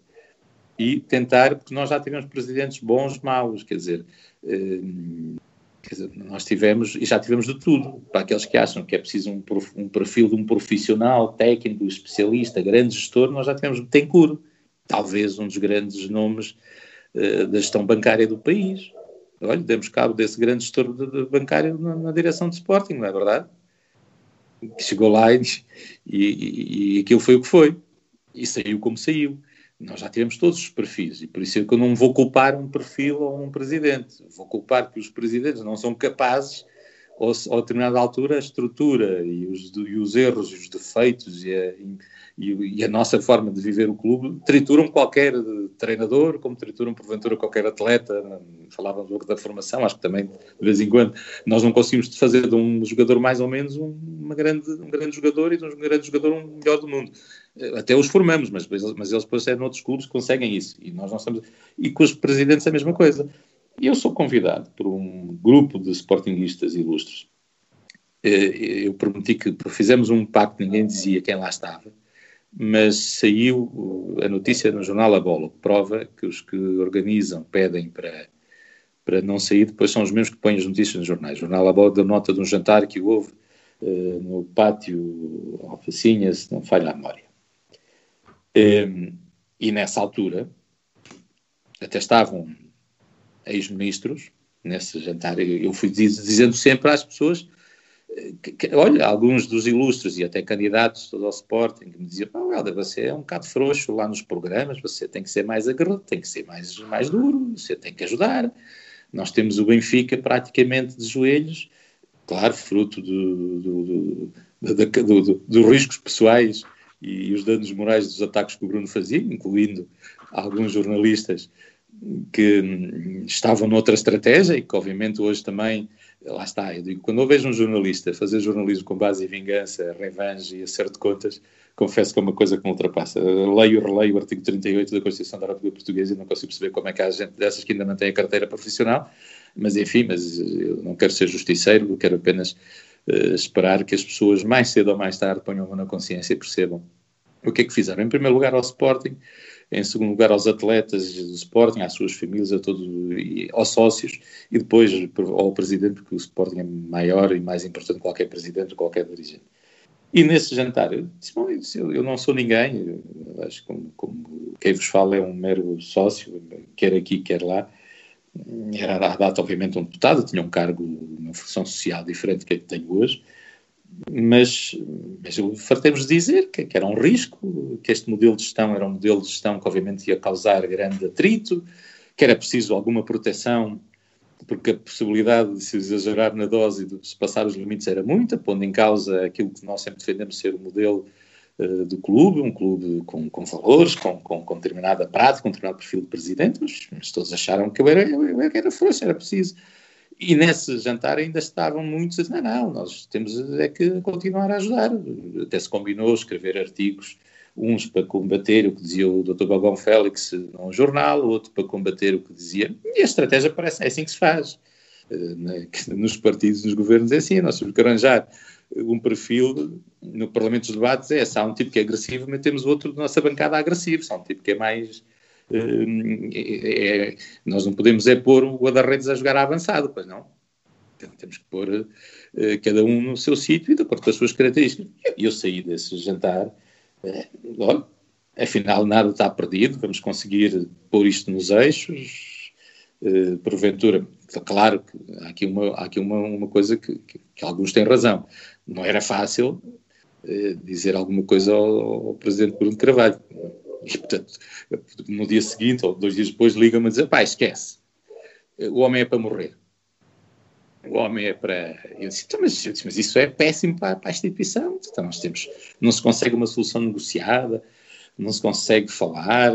e tentar, porque nós já tivemos presidentes bons, maus, quer dizer, eh, Dizer, nós tivemos, e já tivemos de tudo, para aqueles que acham que é preciso um, um perfil de um profissional, técnico, especialista, grande gestor, nós já tivemos Betancourt, talvez um dos grandes nomes uh, da gestão bancária do país. Olha, demos cabo desse grande gestor de, de bancário na, na, direção de Sporting, não é verdade? Que chegou lá e, e, e aquilo foi o que foi. E saiu como saiu. Nós já tivemos todos os perfis e por isso é que eu não vou culpar um perfil ou um presidente. Vou culpar que os presidentes não são capazes, ou, a determinada altura, a estrutura e os, e os erros os defeitos e a, e, e, a nossa forma de viver o clube trituram qualquer treinador, como trituram porventura qualquer atleta. Falava pouco da formação, acho que também de vez em quando nós não conseguimos fazer de um jogador mais ou menos um, uma grande, um grande jogador e de um grande jogador um melhor do mundo até os formamos, mas, mas eles depois é noutros clubes conseguem isso. E nós não estamos. E com os presidentes é a mesma coisa. E eu sou convidado por um grupo de sportinguistas ilustres. Eh, eu prometi que fizemos um pacto, ninguém dizia quem lá estava, mas saiu a notícia no jornal A Bola, que prova que os que organizam, pedem para, para não sair, depois são os mesmos que põem as notícias nos jornais. O jornal A Bola deu nota de um jantar que houve uh, no pátio Alfacinha, se não falha a memória. Um, e nessa altura, até estavam ex-ministros nesse jantar. Eu fui dizendo sempre às pessoas que, que, olha, alguns dos ilustres e até candidatos ao Sporting que me diziam: oh, Helder, você é um bocado frouxo lá nos programas, você tem que ser mais aguerrido, tem que ser mais, mais duro, você tem que ajudar. Nós temos o Benfica praticamente de joelhos, claro, fruto do, do, do, dos riscos pessoais e, os danos morais dos ataques que o Bruno fazia, incluindo alguns jornalistas que estavam noutra estratégia e que obviamente hoje também lá está, eu digo, quando eu vejo um jornalista fazer jornalismo com base em vingança, revanche e acerto de contas, confesso que é uma coisa que me ultrapassa. Leio e releio o artigo 38 da Constituição da República Portuguesa e não consigo perceber como é que há gente dessas que ainda mantém a carteira profissional, mas enfim, mas eu não quero ser justiceiro, eu quero apenas uh, esperar que as pessoas mais cedo ou mais tarde ponham a na consciência e percebam o que é que fizeram. Em primeiro lugar ao Sporting, em segundo lugar aos atletas do Sporting, às suas famílias, a todos, aos sócios e depois ao presidente, porque o Sporting é maior e mais importante que qualquer presidente, qualquer dirigente. E nesse jantar, eu disse, eu, não sou ninguém, acho que como, como, quem vos fala é um mero sócio, quer aqui, quer lá. Era à data, obviamente, um deputado, tinha um cargo, uma função social diferente do que tenho hoje, mas, mas fartemos de dizer que, que, era um risco, que este modelo de gestão era um modelo de gestão que obviamente ia causar grande atrito, que era preciso alguma proteção, porque a possibilidade de se exagerar na dose e de se passar os limites era muita, pondo em causa aquilo que nós sempre defendemos ser o modelo uh, do clube, um clube com, com valores, com, com, com, determinada prática, com determinado perfil de presidente, mas, mas todos acharam que eu era, eu era frouxo, era preciso e nesse jantar ainda estavam muitos a dizer, não, não, nós temos é que continuar a ajudar. Até se combinou escrever artigos, uns para combater o que dizia o Dr. Balgão Félix num jornal, outro para combater o que dizia. E a estratégia parece, é assim que se faz. Eh, nos partidos, nos governos é assim, nós temos que arranjar um perfil no Parlamento dos Debates, é, se há um tipo que é agressivo, mas temos outro da nossa bancada agressivo, se há um tipo que é mais é, é, nós não podemos é pôr o guarda-redes a jogar avançado, pois não. Temos que pôr uh, cada um no seu sítio e de acordo com as suas características. E eu saí desse jantar, uh, olha, afinal nada está perdido, vamos conseguir pôr isto nos eixos, uh, porventura, claro que há aqui uma, há aqui uma, uma coisa que, que, que alguns têm razão, não era fácil dizer alguma coisa ao, ao Presidente Bruno Carvalho, e, portanto, no dia seguinte ou dois dias depois liga-me a dizer, pá, esquece, o homem é para morrer. O homem é para... Eu disse, então, mas, mas, isso é péssimo para, para a instituição. Então, nós temos... Não se consegue uma solução negociada, não se consegue falar,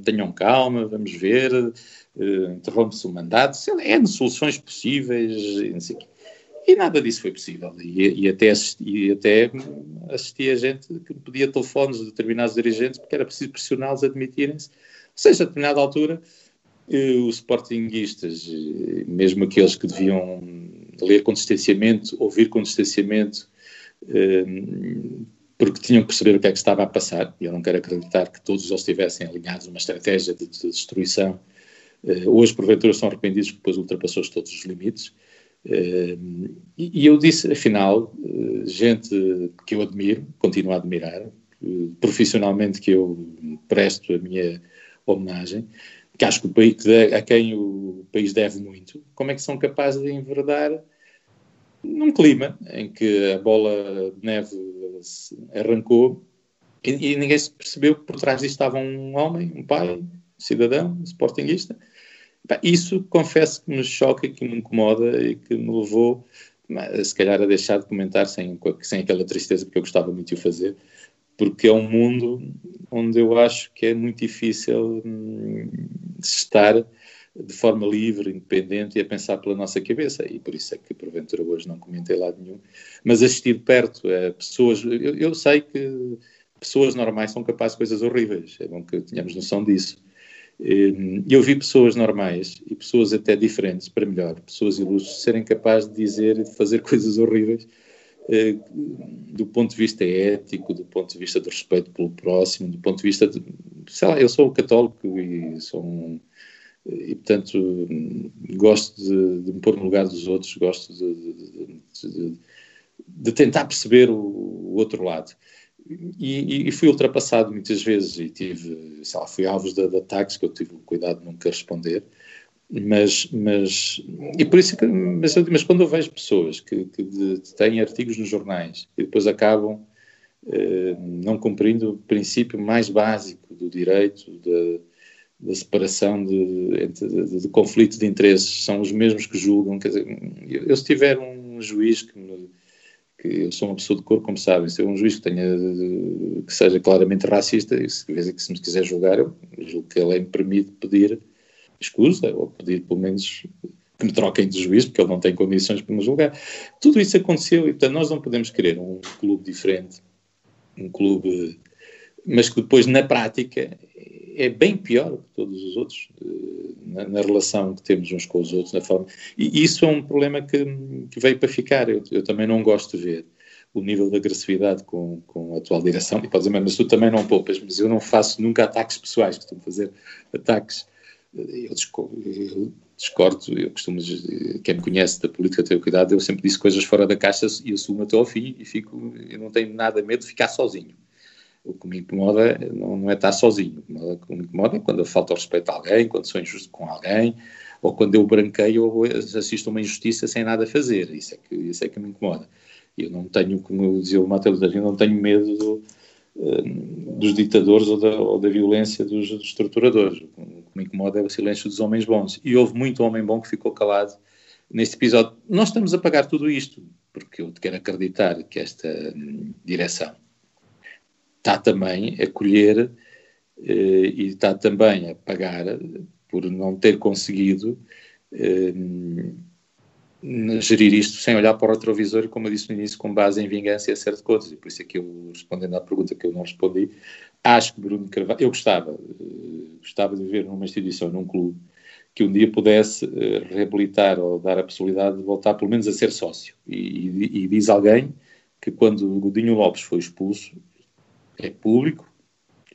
tenham calma, vamos ver, uh, interrompe-se o mandato, é soluções possíveis, não sei o quê. E nada disso foi possível. E, e, até, assisti, e até assisti a gente que pedia telefones de determinados dirigentes porque era preciso pressioná-los a admitirem-se. Ou seja, a determinada altura, eh, os sportinguistas, eh, mesmo aqueles que deviam ler com distanciamento, ouvir com distanciamento, eh, porque tinham que perceber o que é que estava a passar, eu não quero acreditar que todos eles estivessem alinhados numa estratégia de, de destruição. Hoje, porventura, são arrependidos porque depois ultrapassou todos os limites e eu disse, afinal, uh, gente que eu admiro, continuo a admirar, profissionalmente que eu presto a minha homenagem, que acho que o país, a quem o país deve muito, como é que são capazes de enverdar num clima em que a bola de neve arrancou e, e ninguém se percebeu que por trás disto estava um homem, um pai, um cidadão, um sportinguista, isso confesso que me choca que me incomoda e que me levou, se calhar, a deixar de comentar sem, sem aquela tristeza, porque eu gostava muito de o fazer, porque é um mundo onde eu acho que é muito difícil hum, estar de forma livre, independente e a pensar pela nossa cabeça. E por isso é que, porventura, hoje não comentei lado nenhum. Mas assistir perto a pessoas. Eu, eu sei que pessoas normais são capazes de coisas horríveis. É bom que tenhamos noção disso. E eu vi pessoas normais e pessoas até diferentes, para melhor, pessoas ilustres, serem capazes de dizer e de fazer coisas horríveis eh, do ponto de vista ético, do ponto de vista do respeito pelo próximo, do ponto de vista de, sei lá, eu sou católico e sou um, e portanto gosto de, de, me pôr no lugar dos outros, gosto de, de, de tentar perceber o, o outro lado. E, e, fui ultrapassado muitas vezes e tive, sei lá, fui alvo de, de, ataques que eu tive o cuidado de nunca responder. Mas, mas, e por isso que, mas, mas quando eu vejo pessoas que, que de, têm artigos nos jornais e depois acabam eh, não cumprindo o princípio mais básico do direito, da, da separação de, de, de, conflito de interesses, são os mesmos que julgam. Quer dizer, eu, eu se tiver um juiz que me que eu sou uma pessoa de cor, como sabem, se eu um juiz que, tenha, que seja claramente racista, se, se me quiser julgar, eu julgo que ele é permite pedir escusa, ou pedir pelo menos que me troquem de juiz, porque ele não tem condições para me julgar. Tudo isso aconteceu e, portanto, nós não podemos querer um clube diferente, um clube, mas que depois, na prática, é bem pior que todos os outros, eh, na, na, relação que temos uns com os outros, na forma. E isso é um problema que, que veio para ficar. Eu, eu, também não gosto de ver o nível de agressividade com, com a atual direção. E pode dizer, mas tu também não poupas, mas eu não faço nunca ataques pessoais, costumo fazer ataques. Eh, eu, eu discordo, eu costumo, quem me conhece da política tem cuidado, eu sempre disse coisas fora da caixa e assumo até ao fim e fico, eu não tenho nada medo de ficar sozinho. O que me incomoda não, não é estar sozinho, o que me incomoda é quando eu falto ao respeito a alguém, quando sou injusto com alguém, ou quando eu branqueio ou assisto a uma injustiça sem nada fazer, isso é que, isso é que me incomoda. Eu não tenho, como dizia o Matheus eu não tenho medo do, uh, dos ditadores ou da, ou da violência dos, dos torturadores. O que me incomoda é o silêncio dos homens bons. E houve muito homem bom que ficou calado neste episódio. Nós estamos a pagar tudo isto, porque eu quero acreditar que esta hum, direção está também a colher eh, e está também a pagar por não ter conseguido eh, gerir isto sem olhar para o retrovisor como eu disse no início, com base em vingança e acerto de contas. E por isso é que eu, respondendo à pergunta que eu não respondi, acho que Bruno Carvalho, eu gostava, eh, gostava de viver numa instituição, num clube, que um dia pudesse uh, reabilitar ou dar a possibilidade de voltar pelo menos a ser sócio. E, e, e diz alguém que quando Godinho Lopes foi expulso, é público,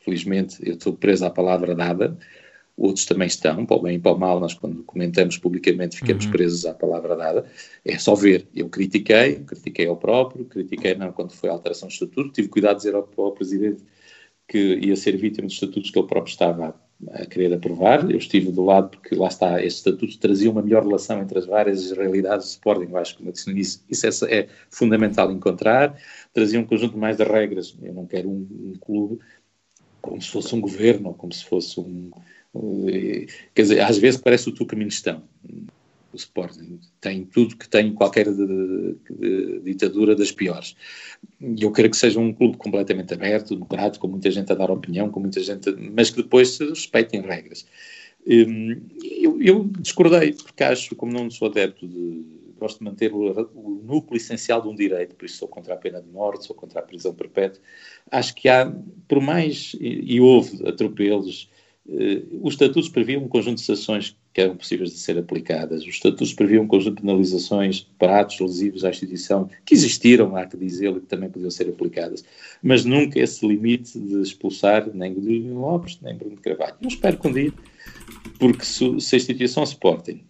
felizmente eu estou preso à palavra dada, outros também estão, para o bem e para o mal, nós quando comentamos publicamente ficamos uhum. presos à palavra dada, é só ver, eu critiquei, critiquei ao próprio, critiquei não quando foi a alteração do estatuto, tive cuidado de dizer ao, ao Presidente que ia ser vítima dos estatutos que ele próprio estava a, querer aprovar, eu estive do lado porque lá está, este estatuto trazia uma melhor relação entre as várias realidades do Sporting, acho que como eu disse no início, isso é, é fundamental encontrar, trazia um conjunto mais de regras. Eu não quero um, um clube como se fosse um governo, ou como se fosse um. Uh, quer dizer, às vezes parece o Turcomenistão. O Sporting tem tudo que tem qualquer de, de, de, ditadura das piores. E eu quero que seja um clube completamente aberto, democrático, com muita gente a dar opinião, com muita gente, a, mas que depois se respeitem regras. Um, eu, eu discordei, porque acho, como não sou adepto de gosto de manter o, o, núcleo essencial de um direito, por isso sou contra a pena de morte, sou contra a prisão perpétua. Acho que há, por mais, e, e houve atropelos, eh, os estatutos previam um conjunto de sanções que eram possíveis de ser aplicadas, os estatutos previam um conjunto de penalizações para atos lesivos à instituição, que existiram, há que dizê-lo, e que também podiam ser aplicadas, mas nunca esse limite de expulsar nem Godinho Lopes, nem Bruno Carvalho. Não espero que um dia, porque se, se a instituição Sporting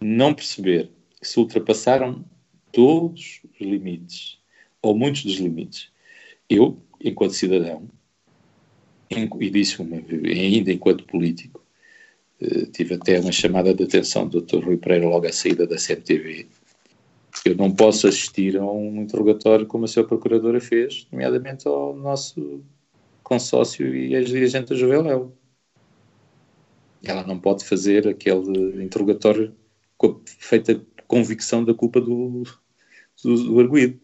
não perceber que se ultrapassaram todos os limites, ou muitos dos limites. Eu, enquanto cidadão, e disse ainda enquanto político, tive até uma chamada de atenção do Dr. Rui Pereira logo à saída da CMTV. Eu não posso assistir a um interrogatório como a sua procuradora fez, nomeadamente ao nosso consórcio e ex-dirigente da Juveléu. Ela não pode fazer aquele interrogatório feito convicção da culpa do, do, do arguído.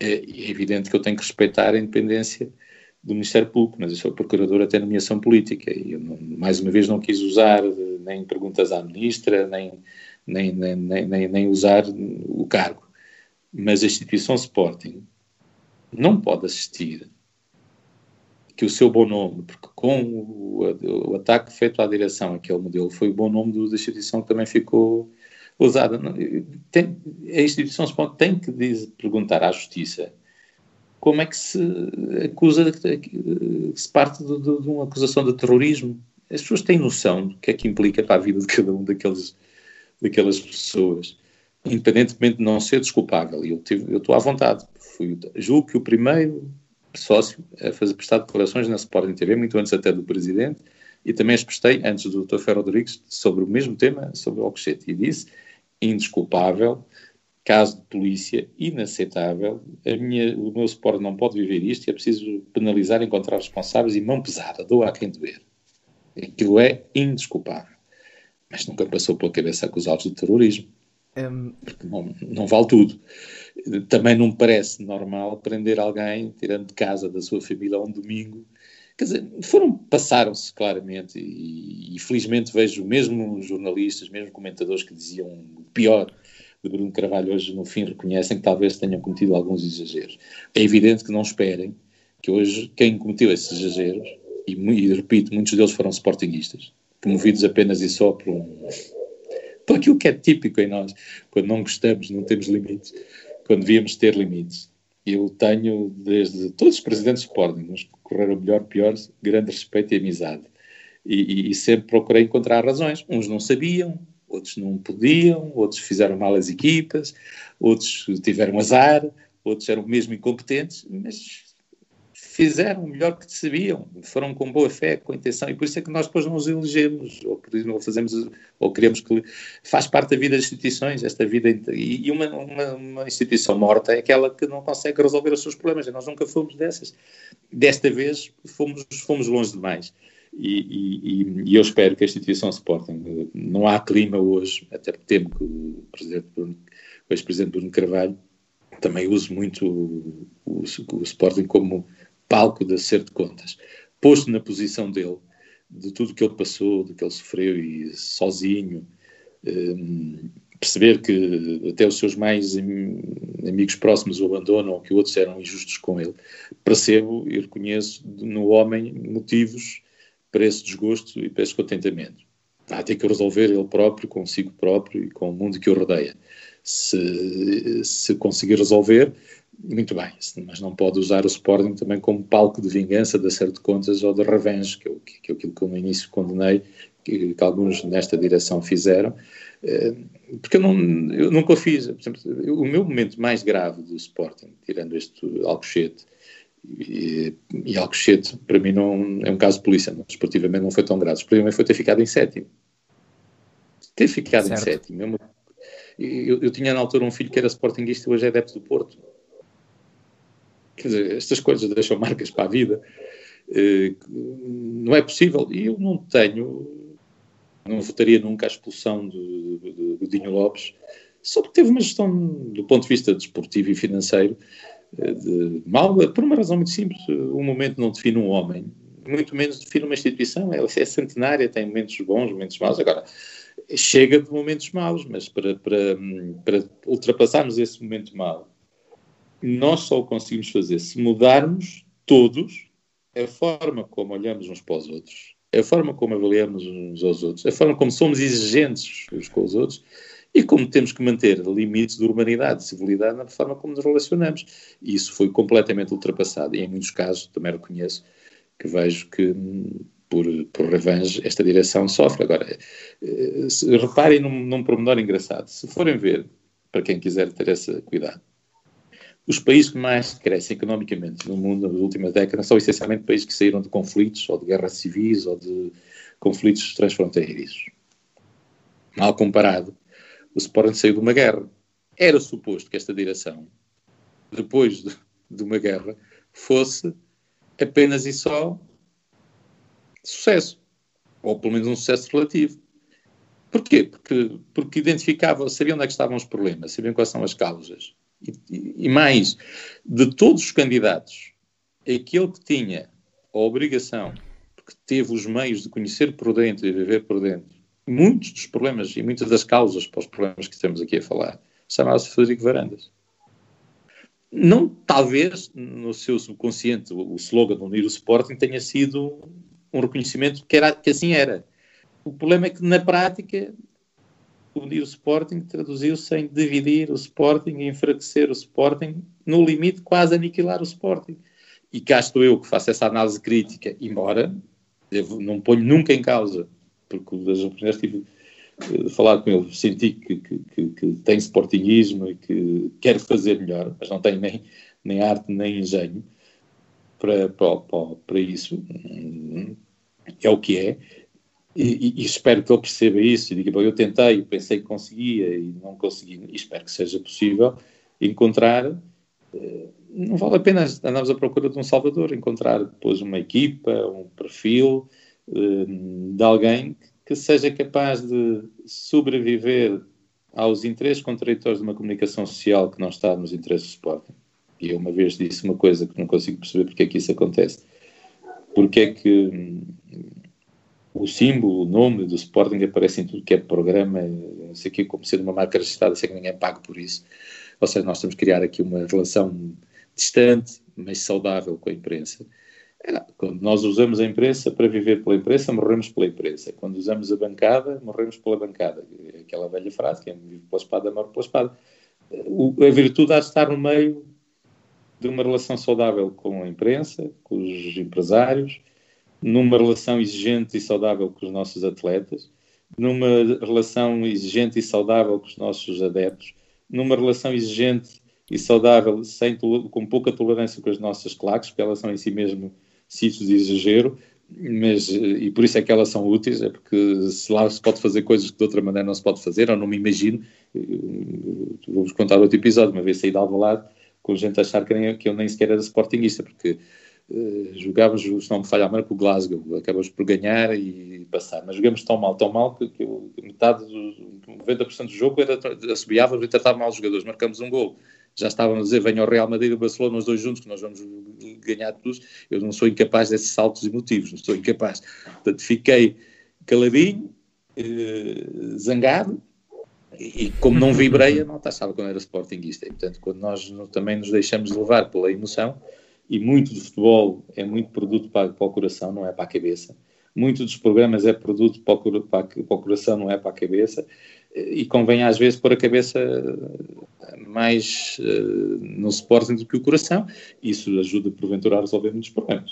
É, é, evidente que eu tenho que respeitar a independência do Ministério Público, mas eu sou procurador até nomeação política e eu, mais uma vez, não quis usar nem perguntas à ministra, nem, nem, nem, nem, nem usar o cargo. Mas a instituição Sporting não pode assistir que o seu bom nome, porque com o, o, ataque feito à direção, aquele modelo, foi o bom nome da instituição que também ficou usada. Tem, a instituição tem que diz, perguntar à justiça como é que se acusa, que se parte de, de, de, uma acusação de terrorismo. As pessoas têm noção do que é que implica para a vida de cada um daqueles, daquelas pessoas, independentemente de não ser desculpável. Eu, eu estou à vontade. Fui, julgo que o primeiro sócio a fazer prestar declarações na Sporting TV, muito antes até do Presidente, e também as prestei antes do Dr. Ferro Rodrigues sobre o mesmo tema, sobre o Alcochete, e disse, indesculpável, caso de polícia, inaceitável, minha, o meu Sport não pode viver isto e é preciso penalizar, encontrar responsáveis e mão pesada, dou a quem doer. Aquilo é indesculpável. Mas nunca passou pela cabeça acusá-los de terrorismo. Um... Não, não vale tudo. Também não me parece normal prender alguém tirando de casa da sua família um domingo. Quer dizer, foram, passaram-se claramente e, e felizmente vejo mesmo jornalistas, mesmo comentadores que diziam pior de Bruno Carvalho hoje no fim reconhecem que talvez tenham cometido alguns exageros. É evidente que não esperem que hoje quem cometeu esses exageros, e, e repito, muitos deles foram sportinguistas, promovidos apenas e só por um por aquilo que é típico em nós, quando não gostamos, não temos limites, quando devíamos ter limites. Eu tenho, desde todos os presidentes de Sporting, uns que correram melhor, pior, grande respeito e amizade. E, e, e, sempre procurei encontrar razões. Uns não sabiam, outros não podiam, outros fizeram mal as equipas, outros tiveram azar, outros eram mesmo incompetentes, mas fizeram o melhor que sabiam, foram com boa fé, com intenção, e por isso é que nós depois não os elegemos, ou, ou fazemos, ou queremos que faz parte da vida das instituições, esta vida, e uma, uma, uma, instituição morta é aquela que não consegue resolver os seus problemas, e nós nunca fomos dessas. Desta vez fomos, fomos longe demais. E, e, e, eu espero que a instituição Sporting, não há clima hoje, até temo que o presidente Bruno, o ex-presidente Bruno Carvalho também use muito o, o, o Sporting como palco de acerto de contas, posto na posição dele, de tudo que ele passou, do que ele sofreu e sozinho, um, perceber que até os seus mais amigos próximos o abandonam ou que outros eram injustos com ele, percebo e reconheço no homem motivos para esse desgosto e para esse contentamento. Vai ter que resolver ele próprio, consigo próprio e com o mundo que o rodeia. Se, se conseguir resolver, muito bem, mas não pode usar o Sporting também como palco de vingança, de acerto de contas ou de revenge, que, é que é aquilo que eu no início condenei, que, que alguns nesta direção fizeram, eh, porque eu, não, eu nunca o fiz. Exemplo, o meu momento mais grave do Sporting, tirando este Alcochete, e, e Alcochete para mim não é um caso de polícia, não, esportivamente não foi tão grave, esportivamente foi ter ficado em sétimo. Ter ficado certo. em sétimo. Eu, eu, eu, tinha na altura um filho que era sportinguista e hoje é adepto do Porto Quer dizer, estas coisas deixam marcas para a vida. Uh, não é possível. E eu não tenho, não votaria nunca a expulsão do, Dinho Lopes, só porque teve uma gestão, do ponto de vista desportivo e financeiro, de mal, por uma razão muito simples. Um momento não define um homem, muito menos define uma instituição. Ela é centenária, tem momentos bons, momentos maus. Agora, chega de momentos maus, mas para, para, para ultrapassarmos esse momento mau, nós só o conseguimos fazer se mudarmos todos a forma como olhamos uns para os outros, a forma como avaliamos uns aos outros, a forma como somos exigentes uns com os outros e como temos que manter limites de urbanidade, de civilidade na forma como nos relacionamos. E isso foi completamente ultrapassado e em muitos casos, também reconheço, que vejo que por, por revenge esta direção sofre. Agora, eh, se, reparem num, num pormenor engraçado. Se forem ver, para quem quiser ter esse cuidado, os países que mais crescem economicamente no mundo nas últimas décadas são essencialmente países que saíram de conflitos, ou de guerras civis, ou de conflitos transfronteiriços. Mal comparado, o Sporting saiu de uma guerra. Era suposto que esta direção, depois de, de uma guerra, fosse apenas e só sucesso. Ou pelo menos um sucesso relativo. Porquê? Porque, porque identificavam, sabiam onde é que estavam os problemas, sabiam quais são as causas e, e mais, de todos os candidatos, aquele que tinha a obrigação, porque teve os meios de conhecer por dentro e viver por dentro, muitos dos problemas e muitas das causas para os problemas que estamos aqui a falar, chamava-se Frederico Varandas. Não, talvez, no seu subconsciente, o, slogan de unir o Sporting tenha sido um reconhecimento que, era, que assim era. O problema é que, na prática, unir o Sporting traduziu-se em dividir o Sporting enfraquecer o Sporting, no limite quase aniquilar o Sporting. E cá estou eu que faço essa análise crítica, embora devo, não ponho nunca em causa, porque das oportunidades tive de falar com ele, senti que, que, que, que, tem sportingismo e que quer fazer melhor, mas não tem nem, nem arte nem engenho para, para, para, isso. É o que é. E, e, espero que ele perceba isso e diga, bom, eu tentei, pensei que conseguia e não consegui, e espero que seja possível encontrar, eh, não vale a pena andarmos à procura de um salvador, encontrar depois uma equipa, um perfil eh, de alguém que seja capaz de sobreviver aos interesses contraditórios de uma comunicação social que não está nos interesses do Sporting. E eu uma vez disse uma coisa que não consigo perceber porque é que isso acontece. Porque é que hum, o símbolo, o nome do Sporting aparece em tudo que é programa, não sei o como sendo uma marca registrada, sem que ninguém pague por isso. Ou seja, nós temos que criar aqui uma relação distante, mas saudável com a imprensa. Quando nós usamos a imprensa para viver pela imprensa, morremos pela imprensa. Quando usamos a bancada, morremos pela bancada. Aquela velha frase, quem vive pela espada, morre pela espada. a virtude há de estar no meio de uma relação saudável com a imprensa, com os empresários, numa relação exigente e saudável com os nossos atletas, numa relação exigente e saudável com os nossos adeptos, numa relação exigente e saudável, sem, com pouca tolerância com as nossas claques, porque elas são em si mesmo sítios de exagero, mas, e por isso é que elas são úteis, é porque se lá se pode fazer coisas que de outra maneira não se pode fazer, ou não me imagino, vou-vos contar outro episódio, uma vez saí de Alvalade, com gente a achar que, nem, que eu nem sequer era sportinguista, porque uh, jogávamos, se não me falha a mão, com o Glasgow, acabamos por ganhar e passar, mas jogamos tão mal, tão mal, que, que eu, metade, do, 90% do jogo era, assobiávamos e tratava mal os jogadores, marcamos um gol, já estávamos a dizer, venha ao Real Madrid e o Barcelona, os dois juntos, que nós vamos ganhar todos, eu não sou incapaz desses saltos emotivos, não sou incapaz, portanto fiquei caladinho, uh, zangado, e como não vibrei, a malta que eu era sportinguista. E, portanto, quando nós também nos deixamos levar pela emoção, e muito do futebol é muito produto para, para o coração, não é para a cabeça. Muito dos programas é produto para o coração, não é para a cabeça. E convém às vezes pôr a cabeça mais uh, no Sporting do que o coração. Isso ajuda porventura a resolver muitos problemas.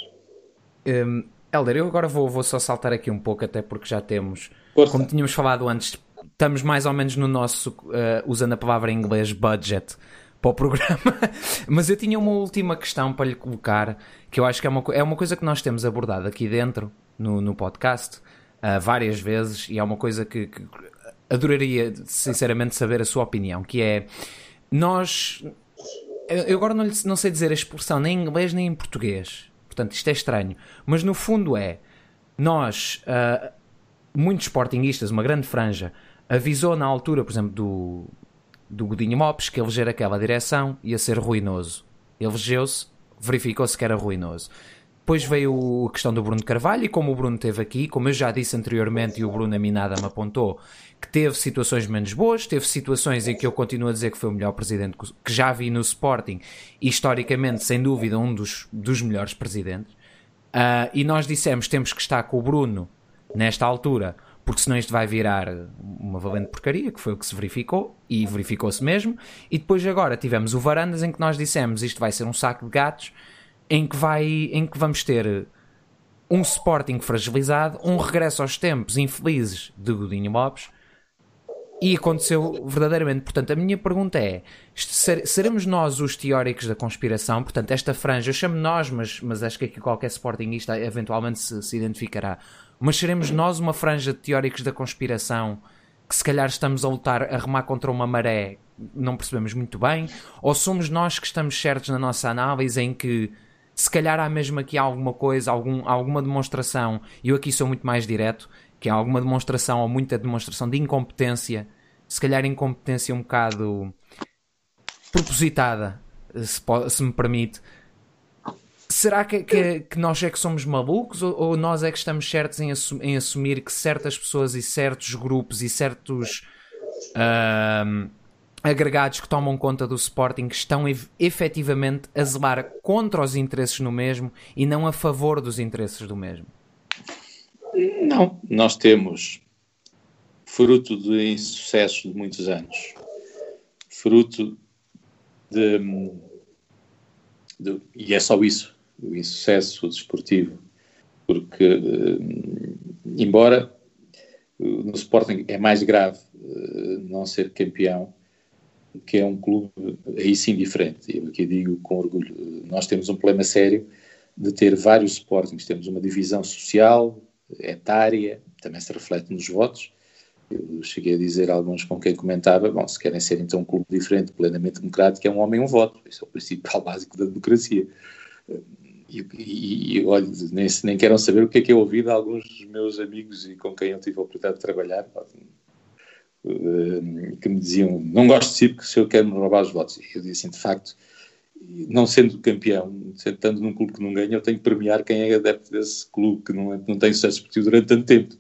Um, Helder, eu agora vou, vou só saltar aqui um pouco, até porque já temos, Força. como tínhamos falado antes, estamos mais ou menos no nosso, uh, usando a palavra em inglês, budget para o programa. Mas eu tinha uma última questão para lhe colocar, que eu acho que é uma, é uma coisa que nós temos abordado aqui dentro, no, no podcast, uh, várias vezes, e é uma coisa que, que adoraria, sinceramente, saber a sua opinião, que é, nós... Eu agora não, não sei dizer a expressão nem em inglês nem em português, portanto isto é estranho, mas no fundo é, nós, uh, muitos sportinguistas, uma grande franja, avisou na altura, por exemplo, do, do Godinho Mopes que eleger aquela direção ia ser ruinoso. Elegeu-se, verificou-se que era ruinoso. Depois veio a questão do Bruno Carvalho, e como o Bruno teve aqui, como eu já disse anteriormente, e o Bruno Aminada me apontou, que teve situações menos boas, teve situações em que eu continuo a dizer que foi o melhor presidente que já vi no Sporting, e historicamente, sem dúvida, um dos, dos melhores presidentes. Uh, e nós dissemos temos que estar com o Bruno nesta altura, porque senão isto vai virar uma valente porcaria, que foi o que se verificou, e verificou-se mesmo. E depois agora tivemos o Varandas em que nós dissemos isto vai ser um saco de gatos, em que, vai, em que vamos ter um Sporting fragilizado, um regresso aos tempos infelizes de Godinho Lopes, e aconteceu verdadeiramente. Portanto, a minha pergunta é: seremos nós os teóricos da conspiração? Portanto, esta franja, eu chamo nós, mas, mas acho que aqui qualquer Sportingista eventualmente se, se identificará mas seremos nós uma franja de teóricos da conspiração que se calhar estamos a lutar, a remar contra uma maré, não percebemos muito bem, ou somos nós que estamos certos na nossa análise em que se calhar há mesmo aqui alguma coisa, algum, alguma demonstração, e eu aqui sou muito mais direto, que há alguma demonstração ou muita demonstração de incompetência, se calhar incompetência um bocado propositada, se, se me permite, Será que, que, que, nós é que somos malucos ou, ou nós é que estamos certos em, assumir, em assumir que certas pessoas e certos grupos e certos uh, agregados que tomam conta do Sporting estão efetivamente a zelar contra os interesses no mesmo e não a favor dos interesses do mesmo? Não, nós temos fruto de insucesso de muitos anos, fruto de, de, e é só isso, o insucesso desportivo, porque, eh, embora no Sporting é mais grave eh, não ser campeão, que é um clube aí sim diferente. Eu aqui digo com orgulho, nós temos um problema sério de ter vários Sportings, temos uma divisão social, etária, também se reflete nos votos. Eu cheguei a dizer a alguns com quem comentava, bom, se querem ser então um clube diferente, plenamente democrático, é um homem um voto. Isso é o principal básico da democracia. E, e, e olha, nem, nem queiram saber o que é que eu ouvi de alguns dos meus amigos e com quem eu tive a oportunidade de trabalhar. Uh, que me diziam: Não gosto de porque se eu quero me roubar os votos. Eu disse assim: De facto, não sendo campeão, estando num clube que não ganha, eu tenho que premiar quem é adepto desse clube que não, não tem sucesso esportivo durante tanto tempo.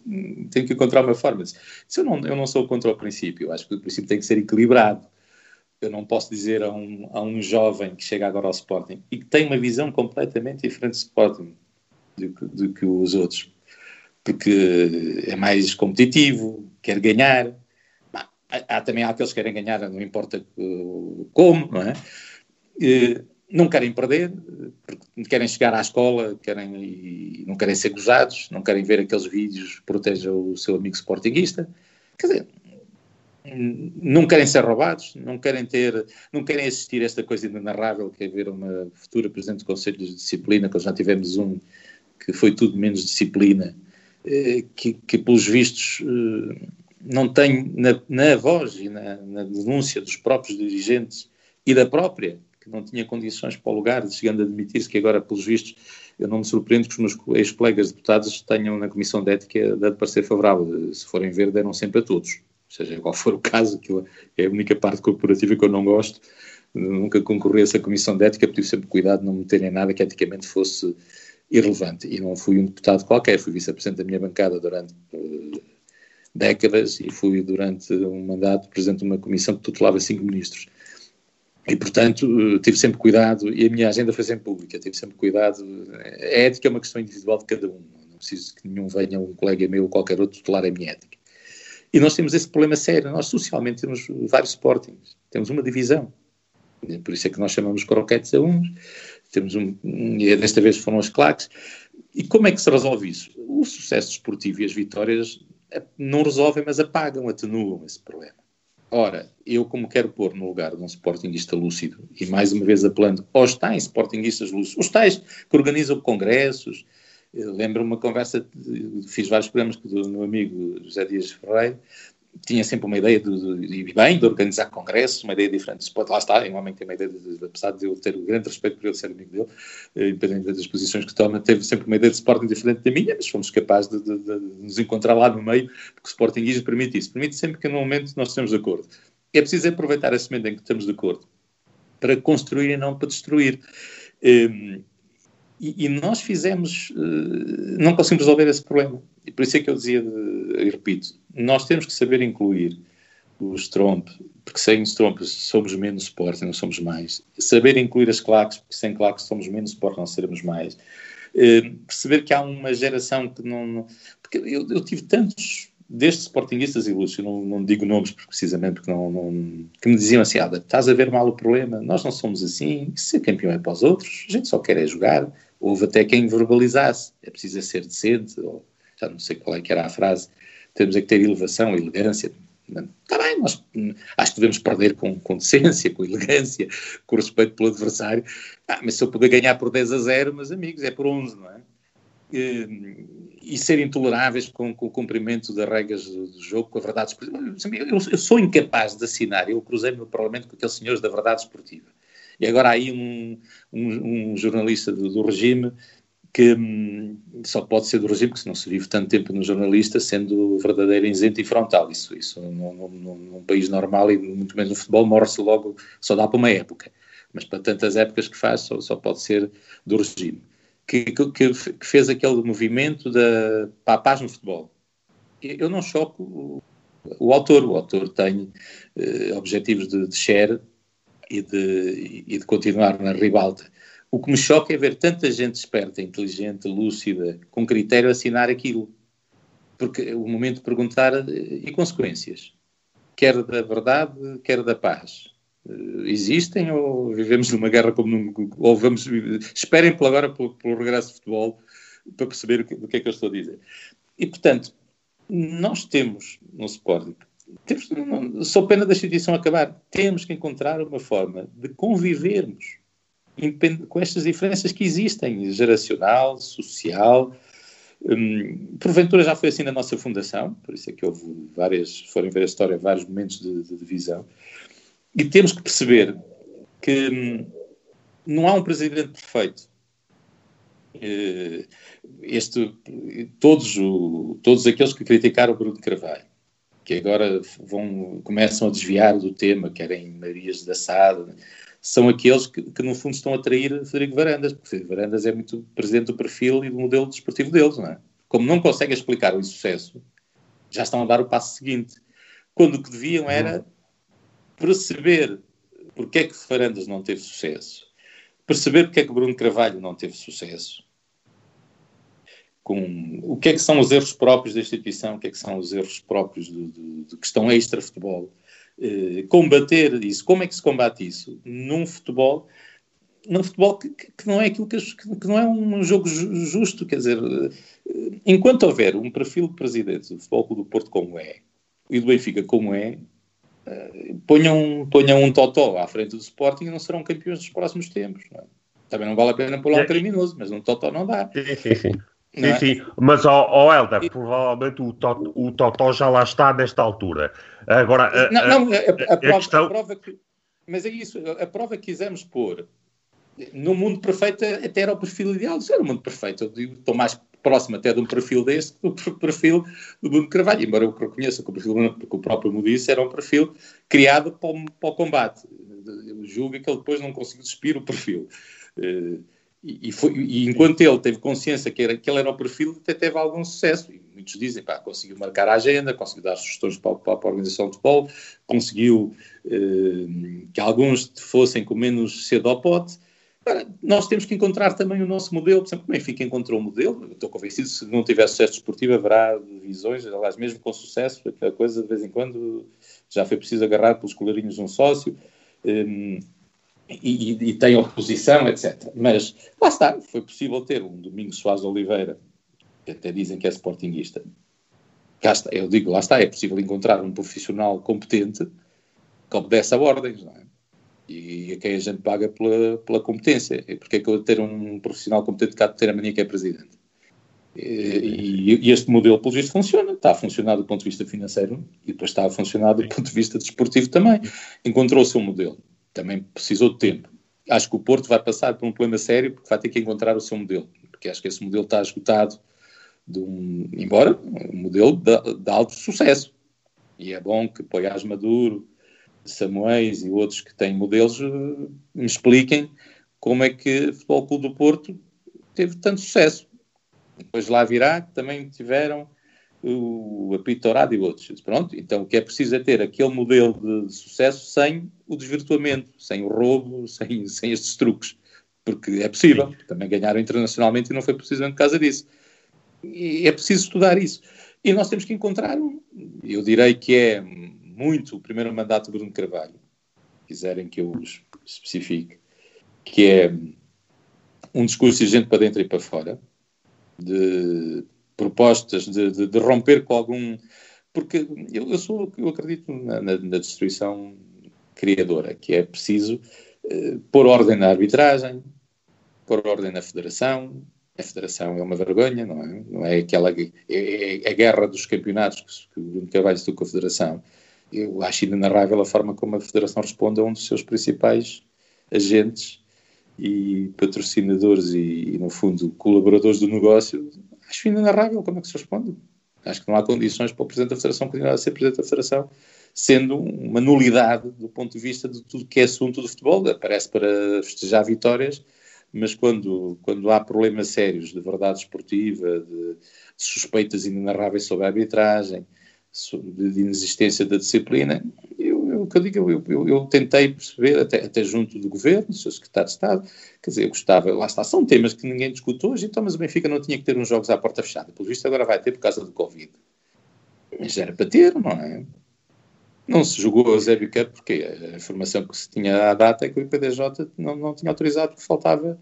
Tenho que encontrar uma forma. Eu não, eu não sou contra o princípio. Eu acho que o princípio tem que ser equilibrado. Eu não posso dizer a um, a um jovem que chega agora ao Sporting e que tem uma visão completamente diferente do Sporting do do que os outros, porque é mais competitivo, quer ganhar. Há, também há aqueles que querem ganhar, não importa como, não é? não querem perder, querem chegar à escola, querem, e não querem ser gozados, não querem ver aqueles vídeos que protejam o seu amigo sportinguista. Quer dizer, não querem ser roubados, não querem ter, não querem assistir a esta coisa inenarrável que é ver uma futura Presidente do Conselho de Disciplina, que já tivemos um que foi tudo menos disciplina, eh, que, que pelos vistos eh, não tem na, na voz e na, na denúncia dos próprios dirigentes e da própria que não tinha condições para o lugar, chegando a admitir-se que agora, pelos vistos, eu não me surpreendo que os meus ex-colegas deputados tenham na Comissão de Ética dado parecer favorável. Se forem ver, deram sempre a todos. Seja, qual for o caso, aquilo é a única parte corporativa que eu não gosto. Nunca concorri a essa Comissão de Ética, tive sempre cuidado de não meterem nada que eticamente fosse irrelevante. E não fui um deputado qualquer, fui vice-presidente da minha bancada durante uh, décadas e fui durante um mandato presidente de uma comissão que tutelava cinco ministros. E, portanto, eh, tive sempre cuidado, e a minha agenda foi sempre pública, tive sempre cuidado. A ética é uma questão individual de cada um, não preciso que nenhum venha, um colega meu ou qualquer outro, tutelar a minha ética. E nós temos esse problema sério, nós socialmente temos vários sportings, temos uma divisão, por isso é que nós chamamos croquetes a uns, temos um, e desta vez foram as claques. E como é que se resolve isso? O sucesso desportivo e as vitórias não resolvem, mas apagam, atenuam esse problema. Ora, eu como quero pôr no lugar de um sportinguista lúcido, e mais uma vez apelando aos tais sportinguistas lúcidos, os tais que organizam congressos, lembro uma conversa, fiz vários programas com o meu amigo José Dias Ferreira, tinha sempre uma ideia de, de, de, bem, de organizar congressos, uma ideia diferente. Lá está, é um homem que tem uma ideia, de, apesar de eu ter um grande respeito por ele ser amigo dele, eh, independente das posições que toma, teve sempre uma ideia de Sporting diferente da minha, mas fomos capazes de, nos encontrar lá no meio, porque o Sportingismo permite isso. Permite sempre que no momento nós estejamos de acordo. É preciso aproveitar esse momento em que estamos de acordo para construir e não para destruir. Um, ehm, e, e, nós fizemos, uh, não conseguimos resolver esse problema. E por isso é que eu dizia, e repito, nós temos que saber incluir os Trump, porque sem os Trump somos menos Sporting, não somos mais. Saber incluir as claques, porque sem claques somos menos Sporting, não seremos mais. Uh, perceber que há uma geração que não. porque eu, eu, tive tantos destes Sportingistas ilustres, não, não digo nomes precisamente porque não, não, que me diziam assim: ah, estás a ver mal o problema, nós não somos assim, ser campeão é para os outros, a gente só quer é jogar, Houve até quem verbalizasse, é preciso ser decente, ou já não sei qual é que era a frase, temos é que ter elevação, elegância. Está bem, nós acho que devemos perder com, com decência, com elegância, com respeito pelo adversário. Ah, mas se eu puder ganhar por 10 a 0, meus amigos, é por 11, não é? E, e ser intoleráveis com, com, o cumprimento das regras do, do jogo, com a verdade esportiva. Eu, eu, sou incapaz de assinar, eu cruzei-me no Parlamento com aqueles senhores da verdade esportiva. E agora há aí um, um, um jornalista do, do, regime que hum, só pode ser do regime, porque se não se vive tanto tempo no jornalista, sendo verdadeiro isento e frontal. Isso, isso num, num, num país normal e muito menos no futebol, morre-se logo, só dá para uma época. Mas para tantas épocas que faz, só, só pode ser do regime. Que, que, que, fez aquele movimento da, para a paz no futebol. Eu não choco o, o autor. O autor tem eh, objetivos de, de share e de, e de continuar na ribalta. O que me choca é ver tanta gente esperta, inteligente, lúcida, com critério assinar aquilo. Porque o momento de perguntar e consequências, quer da verdade, quer da paz, eh, existem ou vivemos numa guerra como num, ou vamos esperem por agora pelo, pelo regresso de futebol para perceber o que, o que é que eu estou a dizer. E portanto, nós temos no Sporting temos, não, sou pena da instituição acabar. Temos que encontrar uma forma de convivermos com estas diferenças que existem, geracional, social. Hum, porventura já foi assim na nossa fundação, por isso é que houve várias, forem ver a história, vários momentos de, de divisão. E temos que perceber que hum, não há um presidente perfeito. Este, todos, o, todos aqueles que criticaram o Bruno Carvalho que agora vão, começam a desviar do tema, querem Marias da Sade, são aqueles que, que, no fundo estão a atrair Frederico Varandas, porque Frederico Varandas é muito presente do perfil e do modelo desportivo deles, não é? Como não conseguem explicar o insucesso, já estão a dar o passo seguinte. Quando o que deviam era perceber porque é que Varandas não teve sucesso, perceber porque é que Bruno Carvalho não teve sucesso, com o que é que são os erros próprios da instituição, o que é que são os erros próprios de, de, de questão extra-futebol, combater isso, como é que se combate isso? Num futebol, num futebol que, que não é aquilo que, que, não é um jogo justo, quer dizer, eh, enquanto houver um perfil de presidente do Futebol do Porto como é, e do Benfica como é, eh, ponham, ponham um totó à frente do Sporting e não serão campeões dos próximos tempos. Não é? Também não vale a pena pôr lá um criminoso, mas um totó não dá. Sim, sim, sim. Sim, é? sim, mas ó, oh, Helder, e... provavelmente o, o Totó já lá está nesta altura. Agora, a, não, não, a, a, a prova, questão... prova, que. Mas é isso, a prova que quisemos pôr no mundo perfeito até era o perfil ideal. Isso era o mundo perfeito. Eu digo, estou mais próximo até de um perfil deste do perfil do Bruno Carvalho, embora eu reconheça que o perfil que o próprio Mudice era um perfil criado para o, para o combate. Eu julgo que ele depois não conseguiu despir o perfil. Uh, e, foi, e, enquanto ele teve consciência que, era, que ele era o perfil, até teve algum sucesso. E muitos dizem, pá, conseguiu marcar a agenda, conseguiu dar sugestões para, para, a organização de futebol, conseguiu eh, que alguns fossem com menos cedo ao pote. Agora, nós temos que encontrar também o nosso modelo. Por exemplo, o Benfica encontrou um modelo. estou convencido que se não tiver sucesso desportivo, haverá divisões. Aliás, mesmo com sucesso, aquela coisa de vez em quando já foi preciso agarrar pelos colarinhos de um sócio. Um, e, e, tem oposição, etc. Mas lá está, foi possível ter um Domingos Soares Oliveira, que até dizem que é sportinguista. Cá está, eu digo, lá está, é possível encontrar um profissional competente que obedece a ordens, não é? E a quem a gente paga pela, pela competência. E porque é que eu ter um profissional competente há de ter a mania que é presidente? E, e, este modelo, pelo visto, funciona. Está a funcionar do ponto de vista financeiro e depois está a funcionar do ponto de vista desportivo também. Encontrou-se um modelo também precisou de tempo. Acho que o Porto vai passar por um problema sério porque vai ter que encontrar o seu modelo, porque acho que esse modelo está esgotado, de um, embora um modelo de, de alto sucesso. E é bom que Poiás Maduro, Samuéis e outros que têm modelos eh, me expliquem como é que o Futebol Clube do Porto teve tanto sucesso. Depois lá virá que também tiveram o apito e outros. Pronto, então o que é preciso é ter aquele modelo de, de sucesso sem o desvirtuamento, sem o roubo, sem, sem estes truques. Porque é possível. Sim. Também ganharam internacionalmente e não foi precisamente por causa disso. É preciso estudar isso. E nós temos que encontrar, eu direi que é muito o primeiro mandato de Bruno Carvalho, quiserem que eu especifique, que é um discurso de gente para dentro e para fora, de propostas de, de, de romper com algum. Porque eu, eu, sou, eu acredito na, na, na, destruição criadora, que é preciso uh, pôr ordem na arbitragem, pôr ordem na federação. A federação é uma vergonha, não é? Não é aquela. É, é, é a guerra dos campeonatos que, o Bruno Carvalho com a federação. Eu acho inenarrável a forma como a federação responde a um dos seus principais agentes e patrocinadores e, e, no fundo, colaboradores do negócio acho inenarrável como é que se responde. Acho que não há condições para o Presidente da Federação continuar a ser Presidente da Federação, sendo uma nulidade do ponto de vista de tudo que é assunto do futebol. Aparece para festejar vitórias, mas quando, quando há problemas sérios de verdade esportiva, de, suspeitas inenarráveis sobre a arbitragem, de inexistência da disciplina, o que eu digo, eu, eu, eu tentei perceber, até, até, junto do governo, seu secretário de Estado, quer dizer, eu gostava, lá está, são temas que ninguém discute hoje, então, mas o Benfica não tinha que ter uns jogos à porta fechada. Pelo visto, agora vai ter por causa do Covid. Mas era para ter, não é? Não se jogou a Zébio Cup porque a informação que se tinha à data é que o IPDJ não, não tinha autorizado porque faltava,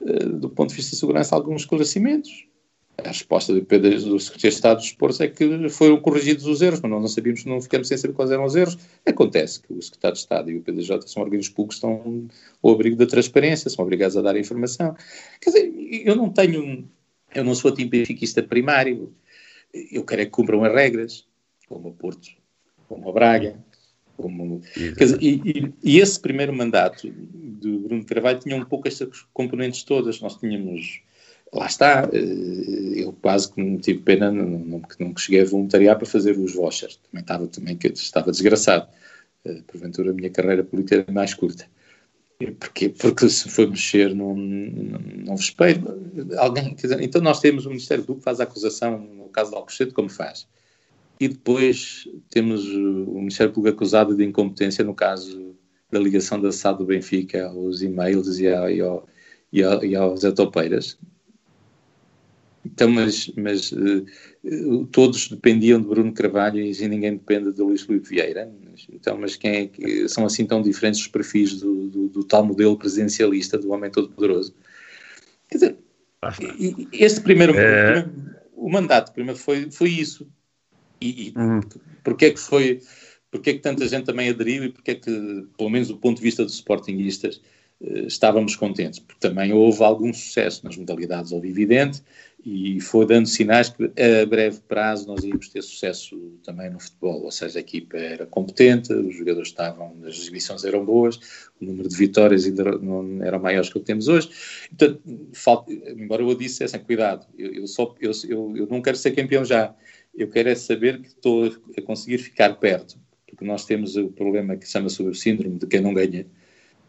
uh, do ponto de vista de segurança, alguns esclarecimentos. A resposta do, do Secretário de Estado dos Esportes é que foram corrigidos os erros, mas nós não sabíamos, não ficamos sem saber quais eram os erros. Acontece que o Secretário de Estado e o PDJ são organismos públicos estão ao abrigo da transparência, são obrigados a dar informação. Quer dizer, eu não tenho, eu não sou benfiquista primário, eu quero é que cumpram as regras, como o Porto, como a Braga, como, dizer, e, e, esse primeiro mandato do Bruno Carvalho tinha um pouco estas componentes todas. Nós tínhamos lá está, eh, eu quase que não tive pena, não, não, não cheguei a voluntariar para fazer os vouchers, também estava, também, estava desgraçado, eh, porventura a minha carreira política era mais curta. Porquê? Porque se for mexer num, num vespeiro, alguém, dizer, então nós temos o Ministério Público que faz a acusação no caso de Alcochete, como faz. E depois temos o Ministério Público acusado de incompetência no caso da ligação da SAD do Benfica aos e-mails e, a, e, ao, e, a, e aos etopeiras. Então, mas, mas uh, todos dependiam de Bruno Carvalho e ninguém depende de Luís Filipe Vieira. Então, mas quem é que são assim tão diferentes os perfis do, do, do tal modelo presidencialista do homem todo-poderoso? Quer dizer, este primeiro, é... o mandato primeiro foi, foi isso. E, e uhum. porque é que foi, porque é que tanta gente também aderiu e porque é que, pelo menos do ponto de vista dos sportinguistas, eh, estávamos contentes, porque também houve algum sucesso nas modalidades, houve evidente, e foi dando sinais que a breve prazo nós íamos ter sucesso também no futebol, ou seja, a equipa era competente, os jogadores estavam, as exibições eram boas, o número de vitórias ainda não era maior que o que temos hoje, então, falta, embora eu dissesse, cuidado, eu, eu, só, eu, eu, eu não quero ser campeão já, eu quero é saber que estou a conseguir ficar perto, porque nós temos o problema que chama-se o síndrome de quem não ganha,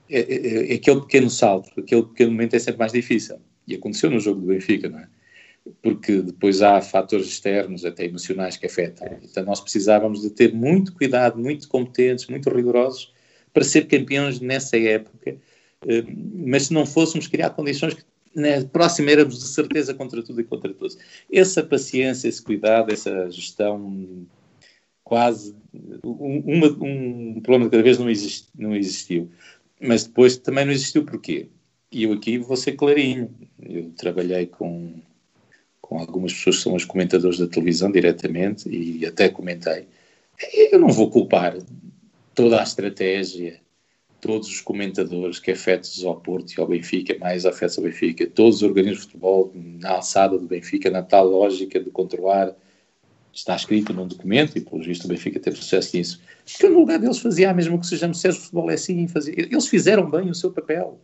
é, é, é, aquele pequeno salto, aquele pequeno momento é sempre mais difícil, e aconteceu no jogo do Benfica, não é? porque depois há fatores externos, até emocionais, que afetam. Então nós precisávamos de ter muito cuidado, muito competentes, muito rigorosos para ser campeões nessa época, eh, mas se não fôssemos criar condições que na próxima éramos de certeza contra tudo e contra todos. Essa paciência, esse cuidado, essa gestão quase uma, um problema que cada vez não, não existiu. Mas depois também não existiu porquê? E eu aqui vou ser clarinho. Eu trabalhei com com algumas pessoas que são os comentadores da televisão diretamente e até comentei. Eu não vou culpar toda a estratégia, todos os comentadores que afetos ao Porto e ao Benfica, mais afetos ao Benfica, todos os organismos de futebol na alçada do Benfica, na tal lógica de controlar, está escrito num documento, e pelo visto o Benfica teve sucesso nisso, que no lugar deles fazia a mesma que sejamos Sérgio Futebol é assim, fazia, eles fizeram bem o seu papel.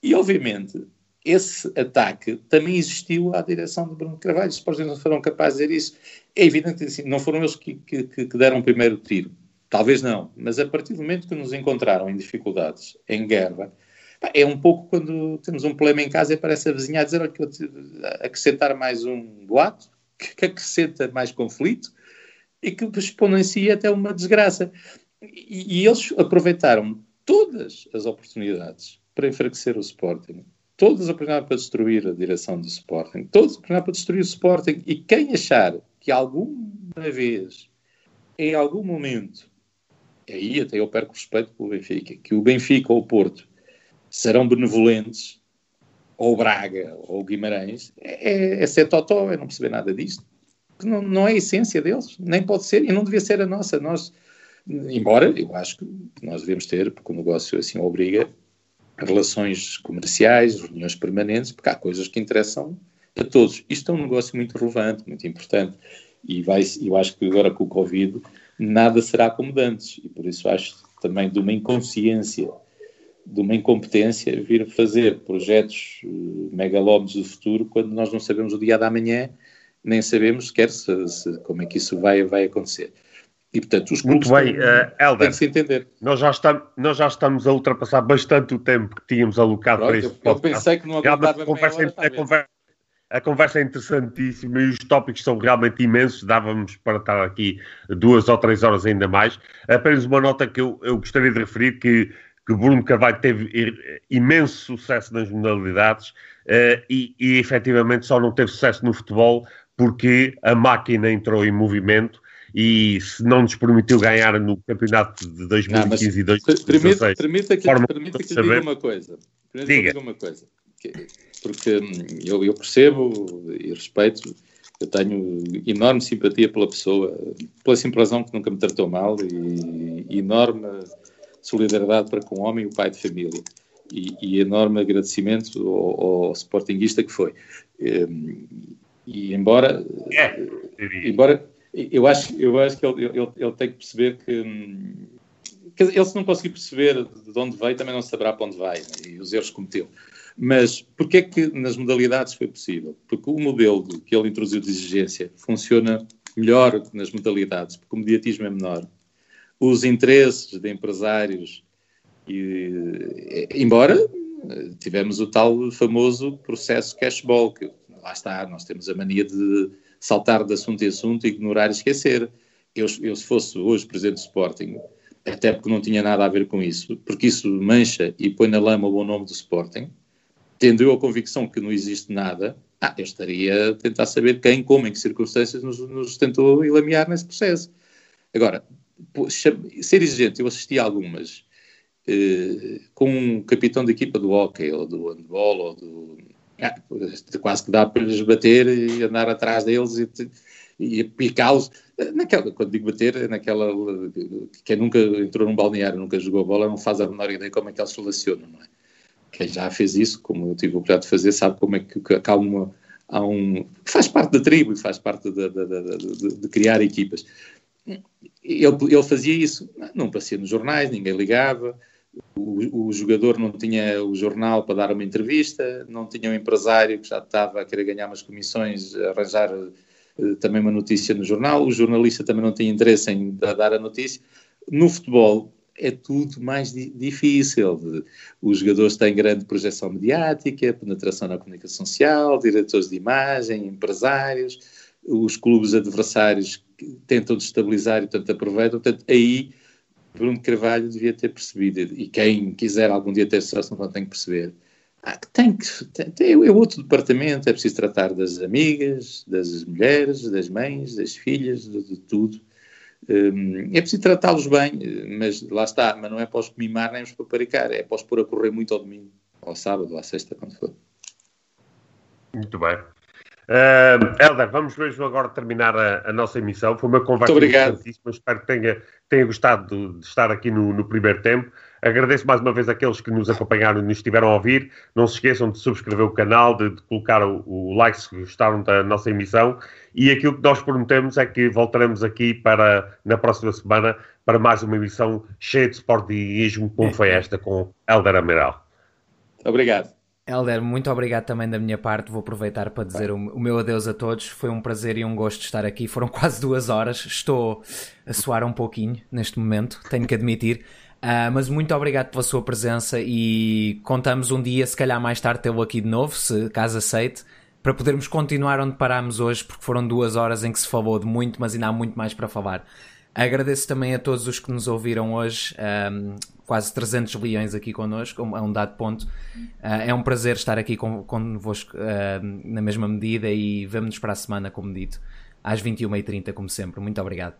E obviamente esse ataque também existiu à direção de Bruno Carvalho. Se não foram capazes de dizer isso, é evidente que assim, não foram eles que, que, que, deram o primeiro tiro. Talvez não, mas a partir do momento que nos encontraram em dificuldades, em guerra, é um pouco quando temos um problema em casa e aparece a vizinha a dizer que acrescentar mais um boato, que acrescenta mais conflito e que exponencia até uma desgraça. E, e eles aproveitaram todas as oportunidades para enfraquecer o Sporting todos apanharam para destruir a direção do Sporting, todos apanharam para destruir o Sporting, e quem achar que alguma vez, em algum momento, aí até eu perco respeito pelo Benfica, que o Benfica ou o Porto serão benevolentes, ou Braga, ou Guimarães, é, é ser totó, é não perceber nada disto. Não, não é a essência deles, nem pode ser, e não devia ser a nossa. Nós, embora eu acho que nós devemos ter, porque o negócio assim obriga, relações comerciais, reuniões permanentes, porque há coisas que interessam a todos. Isto é um negócio muito relevante, muito importante. E vai, eu acho que agora com o Covid nada será como antes. E por isso acho também de uma inconsciência, de uma incompetência vir fazer projetos uh, megalómanos do futuro quando nós não sabemos o dia da manhã, nem sabemos sequer se, se, como é que isso vai, vai acontecer. E, portanto, os Muito bem, uh, Helder, se entender. Nós já, estamos, nós já estamos a ultrapassar bastante o tempo que tínhamos alocado Pronto, para este eu, podcast. Eu pensei que não aguentava a conversa, hora, a, conversa, a conversa é interessantíssima e os tópicos são realmente imensos. Dávamos para estar aqui duas ou três horas ainda mais. Apenas uma nota que eu, eu gostaria de referir que, que Bruno Carvalho teve imenso sucesso nas modalidades uh, e, e efetivamente só não teve sucesso no futebol porque a máquina entrou em movimento e se não nos permitiu ganhar no campeonato de 2015 não, e 2016. Permita que, permita que lhe diga uma coisa. Permita diga. diga uma coisa. Porque hum, eu, eu percebo e respeito, eu tenho enorme simpatia pela pessoa, pela simples razão que nunca me tratou mal e, e enorme solidariedade para com o homem e o pai de família. E, e enorme agradecimento ao, ao sportinguista que foi. E, hum, e embora, é, embora eu acho, eu acho que ele, ele, ele tem que perceber que, ele se não conseguir perceber de onde veio, também não saberá para onde vai né? e os erros que cometeu. Mas porquê é que nas modalidades foi possível? Porque o modelo que ele introduziu de exigência funciona melhor nas modalidades, porque o mediatismo é menor. Os interesses de empresários, e, embora tivemos o tal famoso processo cashball, que lá está, nós temos a mania de saltar de assunto em assunto ignorar e esquecer. Eu, eu, se fosse hoje presidente do Sporting, até porque não tinha nada a ver com isso, porque isso mancha e põe na lama o bom nome do Sporting, tendo eu a convicção que não existe nada, ah, eu estaria a tentar saber quem, como, em que circunstâncias nos, nos tentou ilamear nesse processo. Agora, ser exigente, eu assisti a algumas, eh, com um capitão de equipa do hockey, ou do handball, ou do... Ah, quase que dá para lhes bater e andar atrás deles e, e picá-los. Naquela, quando digo bater, é naquela. Quem nunca entrou num balneário, nunca jogou bola, não faz a menor ideia como é que eles se relacionam, não é? Quem já fez isso, como eu tive o oportunidade de fazer, sabe como é que, que há uma. Há um, faz parte da tribo e faz parte de, de, de, de criar equipas. Ele, ele, fazia isso, não aparecia nos jornais, ninguém ligava, o, o, jogador não tinha o jornal para dar uma entrevista, não tinha um empresário que já estava a querer ganhar umas comissões, arranjar uh, também uma notícia no jornal, o jornalista também não tinha interesse em dar a notícia. No futebol é tudo mais di difícil. Os jogadores têm grande projeção mediática, penetração na comunicação social, diretores de imagem, empresários, os clubes adversários tentam destabilizar e, portanto, aproveitam. Portanto, aí Bruno Carvalho devia ter percebido, e quem quiser algum dia ter sucesso não tem que perceber, ah, tem que, tem, é outro departamento, é preciso tratar das amigas, das mulheres, das mães, das filhas, de, de tudo. Um, é preciso tratá-los bem, mas lá está, mas não é para os mimar nem os paparicar, é para os pôr a correr muito ao domingo, ao sábado, à sexta, quando for. Muito bem. Uh, Helder, vamos mesmo agora terminar a, a, nossa emissão. Foi uma conversa interessantíssima. Espero que tenha, tenha gostado de, estar aqui no, no, primeiro tempo. Agradeço mais uma vez àqueles que nos acompanharam e nos estiveram a ouvir. Não se esqueçam de subscrever o canal, de, de colocar o, o, like se gostaram da nossa emissão. E aquilo que nós prometemos é que voltaremos aqui para, na próxima semana para mais uma emissão cheia de sportingismo, como foi esta com Helder Amaral. Obrigado. Helder, muito obrigado também da minha parte. Vou aproveitar para dizer o, o, meu adeus a todos. Foi um prazer e um gosto estar aqui. Foram quase duas horas. Estou a suar um pouquinho neste momento, tenho que admitir. Uh, mas muito obrigado pela sua presença e contamos um dia, se calhar mais tarde, tê-lo aqui de novo, se caso aceite, para podermos continuar onde parámos hoje, porque foram duas horas em que se falou de muito, mas ainda há muito mais para falar. Agradeço também a todos os que nos ouviram hoje. Um, quase 300 leões aqui connosco, é um dado ponto. Uh, é um prazer estar aqui com, convosco uh, na mesma medida e vemo-nos para a semana, como dito, às 21h30, como sempre. Muito obrigado.